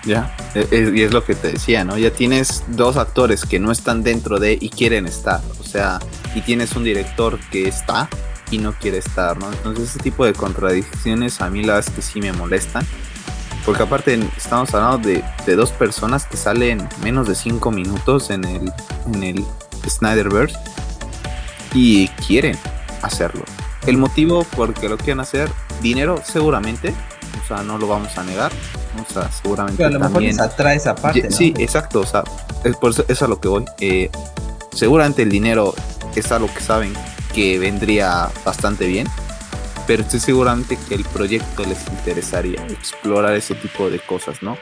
Ya, e, e, y es lo que te decía, ¿no? Ya tienes dos actores que no están dentro de y quieren estar, o sea, y tienes un director que está y no quiere estar, ¿no? Entonces ese tipo de contradicciones a mí la verdad es que sí me molestan. Porque aparte estamos hablando de, de dos personas que salen menos de cinco minutos en el, en el Snyderverse y quieren hacerlo. El motivo por que lo quieren hacer, dinero seguramente, o sea, no lo vamos a negar, o sea, seguramente Pero a lo también... mejor atrae esa parte. Sí, exacto, o sea, es por eso, es a lo que voy. Eh, seguramente el dinero es algo que saben que vendría bastante bien, pero estoy seguramente que el proyecto les interesaría explorar ese tipo de cosas, ¿no?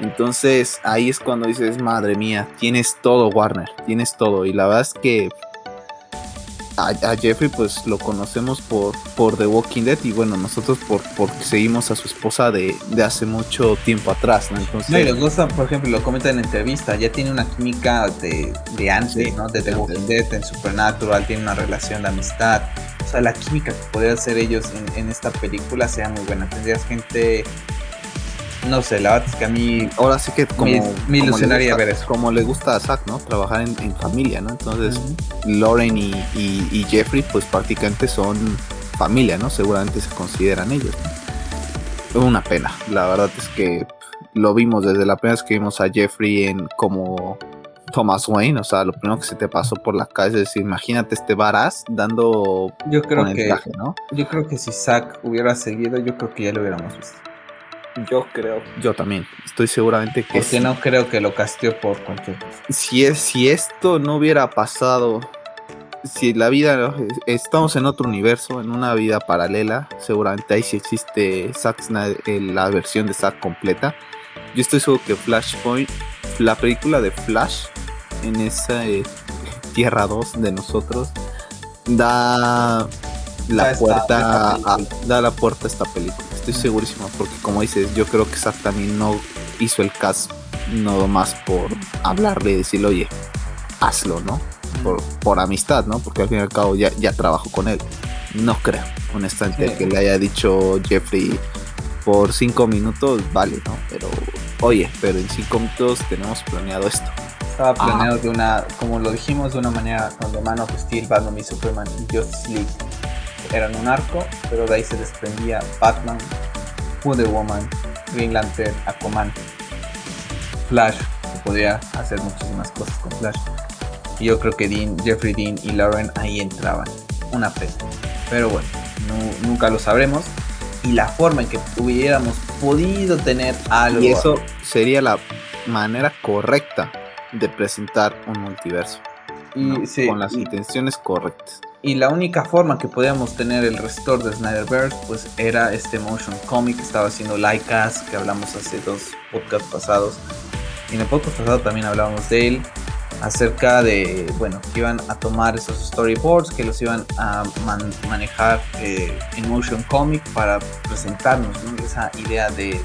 Entonces ahí es cuando dices, madre mía, tienes todo Warner, tienes todo. Y la verdad es que a, Jeffrey pues lo conocemos por, por The Walking Dead y bueno, nosotros por porque seguimos a su esposa de, hace mucho tiempo atrás, ¿no? Entonces... No, y le gusta, por ejemplo, lo comenta en la entrevista, ya tiene una química de, de antes, ¿no? De The Walking Dead, en Supernatural, tiene una relación de amistad. O sea, la química que podrían hacer ellos en, en esta película sea muy buena. Tendrías gente no sé, la verdad es que a mí. Ahora sí que como. Me, ilusionaría ver eso. Como le gusta a Zack, ¿no? Trabajar en, familia, ¿no? Entonces, Lauren y, Jeffrey, pues prácticamente son familia, ¿no? Seguramente se consideran ellos. Es una pena. La verdad es que lo vimos desde la primera vez que vimos a Jeffrey en como Thomas Wayne, o sea, lo primero que se te pasó por la calle es decir, imagínate este varaz dando yo creo que ¿no? Yo creo que si Zack hubiera seguido, yo creo que ya lo hubiéramos visto. Yo creo. Yo también. Estoy seguramente que. Porque no creo que lo castió por cualquier cosa. Si, es, si esto no hubiera pasado. Si la vida. Estamos en otro universo, en una vida paralela. Seguramente ahí sí existe Zack la versión de Zack completa. Yo estoy seguro que Flashpoint. La película de Flash. En esa eh, Tierra 2 de nosotros. Da la puerta da la puerta a esta película. Estoy segurísimo, porque como dices, yo creo que Zack también no hizo el cast no más por hablarle y decirle, oye, hazlo, ¿no? Por, amistad, ¿no? Porque al fin y al cabo ya, ya trabajo con él. No creo, honestamente, que le haya dicho Jeffrey por cinco minutos, vale, ¿no? Pero, oye, pero en cinco minutos tenemos planeado esto. Estaba planeado de una, como lo dijimos, de una manera con The Man of Steel, Batman y Superman y Justice League eran un arco, pero de ahí se desprendía Batman, Wonder Woman, Green Lantern, Aquaman, Flash, que podía hacer muchísimas cosas con Flash. Y yo creo que Dean, Jeffrey Dean y Lauren ahí entraban. Una pena. Pero bueno, nunca lo sabremos. Y la forma en que hubiéramos podido tener algo. Y eso sería la manera correcta de presentar un multiverso. Y, con las intenciones correctas. Y la única forma que podíamos tener el restore de Snyderverse pues era este motion comic que estaba haciendo Laikas, que hablamos hace dos podcasts pasados. Y en el podcast pasado también hablábamos de él. acerca de, bueno, que iban a tomar esos storyboards, que los iban a manejar eh, en Motion Comic para presentarnos esa idea de,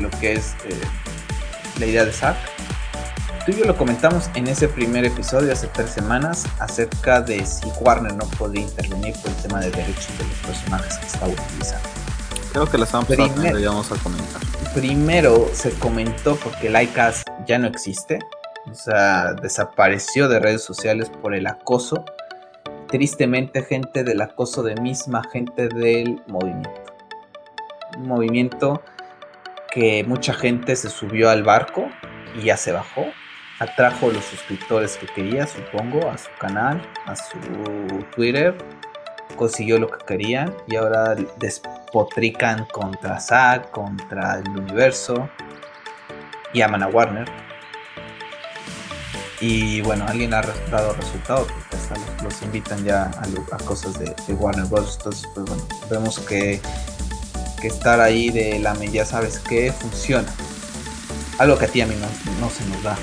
lo que es eh, la idea de Zack. Tú y yo lo comentamos en ese primer episodio hace tres semanas acerca de si Warner no podía intervenir por el tema de derechos de los personajes que estaba utilizando. Creo que la semana pasada íbamos a comentar. Primero se comentó porque Lycas ya no existe, o sea, desapareció de redes sociales por el acoso. Tristemente, gente del acoso de misma gente del movimiento. Un movimiento que mucha gente se subió al barco y ya se bajó atrajo los suscriptores que quería, supongo, a su canal, a su Twitter, consiguió lo que querían y ahora despotrican contra Zack, contra el universo y aman a Warner. Y bueno, alguien ha dado resultados porque los, invitan ya a, cosas de, Warner Bros. Entonces, pues bueno, vemos que, que estar ahí de la ya sabes que funciona. Algo que a ti a mí no se nos da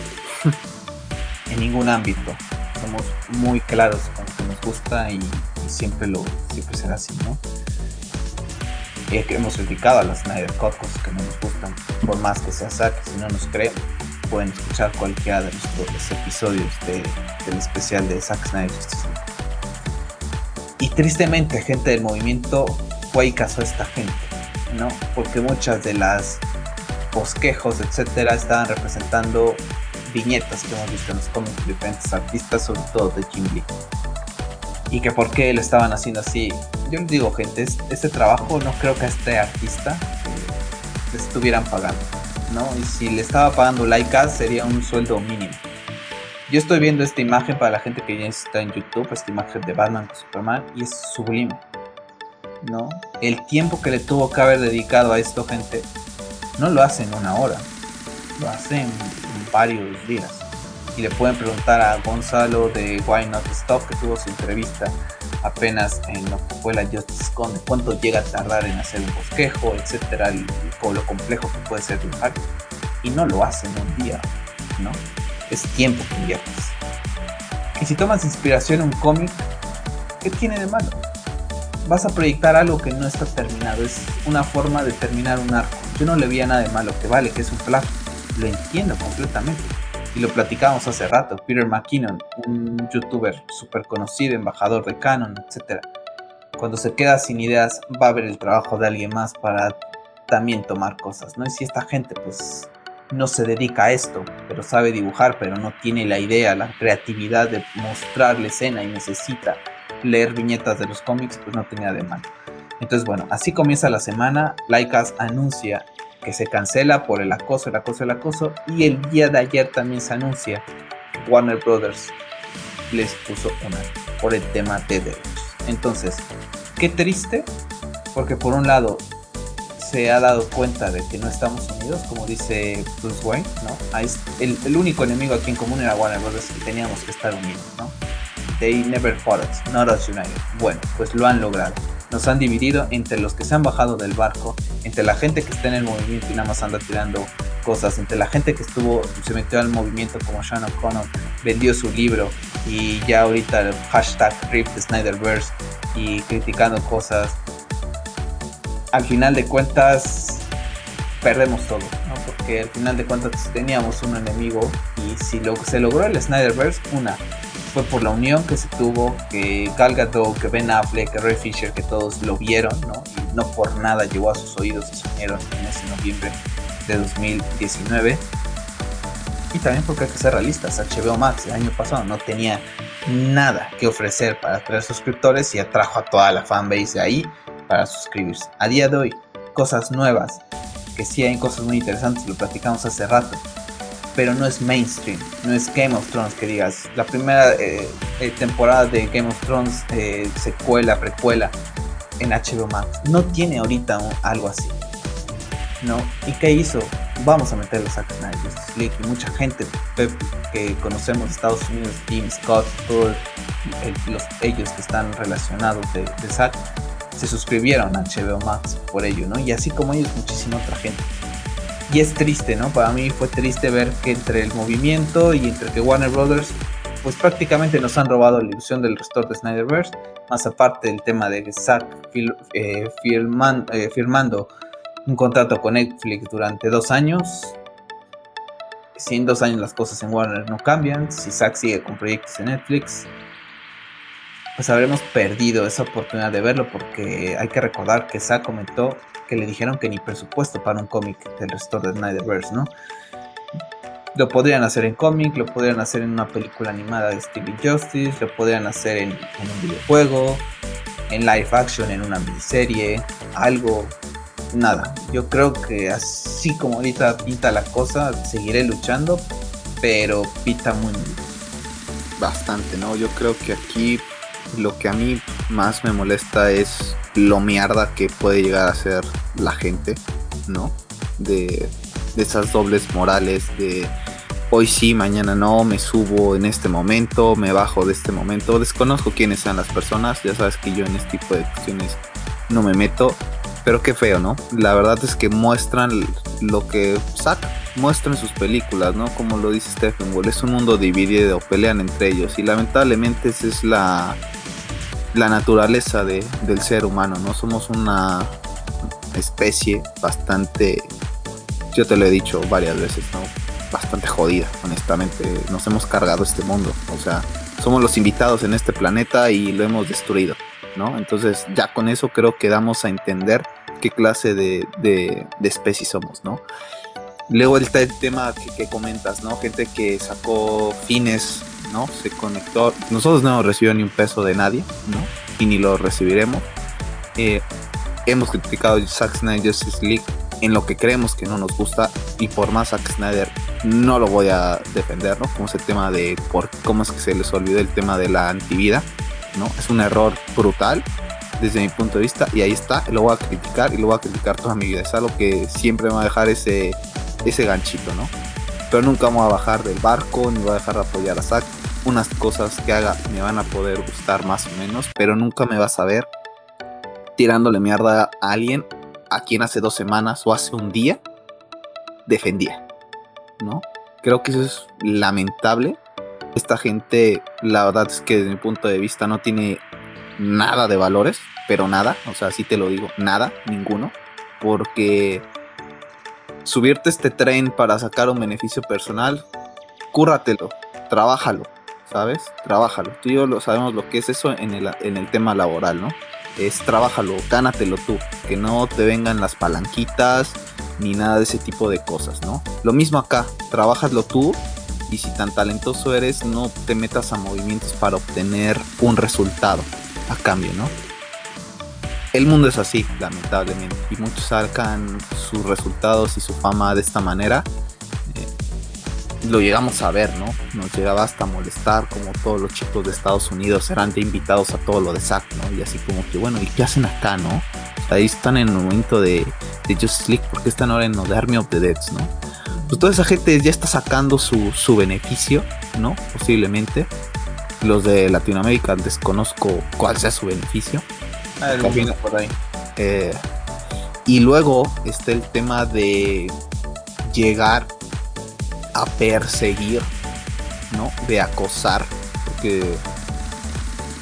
en ningún ámbito. Somos muy claros con lo que nos gusta y, siempre lo siempre será así, ¿no? Y hemos criticado a las Snyder Cut, cosas que no nos gustan, por más que sea saque, si no nos creen, pueden escuchar cualquiera de los episodios del especial de Zack Snyder. Y tristemente, gente del movimiento fue y casó a esta gente, ¿no? Porque muchas de las bosquejos, etcétera, estaban representando viñetas que hemos visto en los cómics de diferentes artistas, sobre todo de Jim Lee. Y que por qué lo estaban haciendo así. Yo les digo, gente, este trabajo no creo que a este artista eh, estuvieran pagando, ¿no? Y si le estaba pagando Laika sería un sueldo mínimo. Yo estoy viendo esta imagen para la gente que ya está en YouTube, esta imagen de Batman con Superman, y es sublime, ¿no? El tiempo que le tuvo que haber dedicado a esto, gente, no lo hace en una hora, lo hace en varios días. Y le pueden preguntar a Gonzalo de Why Not Stop, que tuvo su entrevista apenas en lo que fue la Justice Con, cuánto llega a tardar en hacer un bosquejo, etcétera, y, lo complejo que puede ser dibujar. Y no lo hacen en un día, ¿no? Es tiempo que inviertes. Y si tomas inspiración en un cómic, ¿qué tiene de malo? Vas a proyectar algo que no está terminado, es una forma de terminar un arco. Yo no le veía nada de malo, que vale, que es un plagio lo entiendo completamente. Y lo platicamos hace rato, Peter McKinnon, un youtuber súper conocido, embajador de Canon, etc. Cuando se queda sin ideas, va a ver el trabajo de alguien más para también tomar cosas, ¿no? Y si esta gente, pues, no se dedica a esto, pero sabe dibujar, pero no tiene la idea, la creatividad de mostrar la escena y necesita leer viñetas de los cómics, pues no tenía de mal. Entonces, bueno, así comienza la semana. Laikas anuncia que se cancela por el acoso, el acoso, el acoso. Y el día de ayer también se anuncia Warner Brothers les puso una por el tema de derechos. Entonces, qué triste, porque por un lado se ha dado cuenta de que no estamos unidos, como dice Bruce Wayne, ¿no? El, el único enemigo aquí en común era Warner Brothers y teníamos que estar unidos, ¿no? They never fought us, not us united. Bueno, pues lo han logrado nos han dividido entre los que se han bajado del barco, entre la gente que está en el movimiento y nada más anda tirando cosas, entre la gente que estuvo, se metió al movimiento como Sean O'Connor, vendió su libro y ya ahorita el hashtag Rip Snyderverse y criticando cosas. Al final de cuentas, perdemos todo, porque al final de cuentas teníamos un enemigo y si lo, se logró el Snyderverse, una, fue por la unión que se tuvo, que Gal Gadot, que Ben Affleck, que Ray Fisher, que todos lo vieron, ¿no? Y no por nada llegó a sus oídos y se unieron en ese noviembre de 2019. Y también porque hay que ser realistas, HBO Max el año pasado no tenía nada que ofrecer para atraer suscriptores y atrajo a toda la fanbase ahí para suscribirse. A día de hoy, cosas nuevas, que sí hay cosas muy interesantes, lo platicamos hace rato pero no es mainstream, no es Game of Thrones que digas. La primera eh, eh, temporada de Game of Thrones, eh, secuela, precuela en HBO Max, no tiene ahorita algo así. ¿No? ¿Y qué hizo? Vamos a meter los Zack Snyder mucha gente que conocemos Estados Unidos, Jim Scott, todos ellos que están relacionados de, de Zack, se suscribieron a HBO Max por ello, ¿no? Y así como ellos, muchísima otra gente. Y es triste, ¿no? Para mí fue triste ver que entre el movimiento y entre que Warner Brothers pues prácticamente nos han robado la ilusión del restore de Snyderverse, más aparte del tema de Zack eh, eh, firmando un contrato con Netflix durante dos años. Si en dos años las cosas en Warner no cambian, si Zack sigue con proyectos en Netflix, pues habremos perdido esa oportunidad de verlo porque hay que recordar que Zack comentó que le dijeron que ni presupuesto para un cómic del restore de Snyderverse, ¿no? Lo podrían hacer en cómic, lo podrían hacer en una película animada de Stevie Justice, lo podrían hacer en, un videojuego, en live action, en una miniserie, algo, nada. Yo creo que así como ahorita pinta la cosa, seguiré luchando, pero pinta muy bastante, ¿no? Yo creo que aquí lo que a mí más me molesta es lo mierda que puede llegar a ser la gente, ¿no? De, esas dobles morales de hoy sí, mañana no, me subo en este momento, me bajo de este momento. Desconozco quiénes sean las personas, ya sabes que yo en este tipo de cuestiones no me meto, pero qué feo, ¿no? La verdad es que muestran lo que saca, muestran sus películas, ¿no? Como lo dice Stephen Wall, es un mundo dividido, pelean entre ellos y lamentablemente esa es la la naturaleza de, del ser humano, ¿no? Somos una especie bastante, yo te lo he dicho varias veces, ¿no? Bastante jodida, honestamente. Nos hemos cargado este mundo, o sea, somos los invitados en este planeta y lo hemos destruido, ¿no? Entonces ya con eso creo que damos a entender qué clase de, de, especie somos, ¿no? Luego está el tema que, que, comentas, ¿no? Gente que sacó fines ¿no? Se conectó. Nosotros no hemos recibido ni un peso de nadie, ¿no? Y ni lo recibiremos. Eh, hemos criticado Zack Snyder Justice League en lo que creemos que no nos gusta y por más Zack Snyder no lo voy a defender, ¿no? Como ese tema de por cómo es que se les olvidó el tema de la antivida, ¿no? Es un error brutal desde mi punto de vista y ahí está, lo voy a criticar y lo voy a criticar toda mi vida. Es algo que siempre me va a dejar ese, ese ganchito, ¿no? Pero nunca vamos a bajar del barco ni voy a dejar de apoyar a Zack unas cosas que haga me van a poder gustar más o menos, pero nunca me vas a ver tirándole mierda a alguien a quien hace dos semanas o hace un día defendía, ¿no? Creo que eso es lamentable. Esta gente, la verdad es que desde mi punto de vista no tiene nada de valores, pero nada, o sea, sí te lo digo, nada, ninguno, porque subirte este tren para sacar un beneficio personal, cúrratelo, trabájalo, ¿sabes? Trabájalo. Tú y yo lo sabemos lo que es eso en el, en el tema laboral, ¿no? Es trabájalo, gánatelo tú, que no te vengan las palanquitas ni nada de ese tipo de cosas, ¿no? Lo mismo acá, trabájalo tú y si tan talentoso eres, no te metas a movimientos para obtener un resultado a cambio, ¿no? El mundo es así, lamentablemente, y muchos sacan sus resultados y su fama de esta manera lo llegamos a ver, ¿no? Nos llegaba hasta molestar como todos los chicos de Estados Unidos eran de invitados a todo lo de Zack, ¿no? Y así como que, bueno, ¿y qué hacen acá, no? Ahí están en el momento de, de Justice League, ¿por qué están ahora en de Army of the Dead, no? Pues toda esa gente ya está sacando su, su beneficio, ¿no? Posiblemente. Los de Latinoamérica desconozco cuál sea su beneficio. Ah, por ahí. Eh, y luego está el tema de llegar a perseguir, ¿no? De acosar, porque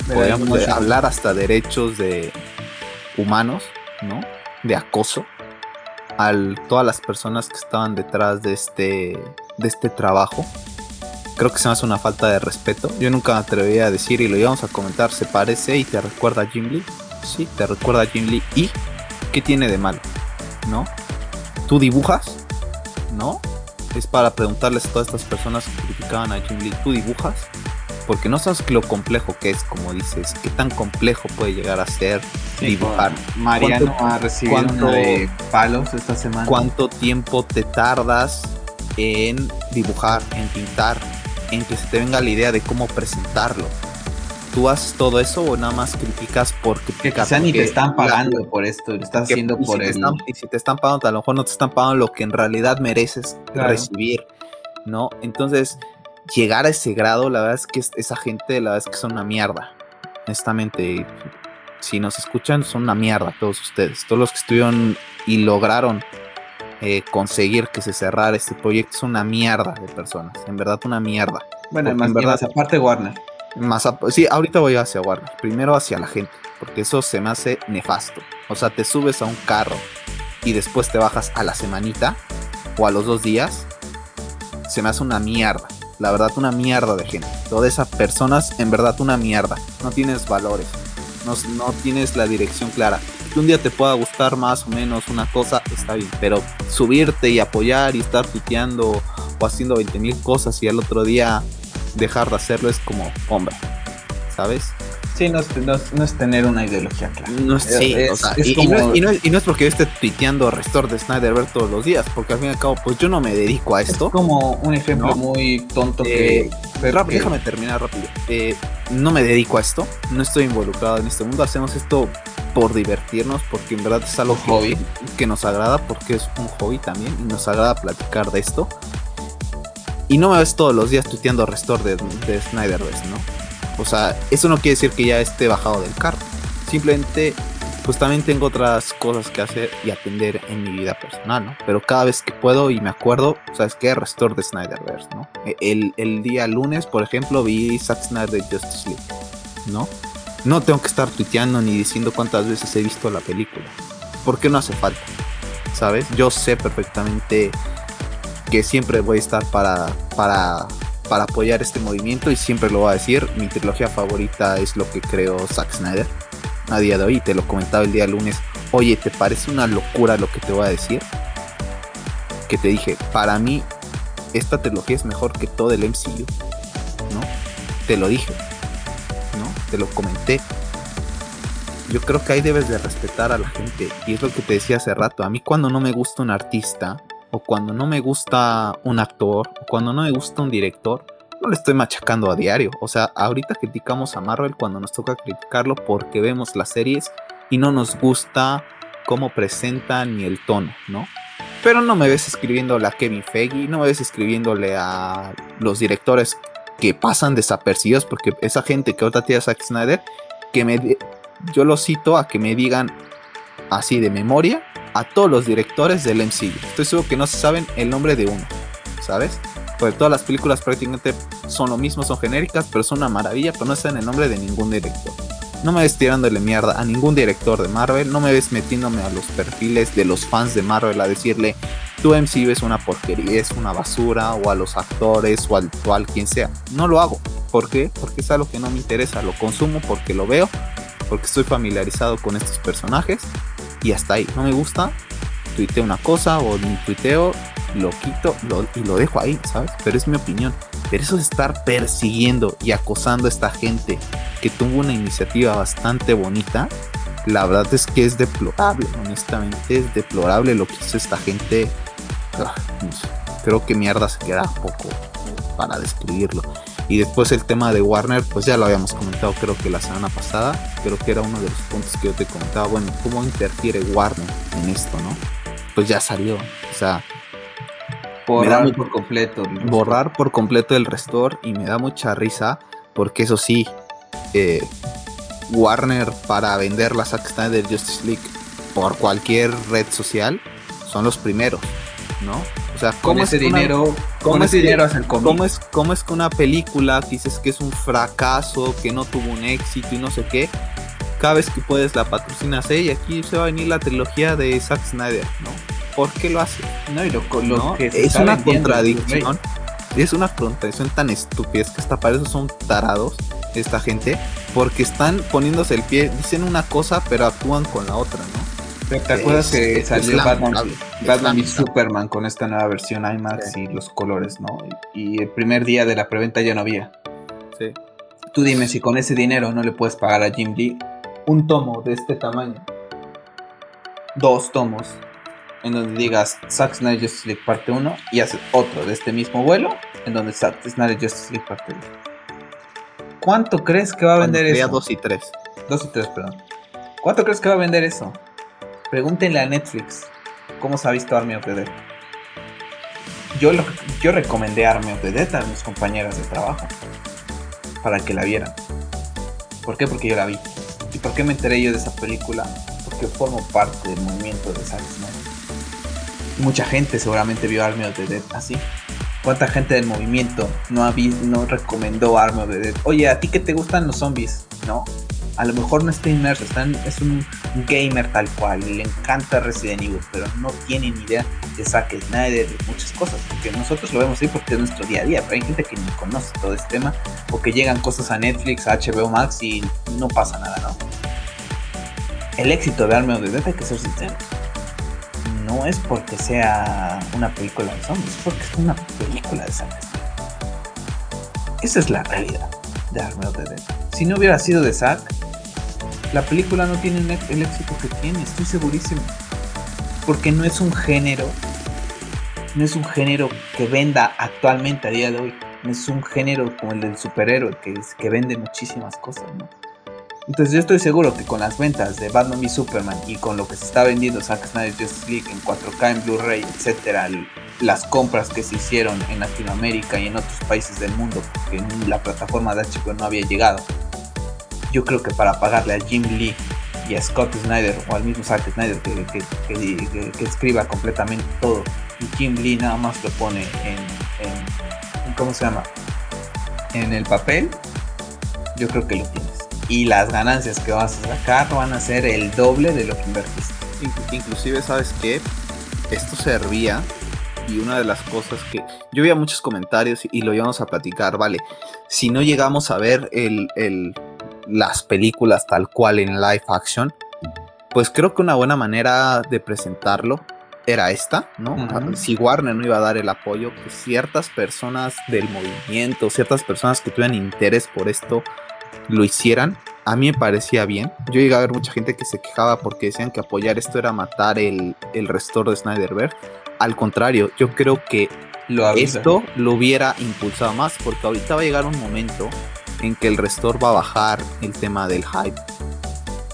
podríamos hablar hasta derechos de humanos, ¿no? De acoso a todas las personas que estaban detrás de este, de este trabajo. Creo que se me hace una falta de respeto. Yo nunca me atreví a decir y lo íbamos a comentar. Se parece y te recuerda a Jim Lee. Sí, te recuerda a Jim Lee. ¿Y qué tiene de malo? ¿No? Tú dibujas, ¿no? Es para preguntarles a todas estas personas que criticaban a Jim Lee, ¿tú dibujas? Porque no sabes lo complejo que es, como dices, qué tan complejo puede llegar a ser dibujar. Mariano ha recibido de palos esta semana. ¿Cuánto tiempo te tardas en dibujar, en pintar, en que se te venga la idea de cómo presentarlo? ¿Tú haces todo eso o nada más criticas porque que quizá ni te están pagando por esto, lo estás haciendo por si y si te están pagando, a lo mejor no te están pagando lo que en realidad mereces recibir, ¿no? Entonces, llegar a ese grado, la verdad es que esa gente, la verdad es que son una mierda. Honestamente, si nos escuchan, son una mierda todos ustedes. Todos los que estuvieron y lograron eh, conseguir que se cerrara este proyecto son una mierda de personas. En verdad, una mierda. Bueno, más, en verdad, aparte Warner. Más sí, ahorita voy hacia Warner. Primero hacia la gente, porque eso se me hace nefasto. O sea, te subes a un carro y después te bajas a la semanita o a los dos días. Se me hace una mierda. La verdad, una mierda de gente. Todas esas personas, en verdad, una mierda. No tienes valores. No, no tienes la dirección clara. Que un día te pueda gustar más o menos una cosa, está bien. Pero subirte y apoyar y estar tuiteando o haciendo 20 mil cosas y al otro día dejar de hacerlo es como, hombre, ¿sabes? Sí, no es, tener una ideología clara. No sí, y, no es, porque yo esté tuiteando Restore de Snyder ver todos los días, porque al fin y al cabo, pues yo no me dedico a esto. Es como un ejemplo muy tonto que, eh, Déjame terminar rápido. Eh, no me dedico a esto, no estoy involucrado en este mundo, hacemos esto por divertirnos, porque en verdad es algo hobby que nos agrada, porque es un hobby también, y nos agrada platicar de esto. Y no me ves todos los días tuiteando Restore de, de Snyderverse, ¿no? O sea, eso no quiere decir que ya esté bajado del carro. Simplemente, pues también tengo otras cosas que hacer y atender en mi vida personal, ¿no? Pero cada vez que puedo y me acuerdo, ¿sabes qué? Restore de Snyderverse, ¿no? E, el, el día lunes, por ejemplo, vi Zack Snyder de Justice League, ¿no? No tengo que estar tuiteando ni diciendo cuántas veces he visto la película. Porque no hace falta, ¿sabes? Yo sé perfectamente que siempre voy a estar para, para, para apoyar este movimiento y siempre lo voy a decir. Mi trilogía favorita es lo que creó Zack Snyder a día de hoy. Te lo comentaba el día lunes. Oye, ¿te parece una locura lo que te voy a decir? Que te dije, para mí esta trilogía es mejor que todo el MCU. ¿No? Te lo dije. ¿No? Te lo comenté. Yo creo que ahí debes de respetar a la gente. Y es lo que te decía hace rato. A mí cuando no me gusta un artista, cuando no me gusta un actor, cuando no me gusta un director, no le estoy machacando a diario. O sea, ahorita criticamos a Marvel cuando nos toca criticarlo porque vemos las series y no nos gusta cómo presentan ni el tono, ¿no? Pero no me ves escribiéndole a Kevin Feige, no me ves escribiéndole a los directores que pasan desapercibidos porque esa gente que ahorita tiene a Zack Snyder, que me, yo lo cito a que me digan así de memoria a todos los directores del MCU. Estoy seguro que no se saben el nombre de uno, ¿sabes? Porque todas las películas prácticamente son lo mismo, son genéricas, pero son una maravilla, pero no saben el nombre de ningún director. No me ves tirándole mierda a ningún director de Marvel, no me ves metiéndome a los perfiles de los fans de Marvel a decirle tu MCU es una porquería, es una basura, o a los actores, o al cual quien sea. No lo hago. ¿Por qué? Porque es algo que no me interesa, lo consumo porque lo veo, porque estoy familiarizado con estos personajes y hasta ahí. No me gusta, tuiteo una cosa o ni tuiteo, lo quito y lo dejo ahí, ¿sabes? Pero es mi opinión. Pero eso de estar persiguiendo y acosando a esta gente que tuvo una iniciativa bastante bonita, la verdad es que es deplorable, honestamente es deplorable lo que hizo esta gente. Ah, creo que mierda se queda poco para describirlo. Y después el tema de Warner, pues ya lo habíamos comentado creo que la semana pasada, creo que era uno de los puntos que yo te comentaba, bueno, ¿cómo interfiere Warner en esto, no? Pues ya salió, o sea... Borrar por completo. Borrar por completo el restore y me da mucha risa porque eso sí, eh, Warner para vender la Zack Snyder Justice League por cualquier red social son los primeros, ¿no? O sea, ¿cómo ese dinero, ¿cómo, ese dinero es, ¿cómo es, ¿Cómo es que una película dices que es un fracaso, que no tuvo un éxito y no sé qué? Cada vez que puedes la patrocinas, y aquí se va a venir la trilogía de Zack Snyder, ¿no? ¿Por qué lo hace? No, y lo, lo que es una contradicción. Es una contradicción tan estúpida, es que hasta para eso son tarados esta gente, porque están poniéndose el pie, dicen una cosa, pero actúan con la otra, ¿no? ¿Te acuerdas que salió Batman, y Superman con esta nueva versión IMAX y los colores, ¿no? Y, el primer día de la preventa ya no había. Sí. Tú dime si con ese dinero no le puedes pagar a Jim Lee un tomo de este tamaño. Dos tomos. En donde digas Zack Snyder Justice League parte 1 y haces otro de este mismo vuelo en donde Zack Snyder Justice League parte 2. ¿Cuánto crees que va a vender eso? 2 y 3. 2 y 3, perdón. ¿Cuánto crees que va a vender eso? Pregúntenle a Netflix cómo se ha visto Army of the Dead. Yo, yo recomendé Army of the Dead a mis compañeras de trabajo para que la vieran. ¿Por qué? Porque yo la vi. ¿Y por qué me enteré yo de esa película? Porque formo parte del movimiento de Zack Snyder. Mucha gente seguramente vio Army of the Dead así. ¿Cuánta gente del movimiento no, ha no recomendó Arma of the Dead? Oye, ¿a ti que te gustan los zombies? ¿No? A lo mejor no está inmerso, es un gamer tal cual, le encanta Resident Evil, pero no tiene ni idea de Zack Snyder, de muchas cosas, porque nosotros lo vemos ahí porque es nuestro día a día, pero hay gente que ni conoce todo este tema, o que llegan cosas a Netflix, a HBO Max y no pasa nada, ¿no? El éxito de Arma of the Dead, hay que ser sincero, no es porque sea una película de zombies, es porque es una película de Zack Esa es la realidad de Army Dead. Si no hubiera sido de Zack, la película no tiene el éxito que tiene, estoy segurísimo. Porque no es un género, no es un género que venda actualmente a día de hoy. No es un género como el del superhéroe que, que vende muchísimas cosas, ¿no? Entonces yo estoy seguro que con las ventas de Batman y Superman y con lo que se está vendiendo Zack Snyder Justice League en 4K, en Blu-ray, etcétera, las compras que se hicieron en Latinoamérica y en otros países del mundo, porque la plataforma de HBO no había llegado, yo creo que para pagarle a Jim Lee y a Scott Snyder o al mismo Zack Snyder que, que, escriba completamente todo y Jim Lee nada más lo pone en, en, ¿cómo se llama? En el papel, yo creo que lo tienes y las ganancias que vas a sacar van a ser el doble de lo que invertiste. Inclusive, ¿sabes qué? Esto servía y una de las cosas que yo veía muchos comentarios y lo íbamos a platicar, vale, si no llegamos a ver el, las películas tal cual en live action, pues creo que una buena manera de presentarlo era esta, ¿no? Si Warner no iba a dar el apoyo, pues ciertas personas del movimiento, ciertas personas que tuvieran interés por esto, lo hicieran, a mí me parecía bien. Yo llegué a ver mucha gente que se quejaba porque decían que apoyar esto era matar el, el restor de Snyderberg. Al contrario, yo creo que lo esto lo hubiera impulsado más porque ahorita va a llegar un momento en que el restor va a bajar el tema del hype.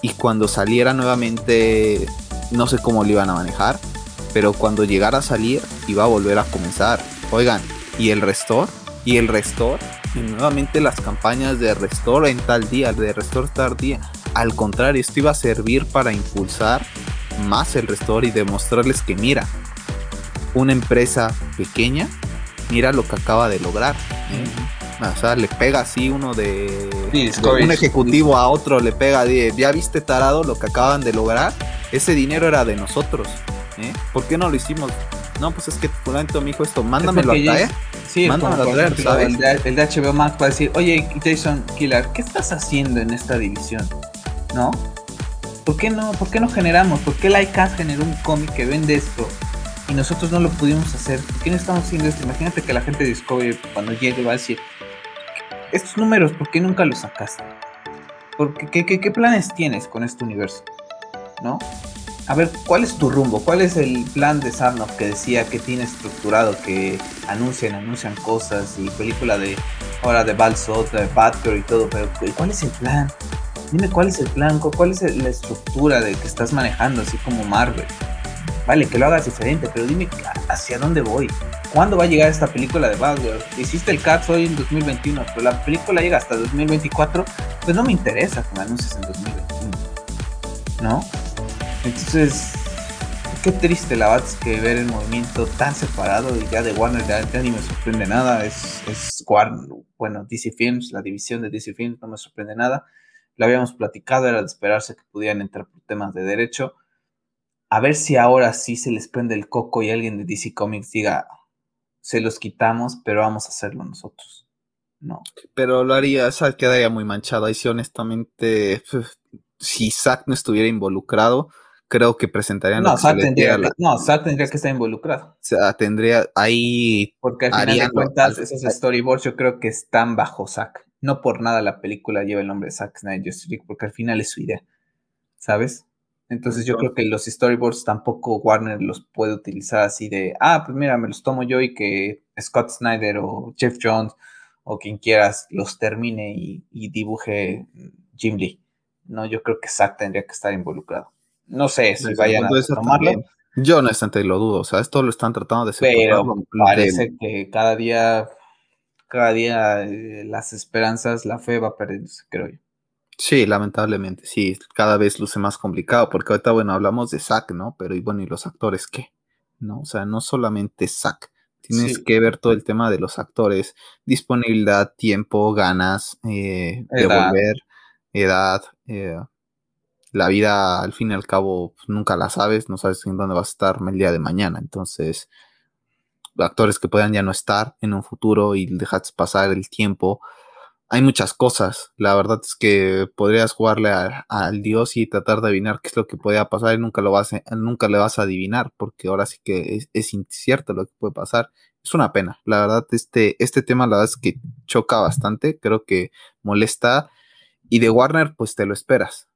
Y cuando saliera nuevamente, no sé cómo lo iban a manejar, pero cuando llegara a salir iba a volver a comenzar. Oigan, ¿y el restor? ¿Y el restor? y nuevamente las campañas de Restore en tal día, de Restore tal día. Al contrario, esto iba a servir para impulsar más el Restore y demostrarles que mira, una empresa pequeña, mira lo que acaba de lograr. ¿eh? O sea, le pega así uno de, un ejecutivo a otro, le pega de, ya viste tarado lo que acaban de lograr, ese dinero era de nosotros. ¿eh? ¿Por qué no lo hicimos? No, pues es que fulano me dijo esto, mándamelo a traer. Sí, mándamelo a traer, ¿sabes? El de, HBO Max va a decir, oye, Jason Killer, ¿qué estás haciendo en esta división? ¿No? ¿Por qué no, por qué no generamos? ¿Por qué Lycas generó un cómic que vende esto? Y nosotros no lo pudimos hacer. ¿Por qué no estamos haciendo esto? Imagínate que la gente de Discovery cuando llegue va a decir, estos números, ¿por qué nunca los sacaste? Porque, ¿qué, qué, qué planes tienes con este universo? ¿No? a ver, ¿cuál es tu rumbo? ¿Cuál es el plan de Sarnoff que decía que tiene estructurado, que anuncian, anuncian cosas y película de ahora de Balsot, de Batgirl y todo, pero ¿cuál es el plan? Dime cuál es el plan, cuál es la estructura de que estás manejando, así como Marvel. Vale, que lo hagas diferente, pero dime hacia dónde voy. ¿Cuándo va a llegar esta película de Batgirl? Hiciste el Cats hoy en 2021, pero la película llega hasta 2024, pues no me interesa que me anuncies en 2021. ¿No? Entonces, qué triste la verdad es que ver el movimiento tan separado y ya de Warner ya, ni me sorprende nada. Es, es Warner, bueno, DC Films, la división de DC Films no me sorprende nada. Lo habíamos platicado, era de esperarse que pudieran entrar por temas de derecho. A ver si ahora sí se les prende el coco y alguien de DC Comics diga, se los quitamos, pero vamos a hacerlo nosotros. No. Pero lo haría, o quedaría muy manchado. Ahí sí, honestamente, si Zack no estuviera involucrado, creo que presentarían no, Zack tendría, no, Zack tendría que estar involucrado. O sea, tendría ahí. Porque al final de cuentas, esos storyboards yo creo que están bajo Zack. No por nada la película lleva el nombre de Zack Snyder Justice porque al final es su idea. ¿Sabes? Entonces yo creo que los storyboards tampoco Warner los puede utilizar así de, ah, pues mira, me los tomo yo y que Scott Snyder o Jeff Jones o quien quieras los termine y, y dibuje Jim Lee. No, yo creo que Zack tendría que estar involucrado. No sé si vayan a tomarlo. Yo honestamente lo dudo, o sea, esto lo están tratando de Pero parece que cada día, cada día eh, las esperanzas, la fe va perdiéndose, creo yo. Sí, lamentablemente, sí, cada vez luce más complicado, porque ahorita, bueno, hablamos de Zack, ¿no? Pero y bueno, ¿y los actores qué? ¿No? O sea, no solamente Zack, Tienes que ver todo el tema de los actores, disponibilidad, tiempo, ganas, eh, devolver, edad. Eh, la vida, al fin y al cabo, pues, nunca la sabes, no sabes en dónde vas a estar el día de mañana. Entonces, actores que puedan ya no estar en un futuro y dejas pasar el tiempo. Hay muchas cosas. La verdad es que podrías jugarle al dios y tratar de adivinar qué es lo que podría pasar y nunca lo vas a, nunca le vas a adivinar, porque ahora sí que es, incierto lo que puede pasar. Es una pena. La verdad, este, este tema, la verdad es que choca bastante. Creo que molesta. Y de Warner, pues te lo esperas.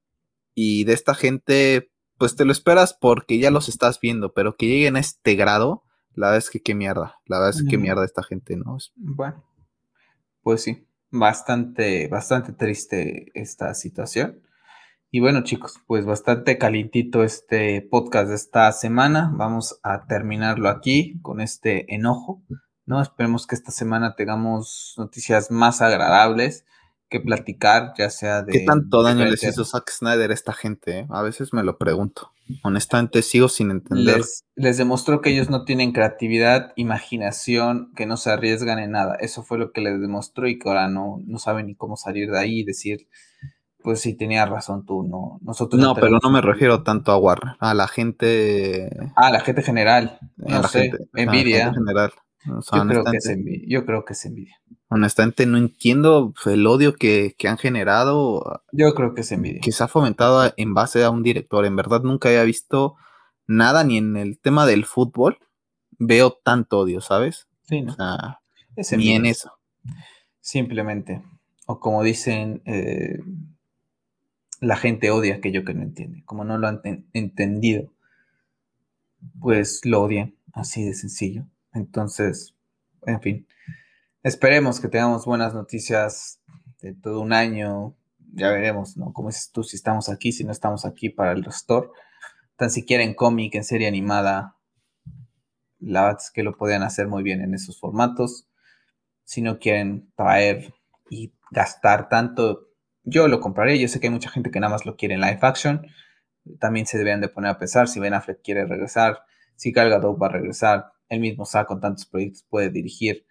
Y de esta gente, pues te lo esperas porque ya los estás viendo, pero que lleguen a este grado, la verdad es que qué mierda, la verdad es que qué mierda esta gente, ¿no? Bueno, pues sí, bastante, bastante triste esta situación. Y bueno, chicos, pues bastante calientito este podcast de esta semana. Vamos a terminarlo aquí con este enojo, ¿no? Esperemos que esta semana tengamos noticias más agradables que platicar, ya sea de... ¿Qué tanto daño les hizo Zack Snyder a esta gente? Eh? A veces me lo pregunto. Honestamente sigo sin entender. Les, demostró que ellos no tienen creatividad, imaginación, que no se arriesgan en nada. Eso fue lo que les demostró y que ahora no, no saben ni cómo salir de ahí y decir, pues sí, tenía razón tú, no. Nosotros no, pero no me refiero tanto a Warner, a la gente... Ah, la gente general. No la sé, gente, envidia. general. yo, creo que es envidia. yo creo que es envidia. Honestamente no entiendo el odio que, han generado. Yo creo que se envidia. Que se ha fomentado en base a un director. En verdad nunca había visto nada ni en el tema del fútbol. Veo tanto odio, ¿sabes? Sí, ¿no? O sea, ni en eso. Simplemente. O como dicen, eh, la gente odia aquello que no entiende. Como no lo han entendido, pues lo odian. Así de sencillo. Entonces, en fin. Esperemos que tengamos buenas noticias de todo un año. Ya veremos, ¿no? Como dices tú, si estamos aquí, si no estamos aquí para el restore. Tan siquiera en cómic, en serie animada, la verdad es que lo podían hacer muy bien en esos formatos. Si no quieren traer y gastar tanto, yo lo compraré. Yo sé que hay mucha gente que nada más lo quiere en live action. También se deben de poner a pensar si Ben Affleck quiere regresar, si Gal Gadot va a regresar. El mismo saco con tantos proyectos puede dirigir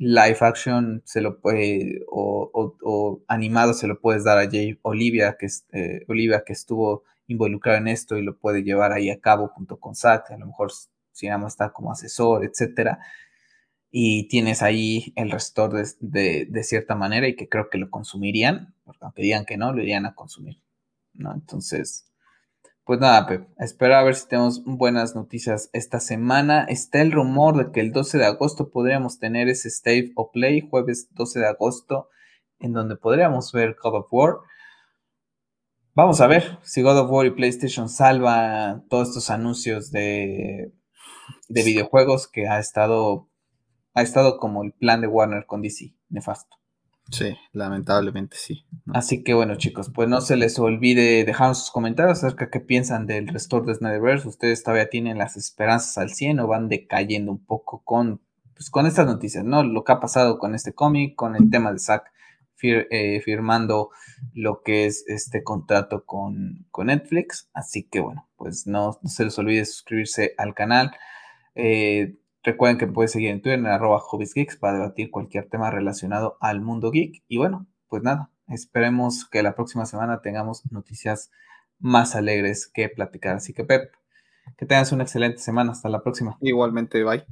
live action se lo puede, o, animado se lo puedes dar a Jay Olivia, que, eh, Olivia, que estuvo involucrada en esto y lo puede llevar ahí a cabo junto con Zack, a lo mejor si nada más está como asesor, etcétera. Y tienes ahí el restor de, de, cierta manera y que creo que lo consumirían, porque aunque digan que no, lo irían a consumir, ¿no? Entonces, pues nada, Pep, espera a ver si tenemos buenas noticias esta semana. Está el rumor de que el 12 de agosto podríamos tener ese State of Play, jueves 12 de agosto, en donde podríamos ver God of War. Vamos a ver si God of War y PlayStation salva todos estos anuncios de, de videojuegos que ha estado, ha estado como el plan de Warner con DC, nefasto. Sí, lamentablemente sí. Así que bueno, chicos, pues no se les olvide dejar sus comentarios acerca de qué piensan del restore de Snyderverse. Ustedes todavía tienen las esperanzas al 100 o van decayendo un poco con, pues, con estas noticias, ¿no? Lo que ha pasado con este cómic, con el tema de Zack eh, firmando lo que es este contrato con, con, Netflix. Así que bueno, pues no, no se les olvide suscribirse al canal. Eh, Recuerden que pueden seguir en Twitter en arroba hobbiesgeeks para debatir cualquier tema relacionado al mundo geek. Y bueno, pues nada, esperemos que la próxima semana tengamos noticias más alegres que platicar. Así que Pep, que tengas una excelente semana. Hasta la próxima. Igualmente, bye.